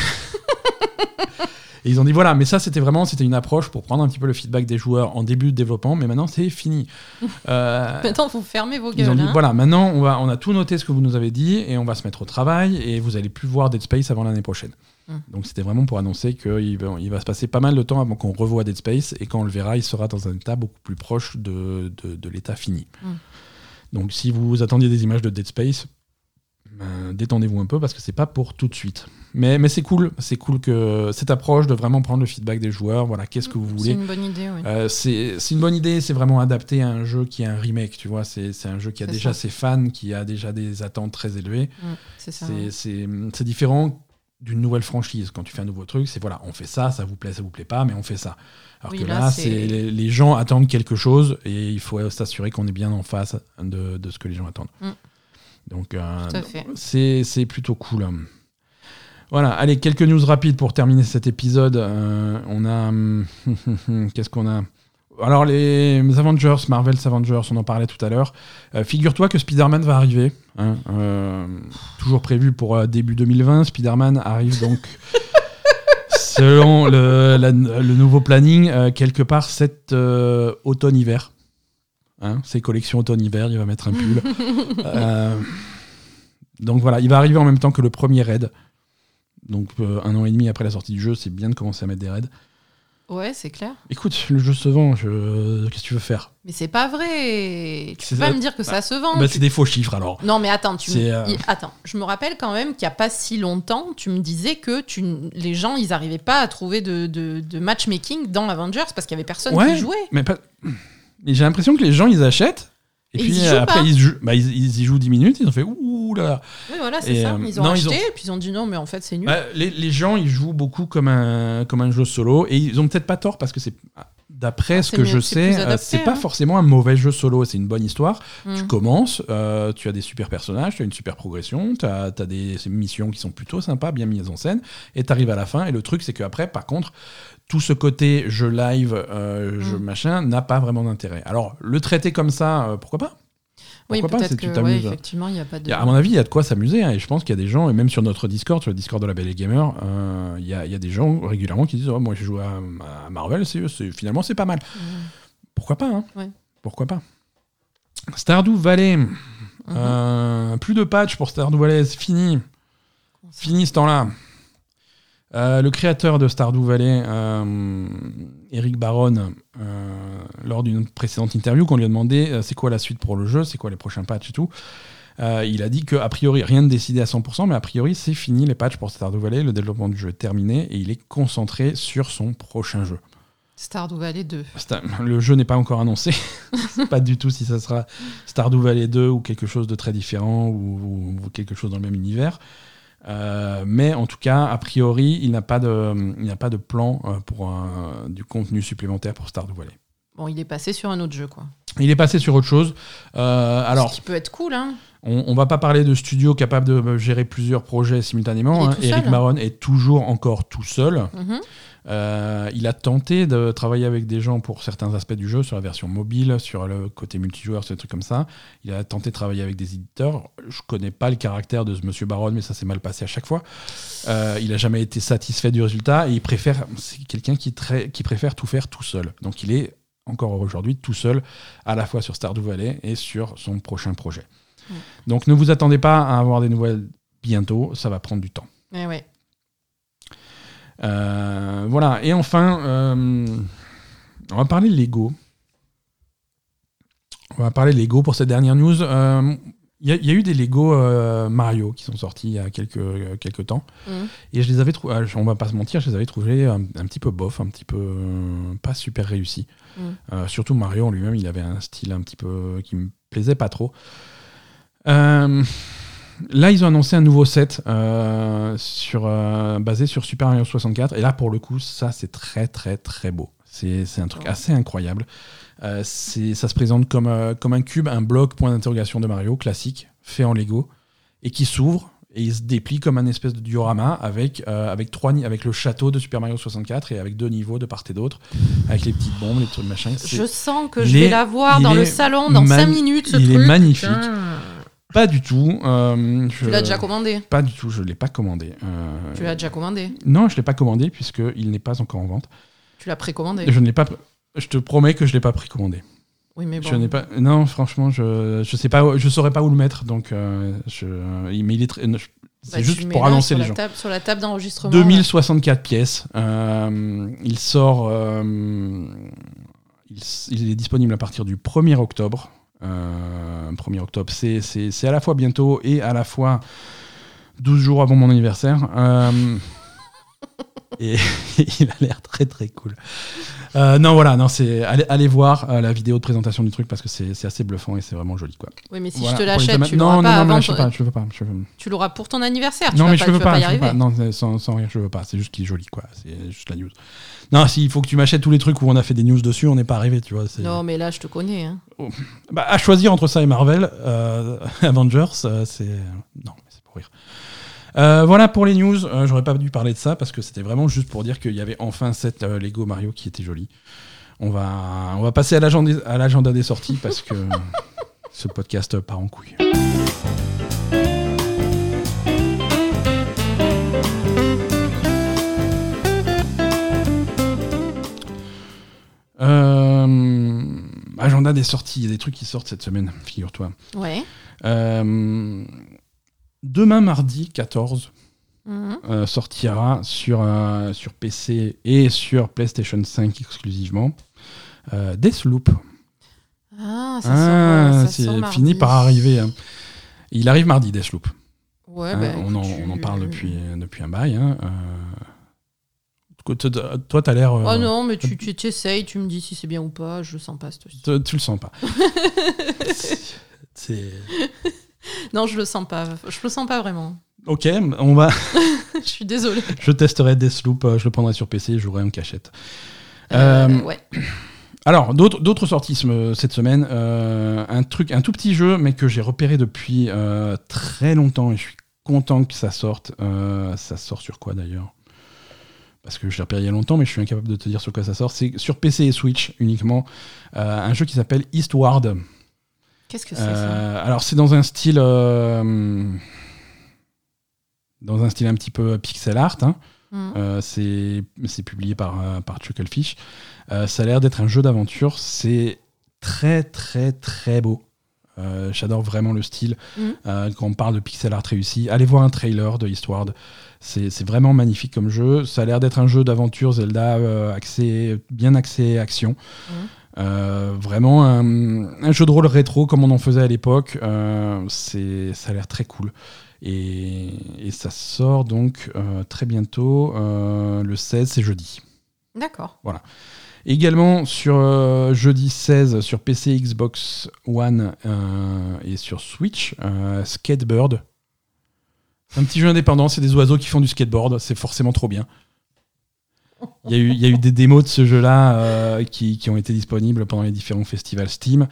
et ils ont dit voilà mais ça c'était vraiment c'était une approche pour prendre un petit peu le feedback des joueurs en début de développement mais maintenant c'est fini Euh, Maintenant, vous fermez vos ils ont gueules. dit hein. voilà maintenant on va on a tout noté ce que vous nous avez dit et on va se mettre au travail et vous allez plus voir Dead Space avant l'année prochaine Mm. donc c'était vraiment pour annoncer qu'il va, il va se passer pas mal de temps avant qu'on revoie Dead Space et quand on le verra il sera dans un état beaucoup plus proche de, de, de l'état fini Mm. donc si vous attendiez des images de Dead Space ben, détendez-vous un peu parce que c'est pas pour tout de suite mais, mais c'est cool c'est cool que cette approche de vraiment prendre le feedback des joueurs voilà qu'est-ce que vous C'est voulez une bonne idée, oui. euh, c'est c'est une bonne idée, c'est vraiment adapté à un jeu qui est un remake, tu vois. C'est c'est un jeu qui a C'est déjà ça. ses fans, qui a déjà des attentes très élevées. Mm, c'est ça. C'est- C'est c'est différent d'une nouvelle franchise. Quand tu fais un nouveau truc, c'est voilà, on fait ça, ça vous plaît, ça vous plaît pas, mais on fait ça. Alors Oui, que là, là, c'est- c'est les, les gens attendent quelque chose et il faut s'assurer qu'on est bien en face de, de ce que les gens attendent. Mm. Donc, euh, c'est c'est plutôt cool. Voilà, allez, quelques news rapides pour terminer cet épisode. Euh, on a. hum, Qu'est-ce qu'on a? Alors, les Avengers, Marvel's Avengers, on en parlait tout à l'heure. Euh, Figure-toi que Spider-Man va arriver. hein, euh, toujours prévu pour début 2020. Spider-Man arrive donc. Selon le, la- le nouveau planning, quelque part cet automne-hiver. Hein, ses collections automne-hiver, il va mettre un pull. Donc voilà, il va arriver en même temps que le premier raid. Donc euh, un an et demi après la sortie du jeu, c'est bien de commencer à mettre des raids. Ouais, c'est clair. Écoute, le jeu se vend, je... qu'est-ce que tu veux faire? Mais c'est pas vrai. Tu peux pas me dire que ça se vend. bah, Tu- C'est des faux chiffres alors. Non, mais attends, tu me- euh, attends, je me rappelle quand même qu'il n'y a pas si longtemps, tu me disais que tu... les gens, ils n'arrivaient pas à trouver de, de, de matchmaking dans Avengers parce qu'il y avait personne Ouais, qui jouait. mais pas... Mais j'ai l'impression que les gens ils achètent. Et, Et puis ils après pas. ils, jouent, bah, ils, ils y jouent 10 minutes, ils ont fait ouh là. là. Oui, voilà, c'est ça. euh, Ils ont non, acheté ils ont- et puis ils ont dit non, mais en fait, c'est nul. Bah, les, les gens ils jouent beaucoup comme un, comme un jeu solo et ils ont peut-être pas tort parce que c'est d'après Ah, ce que mieux, je sais, euh, c'est pas hein. forcément un mauvais jeu solo, c'est une bonne histoire. Tu Mm. commences, euh, tu as des super personnages, tu as une super progression, tu as, des missions qui sont plutôt sympas, bien mises en scène, et tu arrives à la fin. Et le truc, c'est qu'après, par contre, tout ce côté jeu live, euh, jeu Mm. machin, n'a pas vraiment d'intérêt. Alors, le traiter comme ça, euh, pourquoi pas? Oui, pourquoi peut-être que, ouais, t'amuses. effectivement, il n'y a pas de. A- À mon avis, il y a de quoi s'amuser. hein, et je pense qu'il y a des gens, et même sur notre Discord, sur le Discord de la Belle et Gamer, euh, il y, a, il y a des gens régulièrement qui disent oh, Moi, j'ai joué à, à Marvel, c'est, c'est- finalement, c'est pas mal. Mm. Pourquoi pas hein? Ouais. Pourquoi pas? Stardew Valley. Mhm. Euh, plus de patch pour Stardew Valley, c'est fini. Fini ce temps-là. Euh, le créateur de Stardew Valley, euh, Eric Baron, euh, lors d'une précédente interview, qu'on lui a demandé c'est quoi la suite pour le jeu, c'est quoi les prochains patchs et tout, il a dit qu'a priori, rien de décidé à 100%, mais a priori, c'est fini les patchs pour Stardew Valley, le développement du jeu est terminé et il est concentré sur son prochain jeu. Stardew Valley 2. Sta- Le jeu n'est pas encore annoncé. Pas du tout si ça sera Stardew Valley 2 ou quelque chose de très différent ou, ou quelque chose dans le même univers. Euh, mais en tout cas, a priori, il n'a pas de, il n'a pas de plan euh, pour un- du contenu supplémentaire pour Stardew Valley. Bon, il est passé sur un autre jeu, quoi. Il est passé sur autre chose. Euh, alors, Ce qui peut être cool, hein. on, on va pas parler de studio capable de gérer plusieurs projets simultanément. Hein. Eric. Baron est toujours encore tout seul. Mhm. Euh, il a tenté de travailler avec des gens pour certains aspects du jeu, sur la version mobile, sur le côté multijoueur, sur des trucs comme ça. Il a tenté de travailler avec des éditeurs. Je connais pas le caractère de ce monsieur Baron, mais ça s'est mal passé à chaque fois. Euh, il a jamais été satisfait du résultat et il préfère. C'est quelqu'un qui, très- qui préfère tout faire tout seul. Donc il est encore aujourd'hui tout seul, à la fois sur Stardew Valley et sur son prochain projet. Donc ne vous attendez pas à avoir des nouvelles bientôt, ça va prendre du temps. Eh ouais. Euh, voilà, et enfin, euh, on va parler Lego. On va parler Lego pour cette dernière news. Euh, Il y, a- il y a eu des Lego Mario qui sont sortis il y a quelques, quelques temps. Mhm. Et je les avais trouvés, on va pas se mentir, je les avais trouvés un, un petit peu bof, un petit peu pas super réussis. Euh, surtout Mario en lui-même, il avait un style un petit peu qui me plaisait pas trop. Euh, là, ils ont annoncé un nouveau set euh, sur, euh, basé sur Super Mario 64. Et là, pour le coup, ça, c'est très, très, très beau. C'est un truc assez incroyable. Euh, ça se présente comme, comme un cube, un bloc, point d'interrogation de Mario, classique, fait en Lego, et qui s'ouvre et il se déplie comme un espèce de diorama avec, euh, avec, trois, avec le château de Super Mario 64 et avec deux niveaux de part et d'autre, avec les petites bombes, les trucs machin. Je sens que je vais la voir dans le salon dans man- 5 minutes. Ce il est magnifique. Putain. Pas du tout. euh, je- Tu l'as déjà commandé Pas du tout, je ne l'ai pas commandé. Euh, Tu l'as déjà commandé Non, je ne l'ai pas commandé puisqu'il n'est pas encore en vente. Tu l'as précommandé Je ne l'ai pas. Je te promets que je ne l'ai pas précommandé. Oui, mais bon. Je n'ai pas. Non, franchement, je je sais pas, je saurais pas où le mettre. Donc, euh, je. Mais il est très. je- C'est Bah, juste pour annoncer les gens. table- sur la table d'enregistrement. 2064 pièces. Euh, il sort. euh, il, il est disponible à partir du 1er octobre. Euh, 1er octobre, c'est- à la fois bientôt et à la fois 12 jours avant mon anniversaire. Euh, et il a l'air très très cool. Euh, non, voilà, non, c'est allez, allez voir euh, la vidéo de présentation du truc parce que c'est assez bluffant et c'est vraiment joli. Quoi. Oui, mais si Voilà, je te l'achète, tu l'auras non, pas non, non, je sais pas, je veux pas. je veux- Tu l'auras pour ton anniversaire. Tu non, vas mais pas, je veux pas, vas y je veux arriver. pas. Non, c'est- sans, sans rire, je veux pas. C'est juste qu'il est joli, quoi. C'est juste la news. Non, s'il faut que tu m'achètes tous les trucs où on a fait des news dessus, on n'est pas arrivé, tu vois. Non, mais là, je te connais. hein. Bah, à choisir entre ça et Marvel, euh, Avengers, euh, c'est. Non, mais c'est pour rire. Euh, voilà pour les news. J'aurais pas dû parler de ça parce que c'était vraiment juste pour dire qu'il y avait enfin cette Lego Mario qui était jolie. On va, on va passer à l'agenda des sorties parce que ce podcast part en couille. Euh, agenda des sorties, il y a des trucs qui sortent cette semaine, figure-toi. Ouais. Euh, demain mardi 14 Mhm. euh, sortira sur, euh, sur PC et sur PlayStation 5 exclusivement Deathloop. Ah, ça Ah, sort, ça c'est sort fini par arriver. hein. Il arrive mardi Deathloop. Ouais, Hein, bah, on, en, on parle depuis, depuis un bail. hein. Toi, t'as l'air. euh, Oh non, mais tu, tu tu essayes, tu me dis si c'est bien ou pas, je le sens pas. cette- tu, tu le sens pas. c'est. Non, je le sens pas. Je le sens pas vraiment. Ok, on va. je suis désolée. Je testerai Deathloop, euh, je le prendrai sur PC, je jouerai en cachette. Euh, Euh, ouais. Alors, d'autres sorties ce- cette semaine. euh, un truc, un tout petit jeu, mais que j'ai repéré depuis euh, très longtemps et je suis content que ça sorte. Euh, ça sort sur quoi d'ailleurs? Parce que je l'ai repéré il y a longtemps, mais je suis incapable de te dire sur quoi ça sort. C'est sur PC et Switch uniquement. Euh, un jeu qui s'appelle Eastward. Qu'est-ce que c'est ça Euh, alors, c'est dans un style. euh, dans un style un petit peu pixel art. hein. Euh, c'est publié par, par Chucklefish. Ça a l'air d'être un jeu d'aventure. C'est très, très, très beau. Euh, J'adore vraiment le style. Mhm. Euh, quand on parle de pixel art réussi, allez voir un trailer de Eastward. C'est vraiment magnifique comme jeu. Ça a l'air d'être un jeu d'aventure Zelda euh, axé, bien axé action. Mhm. Vraiment un, un jeu de rôle rétro comme on en faisait à l'époque. C'est- ça a l'air très cool. Et, et ça sort donc très bientôt, le 16, c'est jeudi. D'accord. Également sur euh, jeudi 16 sur PC, Xbox One euh, et sur Switch, euh, Skatebird. Un petit jeu indépendant, c'est des oiseaux qui font du skateboard, c'est forcément trop bien. Il y, a eu, des démos de ce jeu-là euh, qui, qui ont été disponibles pendant les différents festivals Steam.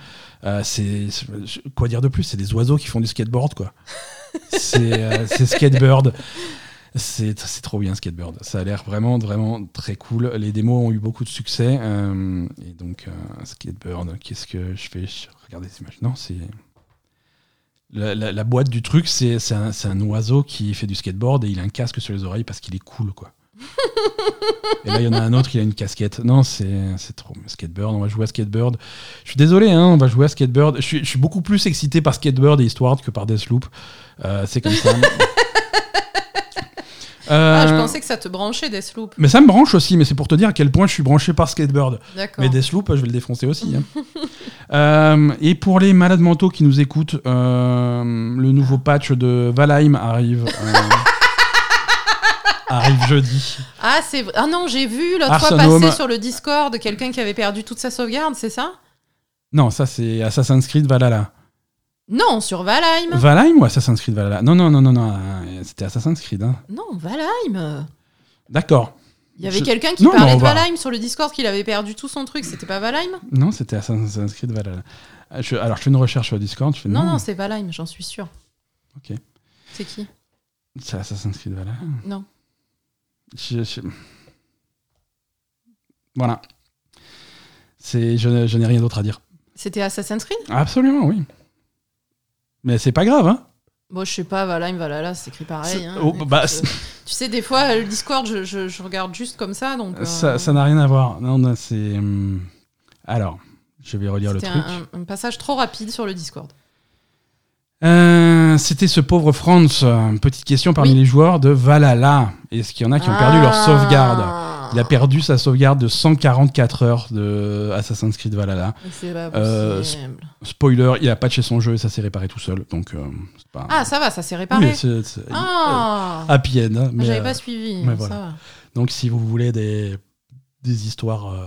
C'est quoi dire de plus C'est des oiseaux qui font du skateboard, quoi. C'est Skatebird. C'est trop bien Skatebird. Ça a l'air vraiment, vraiment très cool. Les démos ont eu beaucoup de succès. euh, et donc, euh, Skatebird, qu'est-ce que je fais? Je- Regardez ces images. Non, c'est. La, la- la boîte du truc, c'est un, oiseau qui fait du skateboard et il a un casque sur les oreilles parce qu'il est cool, quoi. et là, il y en a un autre qui a une casquette. Non, c'est c'est trop. Skatebird, on va jouer à Skatebird. Je suis désolé, hein, on va jouer à Skatebird. Je suis, je suis beaucoup plus excité par Skatebird et Eastward que par Deathloop. Euh, c'est comme ça. Ah, je Euh, pensais que ça te branchait, Deathloop. mais ça me branche aussi, mais c'est pour te dire à quel point je suis branché par Skatebird. Mais Deathloop, je vais le défoncer aussi. hein. Euh, et pour les malades mentaux qui nous écoutent, euh, le nouveau patch de Valheim arrive. euh, arrive jeudi. Ah, c'est. Ah non, j'ai vu l'autre fois passer sur le Discord quelqu'un qui avait perdu toute sa sauvegarde, c'est ça? Non, ça c'est Assassin's Creed Valhalla. Non, sur Valheim. Valheim ou Assassin's Creed Valhalla? Non, non, non, non, non. euh, C'était Assassin's Creed. hein. non, Valheim. D'accord. Il y avait Je- quelqu'un qui Non, parlait de va- Valheim sur le Discord qu'il avait perdu tout son truc. C'était pas Valheim? Non, c'était Assassin's Creed Valhalla. Euh, je- alors, je fais une recherche sur Discord. Je fais, Non, non, c'est Valheim, j'en suis sûr. Ok. C'est qui? C'est Assassin's Creed Valhalla. Non. Je- Voilà. C'est, je, je n'ai rien d'autre à dire. C'était Assassin's Creed? Absolument, oui. Mais c'est pas grave, hein. Bon, je sais pas, Valheim, Valhalla, c'est écrit pareil. Hein. oh, bah, euh, tu sais, des fois, le Discord, je, je- je regarde juste comme ça. Donc, euh, Ça, ça n'a rien à voir. Non, non, c'est. hum, Alors, je vais relire le c'était truc. un, un- un passage trop rapide sur le Discord. Euh, c'était ce pauvre Franz. euh, Petite question parmi Oui. les joueurs de Valhalla. Est-ce qu'il y en a qui ont perdu leur Ah. sauvegarde Il a perdu sa sauvegarde de 144 heures de Assassin's Creed Valhalla. C'est pas Euh. Spoiler, il a patché son jeu et ça s'est réparé tout seul. Donc, euh, pas. Ah, ça va, ça s'est réparé. Oui, c'est- c'est- ah, happy end. hein, mais, j'avais euh, pas suivi. mais ça voilà. va. Donc, si vous voulez des, des histoires. euh,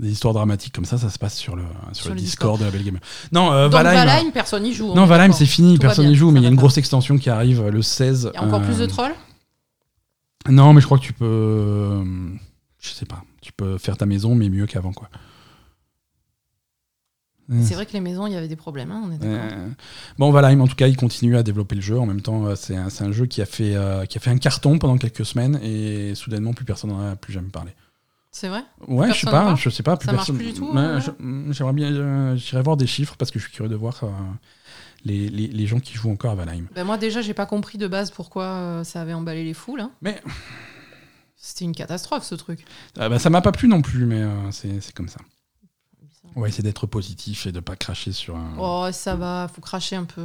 des histoires dramatiques comme ça, ça se passe sur le, sur le Discord, de la Belle Gamer. Non, euh, Valheim. Valheim, personne n'y joue. on non, Valheim, c'est fini, Tout personne n'y joue, mais il y a une grosse extension qui arrive euh, le 16. Il y a encore euh, plus de trolls Non, mais je crois que tu peux. euh, Je sais pas. Tu peux faire ta maison, mais mieux qu'avant, quoi. C'est vrai que les maisons, il y avait des problèmes, hein, on est. Euh, Bon, Valheim, en tout cas, il continue à développer le jeu. En même temps, euh, c'est un, jeu qui a, fait, euh, qui a fait un carton pendant quelques semaines et soudainement, plus personne n'en a plus jamais parlé. C'est vrai? Ouais, je sais pas, je sais pas. Plus Ça marche personne... plus du tout, Ouais, euh, J'aimerais bien. euh, J'irai voir des chiffres parce que je suis curieux de voir euh, les, les, les gens qui jouent encore à Valheim. Ben moi déjà, j'ai pas compris de base pourquoi euh, ça avait emballé les foules. hein. Mais C'était une catastrophe ce truc. ah bah, ça m'a pas plu non plus, mais euh, c'est comme ça. On va essayer d'être positif et de pas cracher sur un. Oh, ça va, faut cracher un peu.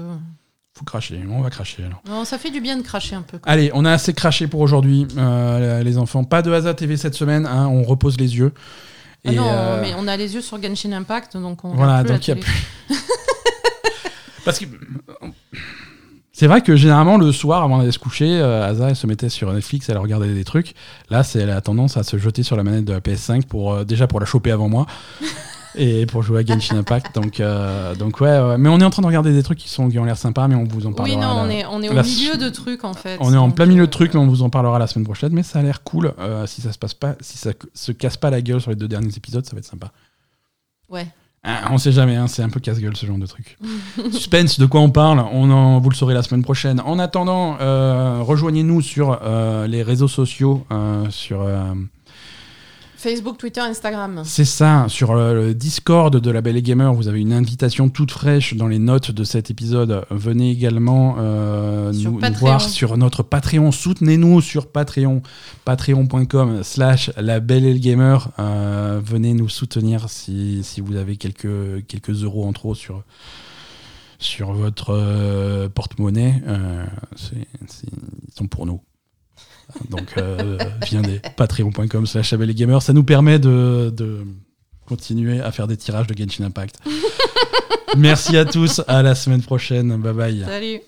Faut cracher, on va cracher alors. Non, ça fait du bien de cracher un peu. quoi. Allez, on a assez craché pour aujourd'hui, euh, les enfants. Pas de Haza TV cette semaine, hein, on repose les yeux. Ah non, euh, mais on a les yeux sur Genshin Impact, donc on Voilà, plus donc il y a télé. Parce que c'est vrai que généralement le soir avant d'aller se coucher, euh, Asa elle se mettait sur Netflix, elle regardait des trucs. Là, c'est elle a tendance à se jeter sur la manette de la PS5 pour euh, déjà pour la choper avant moi et pour jouer à Genshin Impact. Donc euh, donc ouais, ouais. mais on est en train de regarder des trucs qui sont qui ont l'air sympas, mais on vous en parlera. Oui, non, la- on est, on est au milieu de trucs en fait. On est en plein milieu de euh, trucs, mais on vous en parlera la semaine prochaine. Mais ça a l'air cool. Si ça se passe pas, si ça se casse pas la gueule sur les deux derniers épisodes, ça va être sympa. Ouais. Ah, on sait jamais, hein, c'est un peu casse-gueule ce genre de truc. Suspense, de quoi on parle on en, Vous le saurez la semaine prochaine. En attendant, euh, rejoignez-nous sur euh, les réseaux sociaux, euh, sur, euh, Facebook, Twitter, Instagram. C'est ça, sur le Discord de la Belle et Gamer, vous avez une invitation toute fraîche dans les notes de cet épisode. Venez également euh, nous, voir sur notre Patreon. Soutenez-nous sur Patreon, patreon.com slash la Belle et le Gamer. Euh, venez nous soutenir si, si vous avez quelques, quelques euros en trop sur, sur votre euh, porte-monnaie. Euh, c'est- c'est- ils sont pour nous. Donc, euh, viendez, patreon.com slash Gamer. Ça nous permet de, de continuer à faire des tirages de Genshin Impact. Merci à tous, à la semaine prochaine. Bye bye. Salut